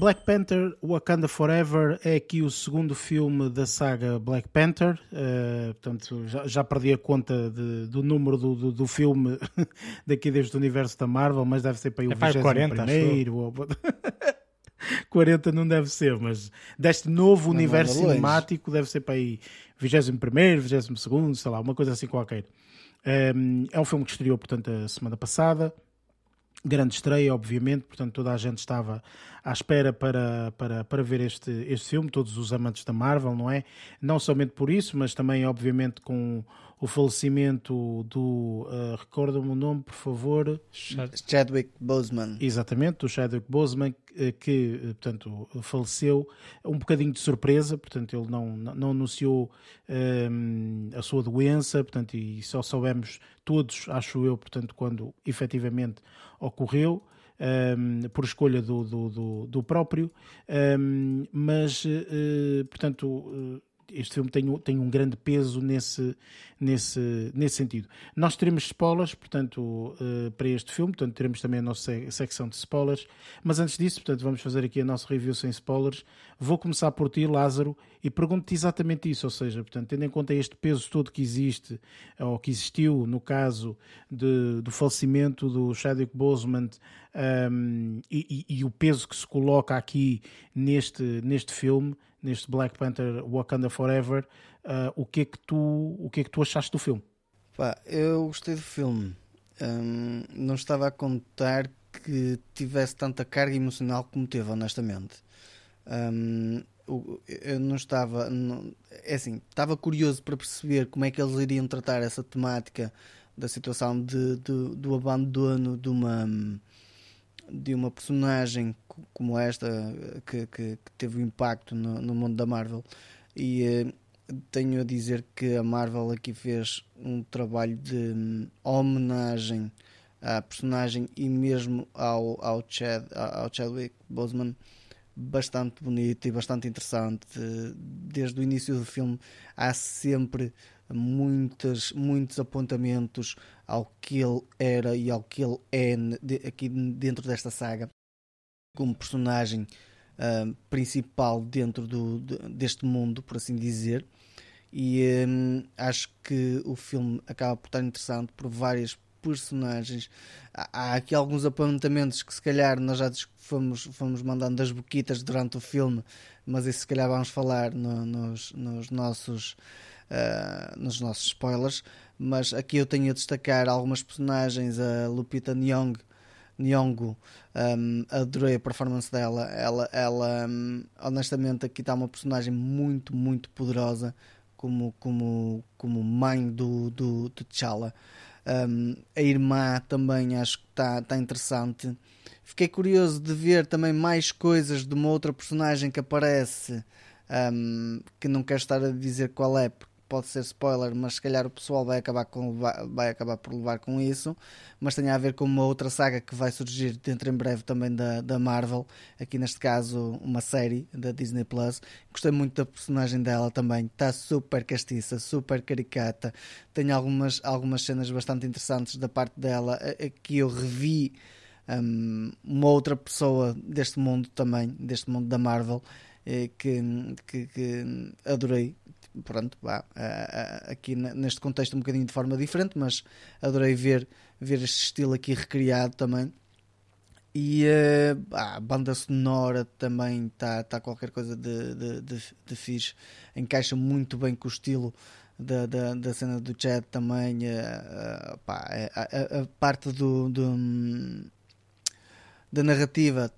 Black Panther Wakanda Forever é aqui o segundo filme da saga Black Panther. Uh, portanto, já, já, perdi a conta de, do número do, do, do, filme daqui desde o universo da Marvel, mas deve ser para aí o é 40 primeiro. Ou... 40 não deve ser, mas deste novo não, universo não cinemático deve ser para aí 21 primeiro, 22 segundo, sei lá, uma coisa assim qualquer. Um, é um filme que estreou, portanto, a semana passada grande estreia, obviamente, portanto toda a gente estava à espera para, para, para ver este, este filme, todos os amantes da Marvel, não é? Não somente por isso, mas também, obviamente, com o falecimento do. Uh, Recorda-me o nome, por favor. Chadwick Boseman. Exatamente, do Chadwick Boseman, eh, que, eh, portanto, faleceu um bocadinho de surpresa, portanto, ele não, não anunciou um, a sua doença, portanto, e só soubemos todos, acho eu, portanto, quando efetivamente ocorreu. Um, por escolha do, do, do, do próprio, um, mas, uh, portanto, uh, este filme tem, tem um grande peso nesse, nesse, nesse sentido. Nós teremos spoilers, portanto, uh, para este filme, portanto, teremos também a nossa secção de spoilers, mas antes disso, portanto, vamos fazer aqui a nossa review sem spoilers. Vou começar por ti, Lázaro, e pergunto-te exatamente isso, ou seja, portanto, tendo em conta este peso todo que existe, ou que existiu no caso de, do falecimento do Chadwick Boseman um, e, e, e o peso que se coloca aqui neste, neste filme, neste Black Panther Wakanda Forever, uh, o, que é que tu, o que é que tu achaste do filme? Pá, eu gostei do filme. Um, não estava a contar que tivesse tanta carga emocional como teve, honestamente. Um, eu não estava. Não, é assim, estava curioso para perceber como é que eles iriam tratar essa temática da situação de, de do abandono de uma de uma personagem como esta que, que, que teve um impacto no, no, mundo da Marvel. E eh, tenho a dizer que a Marvel aqui fez um trabalho de hum, homenagem à personagem e mesmo ao, ao, Chad, ao Chadwick Boseman bastante bonito e bastante interessante desde o início do filme há sempre muitos, muitos apontamentos ao que ele era e ao que ele é aqui dentro desta saga como personagem uh, principal dentro do, deste mundo, por assim dizer. E um, acho que o filme acaba por estar interessante por várias personagens. Há, aqui alguns apontamentos que se calhar nós já fomos, fomos mandando das boquitas durante o filme, mas isso se calhar vamos falar no, nos, nos nossos uh, nos nossos spoilers, mas aqui eu tenho a destacar algumas personagens, a Lupita Nyong, Nyong'o, um, adorei a performance dela, ela, ela um, honestamente aqui está uma personagem muito, muito poderosa como, como, como mãe do, do, do T'Challa. Um, a irmã também acho que está tá interessante. Fiquei curioso de ver também mais coisas de uma outra personagem que aparece, um, que não quero estar a dizer qual é, porque pode ser spoiler, mas se calhar o pessoal vai acabar, com, vai acabar por levar com isso. Mas tem a ver com uma outra saga que vai surgir dentro em breve também da, da Marvel, aqui neste caso uma série da Disney Plus. Gostei muito da personagem dela também, está super castiça, super caricata. Tem algumas, algumas cenas bastante interessantes da parte dela que eu revi. Um, uma outra pessoa deste mundo também, deste mundo da Marvel, eh, que, que, que adorei pronto, vá, aqui neste contexto um bocadinho de forma diferente, mas adorei ver, ver este estilo aqui recriado também. E uh, a banda sonora também está tá qualquer coisa de, de, de, de fixe, encaixa muito bem com o estilo da, da, da cena do Chad também. Uh, pá, a, a, a, parte do, do, da narrativa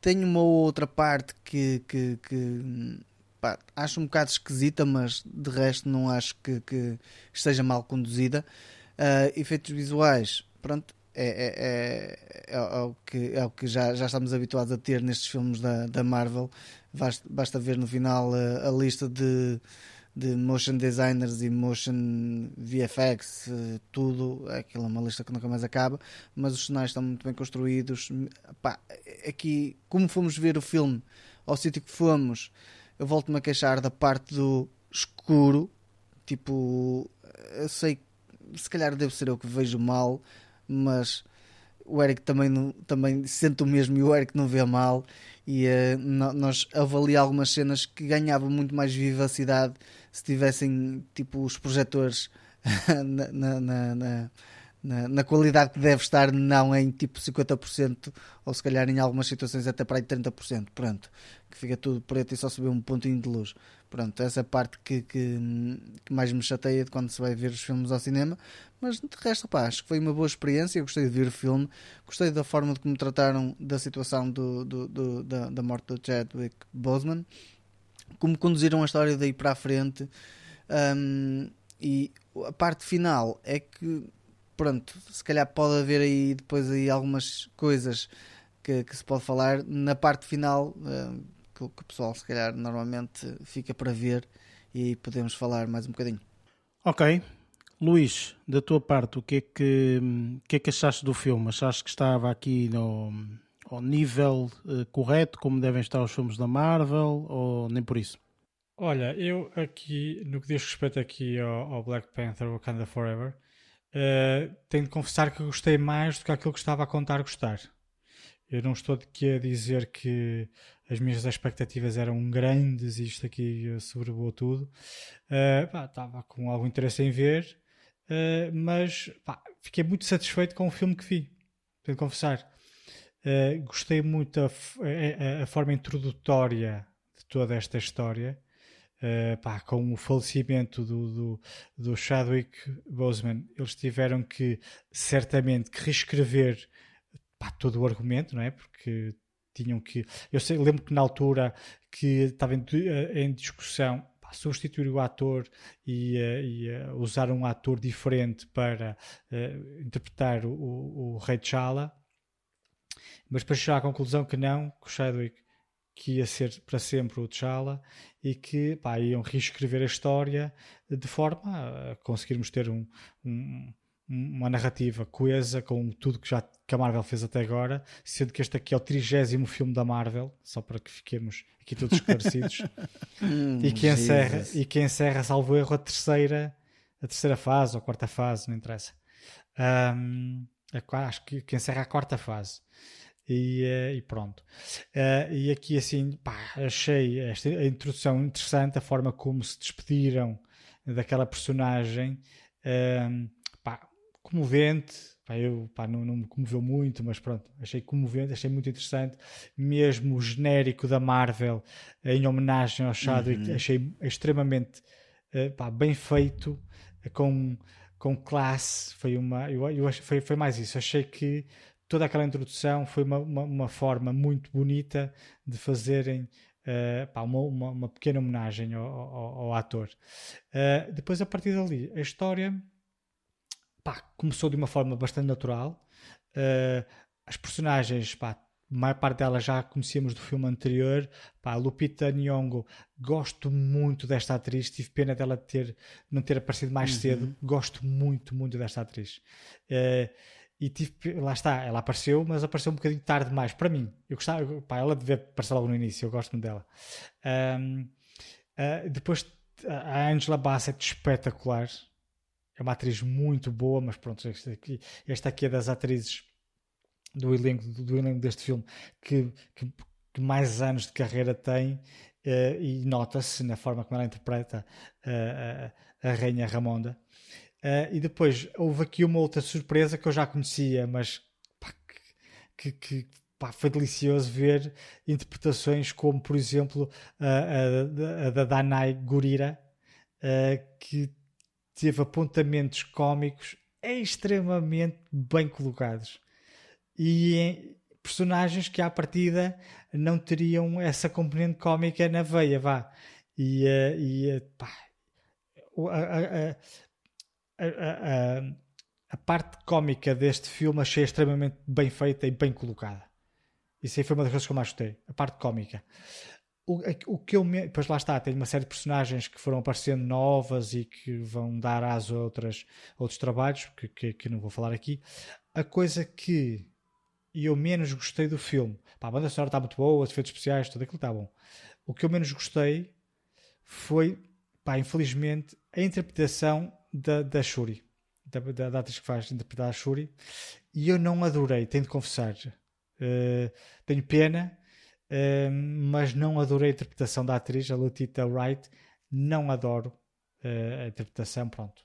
tem uma outra parte que, que, que pá, acho um bocado esquisita, mas de resto não acho que, que esteja mal conduzida. Uh, efeitos visuais, pronto, é, é, é, é, o que, é o que já, já estamos habituados a ter nestes filmes da, da Marvel. Basta, basta ver no final a, a lista de, de motion designers e motion VFX, tudo, aquilo é uma lista que nunca mais acaba, mas os cenários estão muito bem construídos. Pá, aqui, como fomos ver o filme ao sítio que fomos, eu volto-me a queixar da parte do escuro. Tipo, eu sei, se calhar deve ser eu que vejo mal, mas o Eric também, também sente o mesmo e o Eric não vê mal. E uh, nós avaliamos algumas cenas que ganhavam muito mais vivacidade se tivessem tipo os projetores na, na, na, na, na, qualidade que deve estar, não em tipo 50%, ou se calhar em algumas situações até para aí 30%. Pronto, que fica tudo preto e só se um pontinho de luz. Pronto, essa é a parte que, que, que, mais me chateia de quando se vai ver os filmes ao cinema. Mas de resto, pá, acho que foi uma boa experiência. Eu gostei de ver o filme, gostei da forma de como trataram da situação do, do, do da, da morte do Chadwick Boseman, como conduziram a história daí para a frente. Um, e a parte final é que pronto, se calhar pode haver aí depois aí algumas coisas que, que se pode falar na parte final uh, que, que, o pessoal se calhar normalmente fica para ver e podemos falar mais um bocadinho. Ok. Luís, da tua parte, o que é que, que, é que achaste do filme? Achaste que estava aqui no, ao nível uh, correto, como devem estar os filmes da Marvel, ou nem por isso? Olha, eu aqui, no que diz respeito aqui ao, ao Black Panther Wakanda Forever, uh, tenho de confessar que gostei mais do que aquilo que estava a contar gostar. Eu não estou aqui a dizer que as minhas expectativas eram grandes e isto aqui sobrevoou tudo. Uh, pá, estava com algum interesse em ver, uh, mas pá, fiquei muito satisfeito com o filme que vi. Tenho de confessar. Uh, gostei muito a, a, a, forma introdutória de toda esta história. Uh, pá, com o falecimento do, do, do, Chadwick Boseman, eles tiveram que certamente que reescrever pá, todo o argumento, não é? Porque tinham que. Eu sei, lembro que na altura que estava em, eh, em discussão pá, substituir o ator e, uh, e usar um ator diferente para uh, interpretar o, o, o Rei T'Challa, mas para chegar à conclusão que não, que o Chadwick que ia ser para sempre o T'Challa e que pá, iam reescrever a história de forma a conseguirmos ter um, um uma narrativa coesa com tudo que já que a Marvel fez até agora, sendo que este aqui é o trigésimo filme da Marvel, só para que fiquemos aqui todos esclarecidos, hum, e, que encerra, e que encerra, salvo erro, a terceira, a terceira fase ou a quarta fase, não interessa. Um, acho que, que encerra a quarta fase. E, uh, e, pronto. Uh, e aqui assim, pá, achei esta a introdução interessante, a forma como se despediram daquela personagem. Uh, comovente. Pá, eu, pá, não, não me comoveu muito, mas pronto, achei comovente, achei muito interessante. Mesmo o genérico da Marvel em homenagem ao Chadwick, uhum. achei extremamente uh, pá, bem feito, com, com classe. Foi, uma, eu, eu foi, foi mais isso. Achei que toda aquela introdução foi uma, uma, uma forma muito bonita de fazerem Uh, pá, uma, uma, uma, pequena homenagem ao, ao, ao ator. Uh, depois, a partir dali, a história pá, começou de uma forma bastante natural. Uh, as personagens, pá, a maior parte delas já conhecíamos do filme anterior. Pá, Lupita Nyong'o, gosto muito desta atriz. Tive pena dela ter, não ter aparecido mais uhum. cedo. Gosto muito, muito desta atriz. Uh, e lá está, ela apareceu, mas apareceu um bocadinho tarde demais para mim. Eu gostava, pá, ela devia aparecer logo no início, eu gosto dela. Um, uh, ah, depois a Angela Bassett espetacular, é uma atriz muito boa, mas pronto, esta aqui, esta aqui é das atrizes do elenco, do elenco deste filme que, que, que mais anos de carreira tem uh, e nota-se na forma como ela interpreta uh, a Rainha Ramonda. Uh, e depois houve aqui uma outra surpresa que eu já conhecia, mas pá, que, que pá, foi delicioso ver interpretações como, por exemplo, a, a, a da Danai Gurira, que teve apontamentos cómicos extremamente bem colocados e personagens que à partida não teriam essa componente cómica na veia, vá. E, uh, e pá, a, a, a, a, parte cómica deste filme achei extremamente bem feita e bem colocada. Isso aí foi uma das coisas que eu mais gostei, a parte cómica o, o que eu me... Pois lá está, tem uma série de personagens que foram aparecendo novas e que vão dar a outras, outros trabalhos, que, que, que não vou falar aqui. A coisa que eu menos gostei do filme, pá, a banda sonora está muito boa, os efeitos especiais, tudo aquilo está bom. O que eu menos gostei foi, pá, infelizmente, a interpretação da, da Shuri, da, da, da atriz que faz interpretar a Shuri, e eu não adorei, tenho de confessar. Uh, tenho pena mas não adorei a interpretação da atriz, a Lutita Wright. Não adoro uh, a interpretação. Pronto,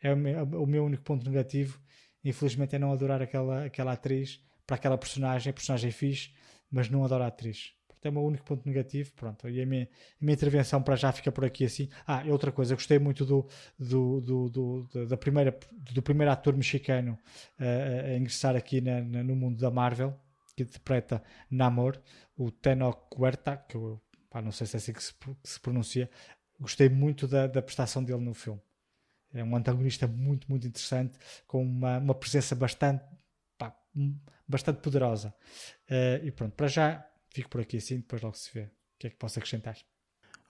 é o meu, o meu, único ponto negativo. Infelizmente, é não adorar aquela, aquela atriz para aquela personagem. A personagem é fixe, mas não adoro a atriz. É o meu único ponto negativo. Pronto, e a minha, a minha intervenção para já fica por aqui assim. Ah, e outra coisa, gostei muito do, do, do, do da primeira, do primeiro ator mexicano uh, a ingressar aqui na, na, no mundo da Marvel que interpreta Namor, o Tenok Huerta, que eu pá, não sei se é assim que se, que se pronuncia, gostei muito da, da, prestação dele no filme. É um antagonista muito, muito interessante, com uma, uma presença bastante, pá, bastante poderosa. Uh, e pronto, para já fico por aqui assim, depois logo se vê o que é que posso acrescentar.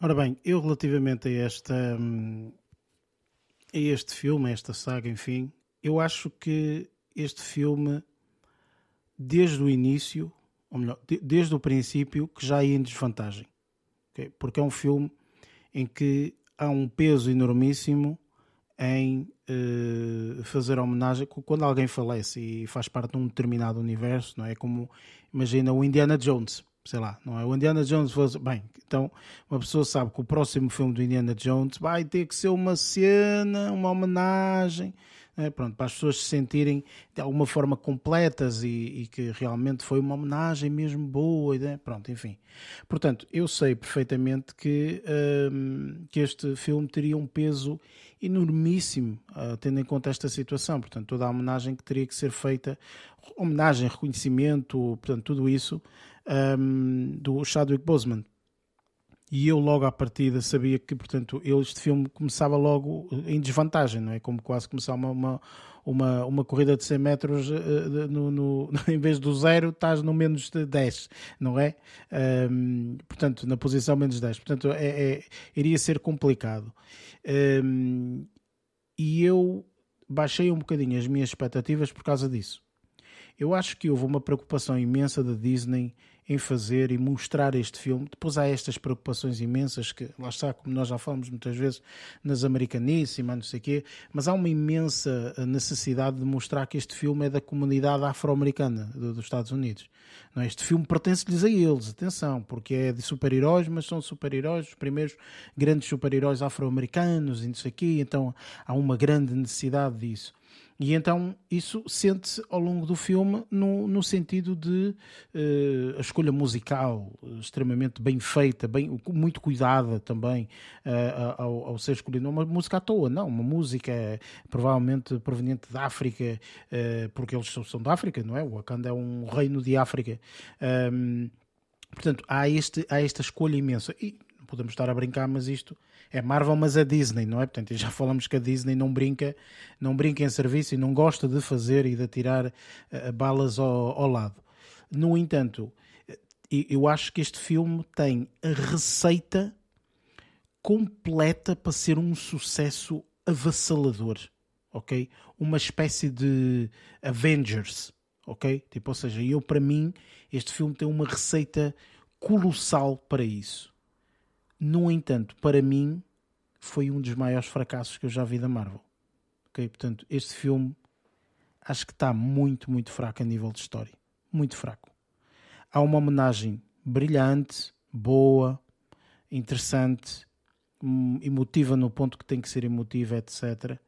Ora bem, eu relativamente a esta a este filme, a esta saga, enfim, eu acho que este filme desde o início, ou melhor, desde o princípio, que já ia em desvantagem. Okay? Porque é um filme em que há um peso enormíssimo em uh, fazer homenagem quando alguém falece e faz parte de um determinado universo, não é? Como imagina o Indiana Jones, sei lá, não é? O Indiana Jones fosse bem, então uma pessoa sabe que o próximo filme do Indiana Jones vai ter que ser uma cena, uma homenagem né? Pronto, para as pessoas se sentirem de alguma forma completas e, e que realmente foi uma homenagem mesmo boa, né? pronto, enfim. Portanto, eu sei perfeitamente que, hum, que este filme teria um peso enormíssimo, uh, tendo em conta esta situação, portanto, toda a homenagem que teria que ser feita, homenagem, reconhecimento, portanto, tudo isso, um, do Chadwick Boseman e eu logo à partida sabia que, portanto, este filme começava logo em desvantagem, não é? Como quase começar uma, uma, uma, uma corrida de 100 metros, uh, no, no, em vez do zero, estás no menos de 10, não é? Um, portanto, na posição menos 10. Portanto, é, é iria ser complicado. Um, e eu baixei um bocadinho as minhas expectativas por causa disso. Eu acho que houve uma preocupação imensa da Disney em fazer e mostrar este filme. Depois há estas preocupações imensas que, lá está, como nós já falamos muitas vezes, nas americaníssimas, não sei quê, mas há uma imensa eh, necessidade de mostrar que este filme é da comunidade afro-americana dos Estados Unidos. Não, é? este filme pertence-lhes a eles, atenção, porque é de super-heróis, mas são super-heróis, os primeiros grandes super-heróis afro-americanos e não sei quê, então há uma grande necessidade disso. E então isso sente-se ao longo do filme no, no sentido de uh, a escolha musical extremamente bem feita, bem, muito cuidada também uh, ao, ao, ser escolhida. Uma música à toa, não, uma música provavelmente proveniente da África, uh, porque eles são da África, não é? O Wakanda é um reino de África. Um, portanto, há, este, há esta escolha imensa. E podemos estar a brincar, mas isto é Marvel, mas é Disney, não é? Portanto, já falamos que a Disney não brinca, não brinca em serviço e não gosta de fazer e de atirar uh, balas ao, ao, lado. No entanto, eu acho que este filme tem a receita completa para ser um sucesso avassalador, ok? Uma espécie de Avengers, ok? Tipo, ou seja, eu para mim este filme tem uma receita colossal para isso. No entanto, para mim, foi um dos maiores fracassos que eu já vi da Marvel. Portanto, este filme acho que está muito, muito fraco a nível de história. Muito fraco. Há uma homenagem brilhante, boa, interessante, hum, emotiva no ponto que tem que ser emotiva, etc.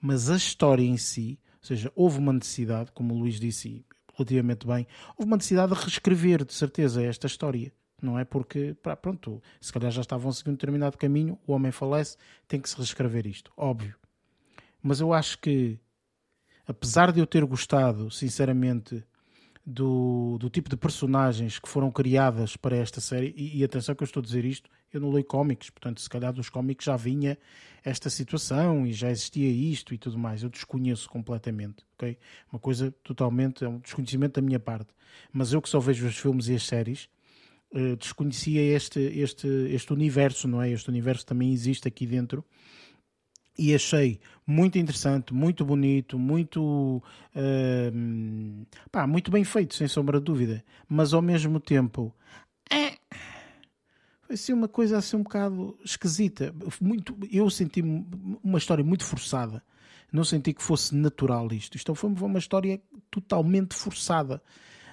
Mas a história em si, ou seja, houve uma necessidade, como o Luís disse relativamente bem, houve uma necessidade de reescrever, de certeza, esta história não é? Porque, pronto, se calhar já estavam a seguir um determinado caminho, o homem falece, tem que se reescrever isto, óbvio. Mas eu acho que, apesar de eu ter gostado, sinceramente, do, do tipo de personagens que foram criadas para esta série, e, e atenção que eu estou a dizer isto, eu não leio cómics, portanto, se calhar dos cómics já vinha esta situação e já existia isto e tudo mais. Eu desconheço completamente, ok? Uma coisa totalmente, é um desconhecimento da minha parte. Mas eu que só vejo os filmes e as séries, desconhecia este, este, este universo, não é? Este universo também existe aqui dentro e achei muito interessante, muito bonito, muito, uh, pá, muito bem feito, sem sombra de dúvida. Mas ao mesmo tempo, é, foi assim uma coisa assim um bocado esquisita. Muito, eu senti uma história muito forçada. Não senti que fosse natural isto. Isto foi uma história totalmente forçada.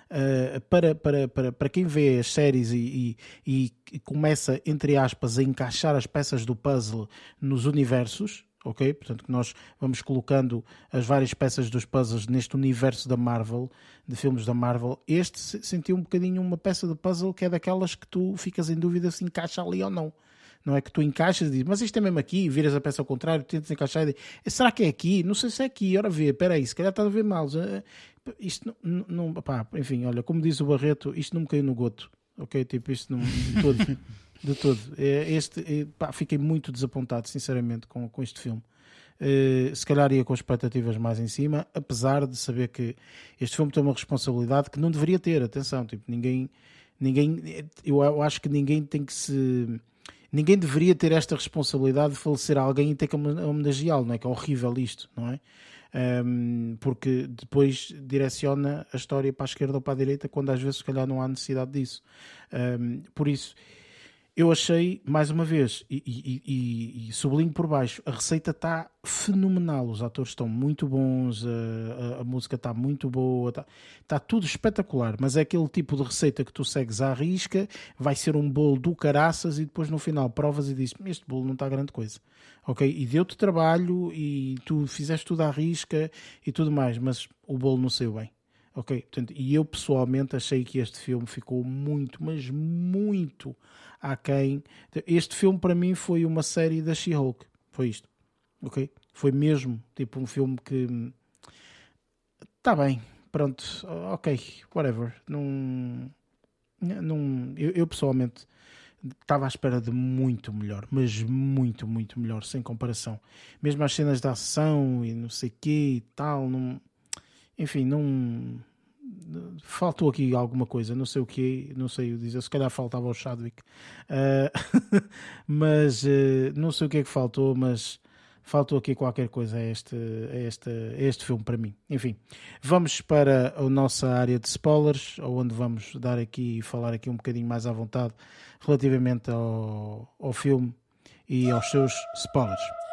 Uh, para, para, para, para quem vê as séries e, e, e, começa, entre aspas, a encaixar as peças do puzzle nos universos, ok? Portanto, que nós vamos colocando as várias peças dos puzzles neste universo da Marvel, de filmes da Marvel. Este sentiu um bocadinho uma peça de puzzle que é daquelas que tu ficas em dúvida se encaixa ali ou não não é que tu encaixas e dizes, mas isto é mesmo aqui, viras a peça ao contrário, tentas encaixar e dizes, será que é aqui? Não sei se é aqui, ora vê, espera aí, se calhar está a ver mal. Isto não, não pá, enfim, olha, como diz o Barreto, isto não me caiu no goto, ok? Tipo, isto não, de todo, de todo. É, este, é, pá, fiquei muito desapontado, sinceramente, com, com este filme. Uh, se calhar ia com expectativas mais em cima, apesar de saber que este filme tem uma responsabilidade que não deveria ter, atenção, tipo, ninguém, ninguém, eu, eu acho que ninguém tem que se ninguém deveria ter esta responsabilidade de falecer alguém e ter que homenageá-lo, não é? Que é horrível isto, não é? Um, porque depois direciona a história para a esquerda ou para a direita, quando às vezes, se calhar, não há necessidade disso. Um, por isso, eu achei, mais uma vez, e, e, e, e sublinho por baixo, a receita está fenomenal. Os atores estão muito bons, a, a, a música está muito boa, está, está tudo espetacular. Mas é aquele tipo de receita que tu segues à risca, vai ser um bolo do caraças e depois no final provas e dizes: Este bolo não está grande coisa. Ok? E deu-te trabalho e tu fizeste tudo à risca e tudo mais, mas o bolo não saiu bem. Ok? Portanto, e eu pessoalmente achei que este filme ficou muito, mas muito aquém. Este filme para mim foi uma série da She-Hulk. Foi isto. Ok? Foi mesmo tipo um filme que. Está bem, pronto, ok, whatever. Não. não eu, eu pessoalmente estava à espera de muito melhor, mas muito, muito melhor, sem comparação. Mesmo as cenas de ação e não sei o quê e tal, não, enfim, não faltou aqui alguma coisa, não sei o que, não sei o dizer, se calhar faltava o Chadwick, uh, mas uh, não sei o que é que faltou, mas faltou aqui qualquer coisa a este, a este, a este filme para mim. Enfim, vamos para a nossa área de spoilers, onde vamos dar aqui e falar aqui um bocadinho mais à vontade relativamente ao, ao filme e aos seus spoilers.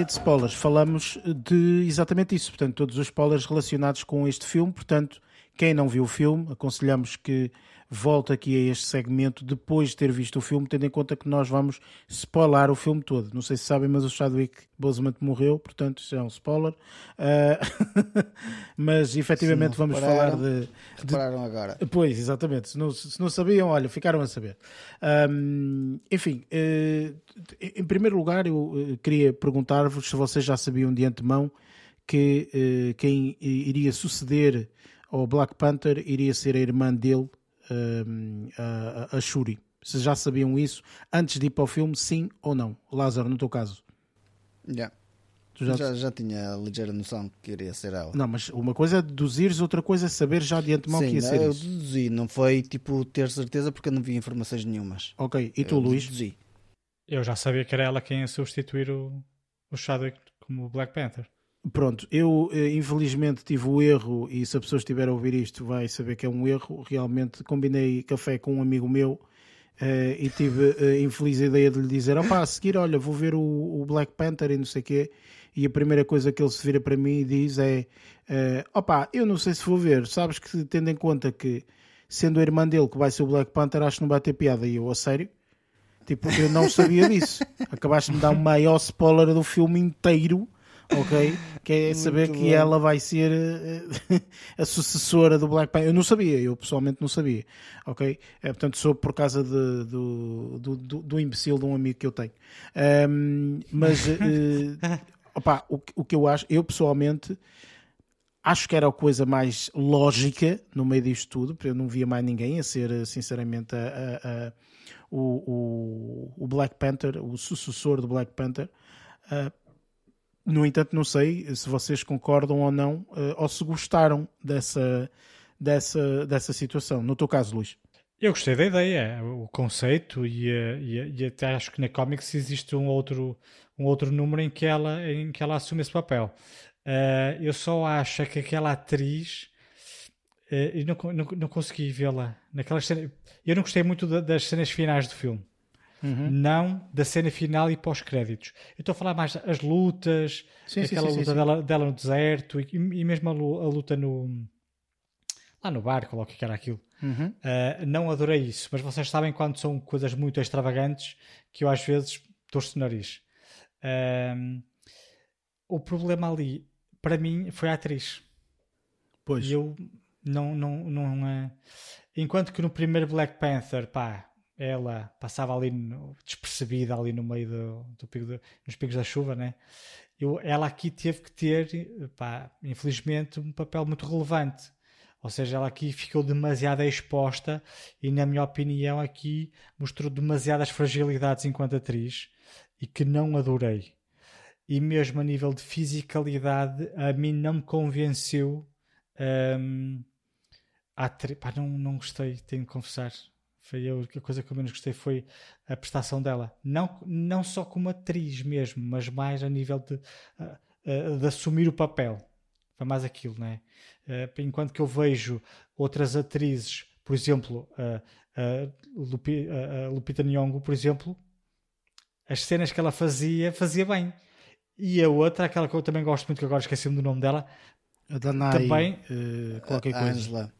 Área de spoilers falamos de exatamente isso, portanto, todos os spoilers relacionados com este filme. Portanto, quem não viu o filme, aconselhamos que volte aqui a este segmento depois de ter visto o filme, tendo em conta que nós vamos spoiler o filme todo. Não sei se sabem, mas o Chadwick Boseman morreu, portanto, isso é um spoiler. Uh... mas efetivamente vamos falar de, de. Agora. Pois, exatamente. Se não, se não sabiam, olha, ficaram a saber. Um, enfim, uh, em primeiro lugar, eu uh, queria perguntar-vos se vocês já sabiam de antemão que quem iria suceder ao Black Panther iria ser a irmã dele a, a Shuri. Se já sabiam isso antes de ir para o filme, sim ou não? Lázaro, no teu caso. Yeah. Já... já... Já, tinha a ligeira noção que iria ser ela. Não, mas uma coisa é deduzires, outra coisa é saber já de antemão Sim, que ia ser eu isso. deduzi, não foi tipo ter certeza porque eu não vi informações nenhumas. Ok, e tu, eu Luís? Deduzi. Eu já sabia que era ela quem ia substituir o, o Chadwick como Black Panther. Pronto, eu eh, infelizmente tive o erro, e se a pessoa estiver a ouvir isto vai saber que é um erro. Realmente combinei café com um amigo meu uh, e tive a infeliz ideia de lhe dizer: opá, a seguir, olha, vou ver o, o, Black Panther e não sei o quê. E a primeira coisa que ele se vira para mim e diz é: uh, opá, eu não sei se vou ver, sabes que tendo em conta que sendo a irmã dele que vai ser o Black Panther, acho que não vai ter piada. E eu, a sério? Tipo, eu não sabia disso. Acabaste de me dar o maior spoiler do filme inteiro ok? Que é saber Muito que bom. ela vai ser uh, a sucessora do Black Panther. Eu não sabia, eu pessoalmente não sabia, ok? É, portanto, sou por causa de, do, do, do, do, imbecil de um amigo que eu tenho. Um, mas, uh, opa, o, o que eu acho, eu pessoalmente acho que era a coisa mais lógica no meio disto tudo, porque eu não via mais ninguém a ser, sinceramente, a, a, a, o, o, o, Black Panther, o sucessor do Black Panther. Uh, no entanto, não sei se vocês concordam ou não, eh, ou se gostaram dessa, dessa, dessa situação. No teu caso, Luís. Eu gostei da ideia, o conceito, e, eh, e, e, até acho que na Comics existe um outro, um outro número em que ela, em que ela assume esse papel. Uh, eu só acho que aquela atriz. Uh, eu não, não, não consegui vê-la naquela cena. Eu não gostei muito das cenas finais do filme uhum. não da cena final e pós-créditos. Eu estou a falar mais das lutas, sim, aquela sim, sim, luta dela, dela, no deserto e, e mesmo a, a, luta no lá no barco, ou o que era aquilo. Uhum. Uh, não adorei isso, mas vocês sabem quando são coisas muito extravagantes que eu às vezes torço o nariz. Uh, o problema ali, para mim, foi a atriz. Pois. E eu não, não, não, uh, enquanto que no primeiro Black Panther, pá, ela passava ali no, despercebida ali no meio do, do pico de, nos picos da chuva, né? Eu, ela aqui teve que ter, pá, infelizmente, um papel muito relevante. Ou seja, ela aqui ficou demasiado exposta e, na minha opinião, aqui mostrou demasiadas fragilidades enquanto atriz e que não adorei. E mesmo a nível de fisicalidade, a mim não me convenceu. Um, a atri... Pá, não, não gostei, tenho de confessar. Foi eu, a coisa que eu menos gostei foi a prestação dela. Não, não só como atriz mesmo, mas mais a nível de, uh, uh, de assumir o papel. Foi mais aquilo, não é? Uh, enquanto que eu vejo outras atrizes, por exemplo, Lupi, Lupita Nyong'o, por exemplo, as cenas que ela fazia, fazia bem. E a outra, aquela que eu também gosto muito, que agora esqueci-me do nome dela, a Danai, também, qualquer coisa. Angela.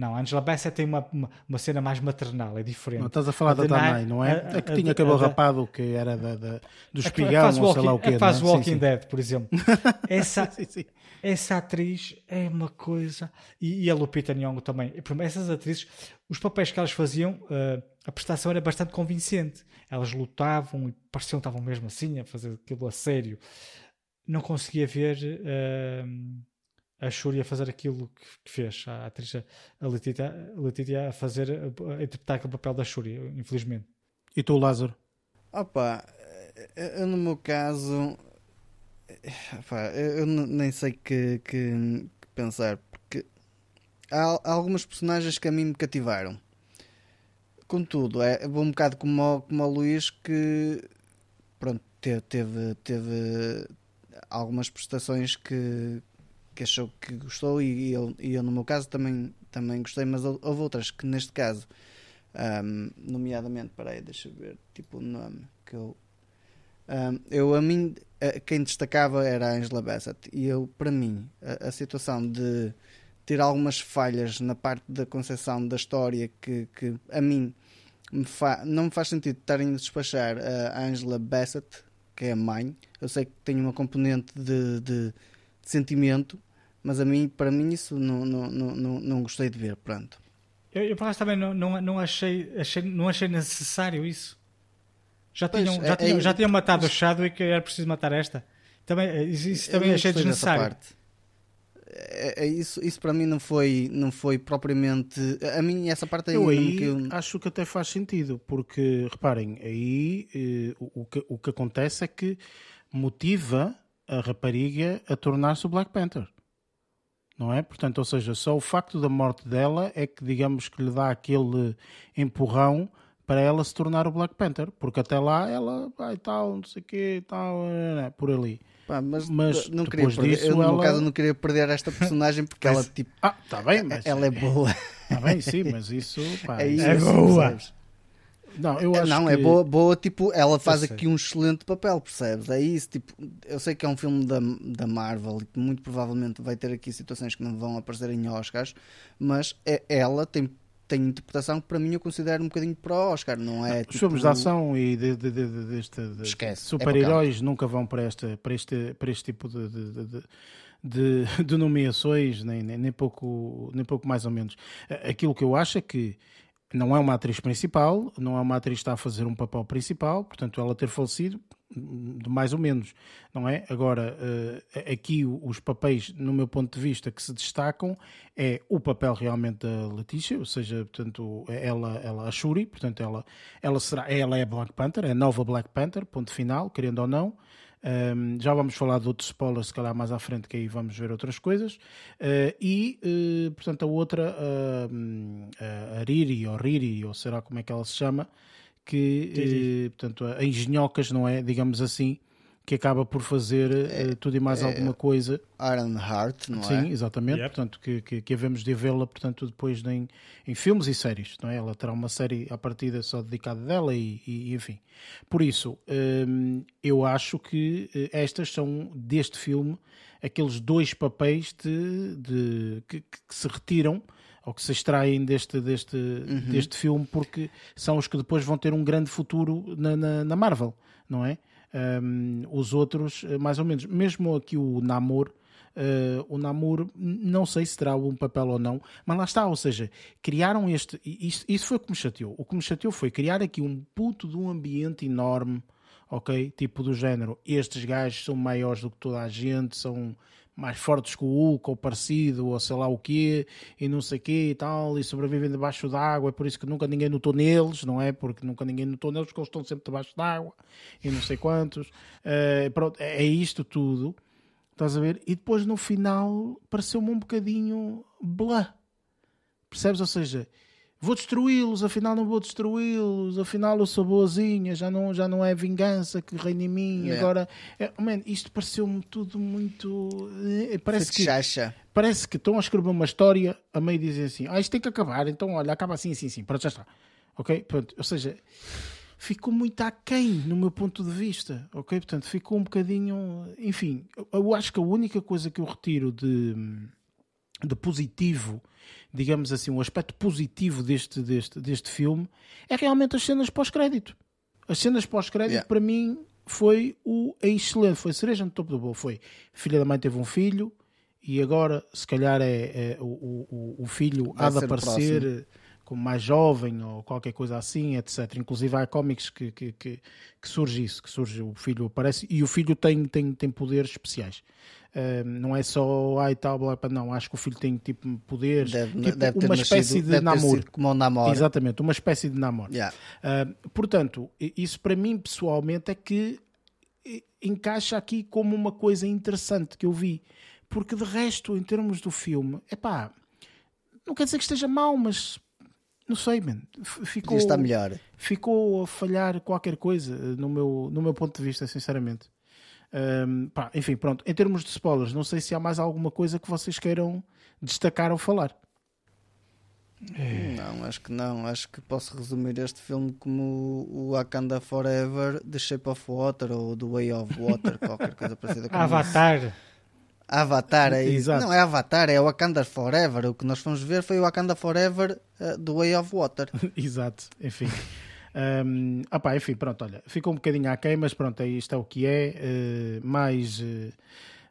Não, Angela Bassett tem uma, uma, uma, cena mais maternal, é diferente. Não, estás a falar a da Danai, não é? A, a, a que tinha cabelo rapado, que era da, da, do espigão, ou walking, sei lá o quê. A faz é? Walking sim, Dead, por exemplo. essa, sim, sim. essa atriz é uma coisa... E, e a Lupita Nyong'o também. Essas atrizes, os papéis que elas faziam, uh, a prestação era bastante convincente. Elas lutavam e pareciam que estavam mesmo assim, a fazer aquilo a sério. Não conseguia ver... Uh, a Shuri a fazer aquilo que, que fez, a atriz, a Letitia, a Letitia a fazer, a, a interpretar o papel da Shuri, infelizmente. E tu, Lázaro? Opa, eu no meu caso, opa, eu nem sei que, que, que pensar, porque há, há, algumas personagens que a mim me cativaram. Contudo, é um bocado como, como o Luís que pronto, teve, teve, teve algumas prestações que, que achou que gostou e eu, e eu no meu caso também, também gostei, mas houve outras que neste caso, um, nomeadamente, peraí, deixa eu ver, tipo o nome que eu. Um, eu a mim, quem destacava era a Angela Bassett e eu, para mim, a, a situação de ter algumas falhas na parte da concepção da história que, que a mim me não me faz sentido estarem a despachar a Angela Bassett, que é a mãe. Eu sei que tem uma componente de, de, de sentimento, mas a mim, para mim, isso não, não, não, não gostei de ver. Pronto. Eu, eu por acaso também não, não, não achei, achei, não achei necessário isso. Já pois, tinham, já, é, tinham, é, já tinham matado mas... o Shadow e que era preciso matar esta. Também, isso, isso também achei desnecessário. É, é, isso, isso para mim não foi, não foi propriamente. A mim, essa parte aí. Eu aí que eu... acho que até faz sentido, porque reparem, aí eh, o, o, que, o que acontece é que motiva a rapariga a tornar-se o Black Panther não é? Portanto, ou seja, só o facto da morte dela é que, digamos, que lhe dá aquele empurrão para ela se tornar o Black Panther, porque até lá ela vai tal, não sei o quê, tal, né, por ali. Pá, mas, mas não queria perder, disso, eu, no ela... meu caso não queria perder esta personagem porque ela tipo ah, tá bem, mas ela é boa. Está bem, sim, mas isso, pá, é, isso, é boa. Não, eu acho não que... é boa, boa, tipo, ela faz aqui um excelente papel, percebes? É isso, tipo, eu sei que é um filme da, da Marvel e que muito provavelmente vai ter aqui situações que não vão aparecer em Oscars, mas é, ela tem tem interpretação que para mim eu considero um bocadinho para o Oscar, não é? Os tipo... filmes de ação e de, de, de, de, deste, de Esquece, super-heróis é nunca vão para, esta, para, este, para este tipo de, de, de, de nomeações, nem, nem, nem, pouco, nem pouco mais ou menos. Aquilo que eu acho é que não é uma atriz principal, não é uma atriz que está a fazer um papel principal, portanto, ela ter falecido, de mais ou menos, não é? Agora, uh, aqui os papéis, no meu ponto de vista, que se destacam é o papel realmente da Letícia, ou seja, portanto, ela, ela a Shuri, portanto, ela, ela será, ela é Black Panther, é a nova Black Panther, ponto final, querendo ou não. Um, já vamos falar de outros spoilers, se calhar mais à frente, que aí vamos ver outras coisas. Uh, e, uh, portanto, a outra, uh, a Riri, ou Riri, ou será como é que ela se chama, que, portanto, a engenhocas, não é? Digamos assim, que acaba por fazer é, tudo e mais é, alguma coisa. Iron Heart, não Sim, é? Sim, exatamente. Yep. Portanto, que, que, que havemos de vê-la, portanto, depois em, em filmes e séries, não é? Ela terá uma série à partida só dedicada dela e, e enfim. Por isso, hum, eu acho que eh, estas são, deste filme, aqueles dois papéis de, de que, que se retiram ou que se extraem deste, deste, uhum. deste filme porque são os que depois vão ter um grande futuro na, na, na Marvel, não é? Um, os outros, eh, mais ou menos, mesmo aqui o Namor, Uh, o Namor, não sei se terá um papel ou não, mas lá está, ou seja, criaram este. Isso, isso foi o que me chateou. O que me chateou foi criar aqui um puto de um ambiente enorme, ok? Tipo do género, estes gajos são maiores do que toda a gente, são mais fortes que o Hulk ou parecido, ou sei lá o quê, e não sei o quê e tal, e sobrevivem debaixo d'água, é por isso que nunca ninguém notou neles, não é? Porque nunca ninguém notou neles, porque eles estão sempre debaixo d'água, e não sei quantos. Uh, pronto, é isto tudo, estás a ver? E depois no final pareceu-me um bocadinho blá. Percebes? Ou seja, vou destruí-los, afinal não vou destruí-los, afinal eu sou boazinha, já não, já não é vingança que reina em mim, yeah. agora... É, man, isto pareceu-me tudo muito... Eh, parece que, chacha. parece que estão a escrever uma história, a meio dizem assim, ah, isto tem que acabar, então olha, acaba assim, assim, assim, pronto, já está. Ok? Pronto, ou seja, ficou muito aquém no meu ponto de vista, ok? Portanto, ficou um bocadinho... Enfim, eu acho que a única coisa que eu retiro de, de positivo digamos assim, um aspecto positivo deste, deste, deste filme é realmente as cenas pós-crédito. As cenas pós-crédito, yeah. para mim, foi o é excelente, foi a cereja no topo do bolo. Foi filha da mãe teve um filho e agora, se calhar, é, é o, o, o filho Vai há de aparecer como mais jovem ou qualquer coisa assim, etc. Inclusive há cómics que, que, que, que, surge isso, que surge o filho aparece e o filho tem, tem, tem poderes especiais. Uh, não é só ai tal, blá, não, acho que o filho tem tipo poderes, deve, tipo, deve uma espécie nascido, de namoro. Como um namoro. Exatamente, uma espécie de namoro. Yeah. Uh, portanto, isso para mim pessoalmente é que encaixa aqui como uma coisa interessante que eu vi. Porque de resto, em termos do filme, é pá, não quer dizer que esteja mal, mas não sei, man. Ficou, melhor. Ficou a falhar qualquer coisa no meu, no meu ponto de vista, sinceramente. Um, pá, enfim, pronto. Em termos de spoilers, não sei se há mais alguma coisa que vocês queiram destacar ou falar. Não, acho que não. Acho que posso resumir este filme como o Wakanda Forever, The Shape of Water ou The Way of Water, qualquer coisa parecida com Avatar. Isso. Avatar é isso. Não é Avatar, é o Wakanda Forever. O que nós fomos ver foi o Wakanda Forever uh, The Way of Water. Exato, enfim. Um, opa, enfim, pronto, olha, ficou um bocadinho aquém, mas pronto, isto é o que é. Uh, mais, uh,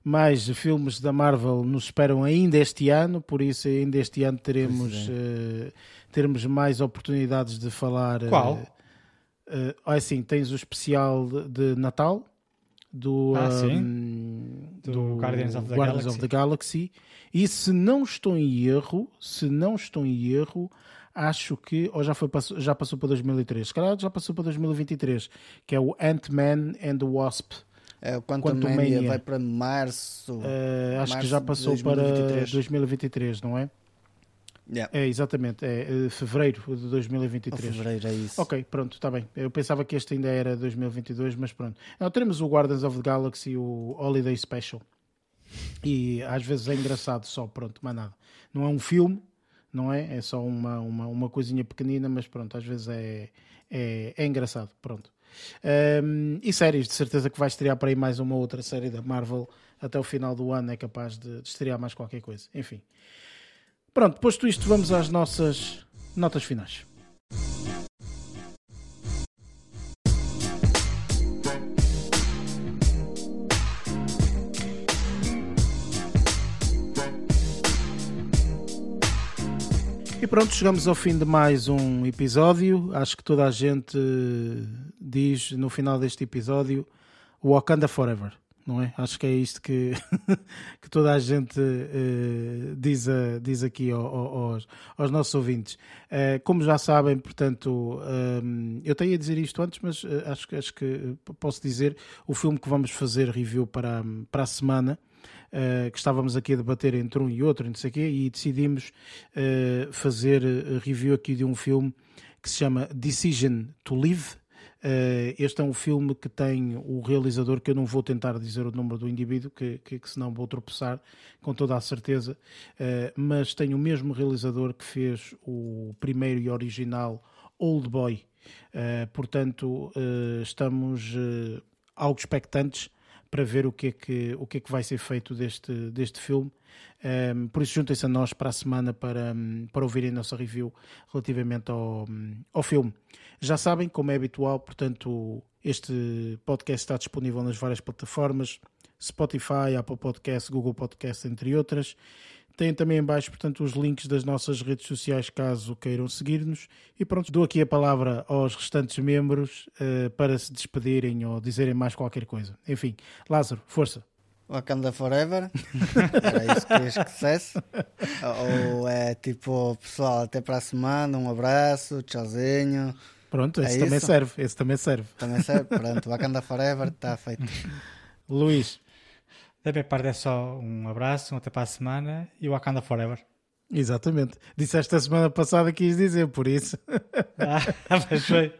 mais filmes da Marvel nos esperam ainda este ano, por isso ainda este ano teremos, uh, teremos mais oportunidades de falar. Qual? Uh, assim, tens o especial de, de Natal do, ah, um, do, do Guardians, of the, Guardians of the Galaxy. E se não estou em erro, se não estou em erro, acho que, ou já, foi, já passou para 2003, se calhar já passou para 2023, que é o Ant-Man and the Wasp. É, o Quantum, Quantum Mania, Mania vai para março. Uh, acho março que já passou 2023. para 2023, não é? Yeah. É, exatamente, é, é fevereiro de 2023. fevereiro, é isso. Ok, pronto, está bem. Eu pensava que este ainda era 2022, mas pronto. Não, teremos o Guardians of the Galaxy, o Holiday Special. E às vezes é engraçado só, pronto, mais nada. Não é um filme, não é? É só uma, uma, uma coisinha pequenina, mas pronto, às vezes é, é, é engraçado, pronto. Um, e séries, de certeza que vai estrear para aí mais uma outra série da Marvel até o final do ano, é capaz de, de estrear mais qualquer coisa. Enfim. Pronto, posto isto, vamos às nossas notas finais. E pronto, chegamos ao fim de mais um episódio. Acho que toda a gente diz no final deste episódio Wakanda Forever, não é? Acho que é isto que, que toda a gente uh, diz, diz aqui ao, ao, aos, aos, nossos ouvintes. Uh, como já sabem, portanto, um, eu tenho a dizer isto antes, mas acho, acho que posso dizer o filme que vamos fazer review para, para a semana uh, que estávamos aqui a debater entre um e outro, não sei quê, e decidimos uh, fazer eh, review aqui de um filme que se chama Decision to Live. Uh, este é um filme que tem o realizador, que eu não vou tentar dizer o número do indivíduo, que, que, que senão vou tropeçar com toda a certeza, uh, mas tem o mesmo realizador que fez o primeiro e original Old Boy. Uh, portanto, estamos algo expectantes para ver o que é que, o que, é que vai ser feito deste, deste filme. Um, por isso, juntem-se a nós para a semana para, para ouvirem a nossa review relativamente ao, ao filme. Já sabem, como é habitual, portanto, este podcast está disponível nas várias plataformas: Spotify, Apple Podcast, Google Podcast, entre outras. Tem também em baixo, portanto, os links das nossas redes sociais, caso queiram seguir-nos. E pronto, dou aqui a palavra aos restantes membros uh, para se despedirem ou dizerem mais qualquer coisa. Enfim, Lázaro, força. Wakanda Forever. Era isso que querias que dissesse. Ou é tipo, pessoal, até para a semana, um abraço, tchauzinho. Pronto, esse é também serve. Esse também serve. Também serve, pronto. Wakanda Forever está feito. Luís. Da minha parte é só um abraço, um até para a semana e o Wakanda Forever. Exatamente. Disseste a semana passada que quis dizer, por isso. ah, mas foi.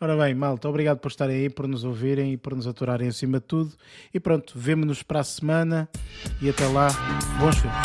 Ora bem, malta, obrigado por estarem aí, por nos ouvirem e por nos aturarem acima de tudo. E pronto, vemo-nos para a semana e até lá, bons filmes.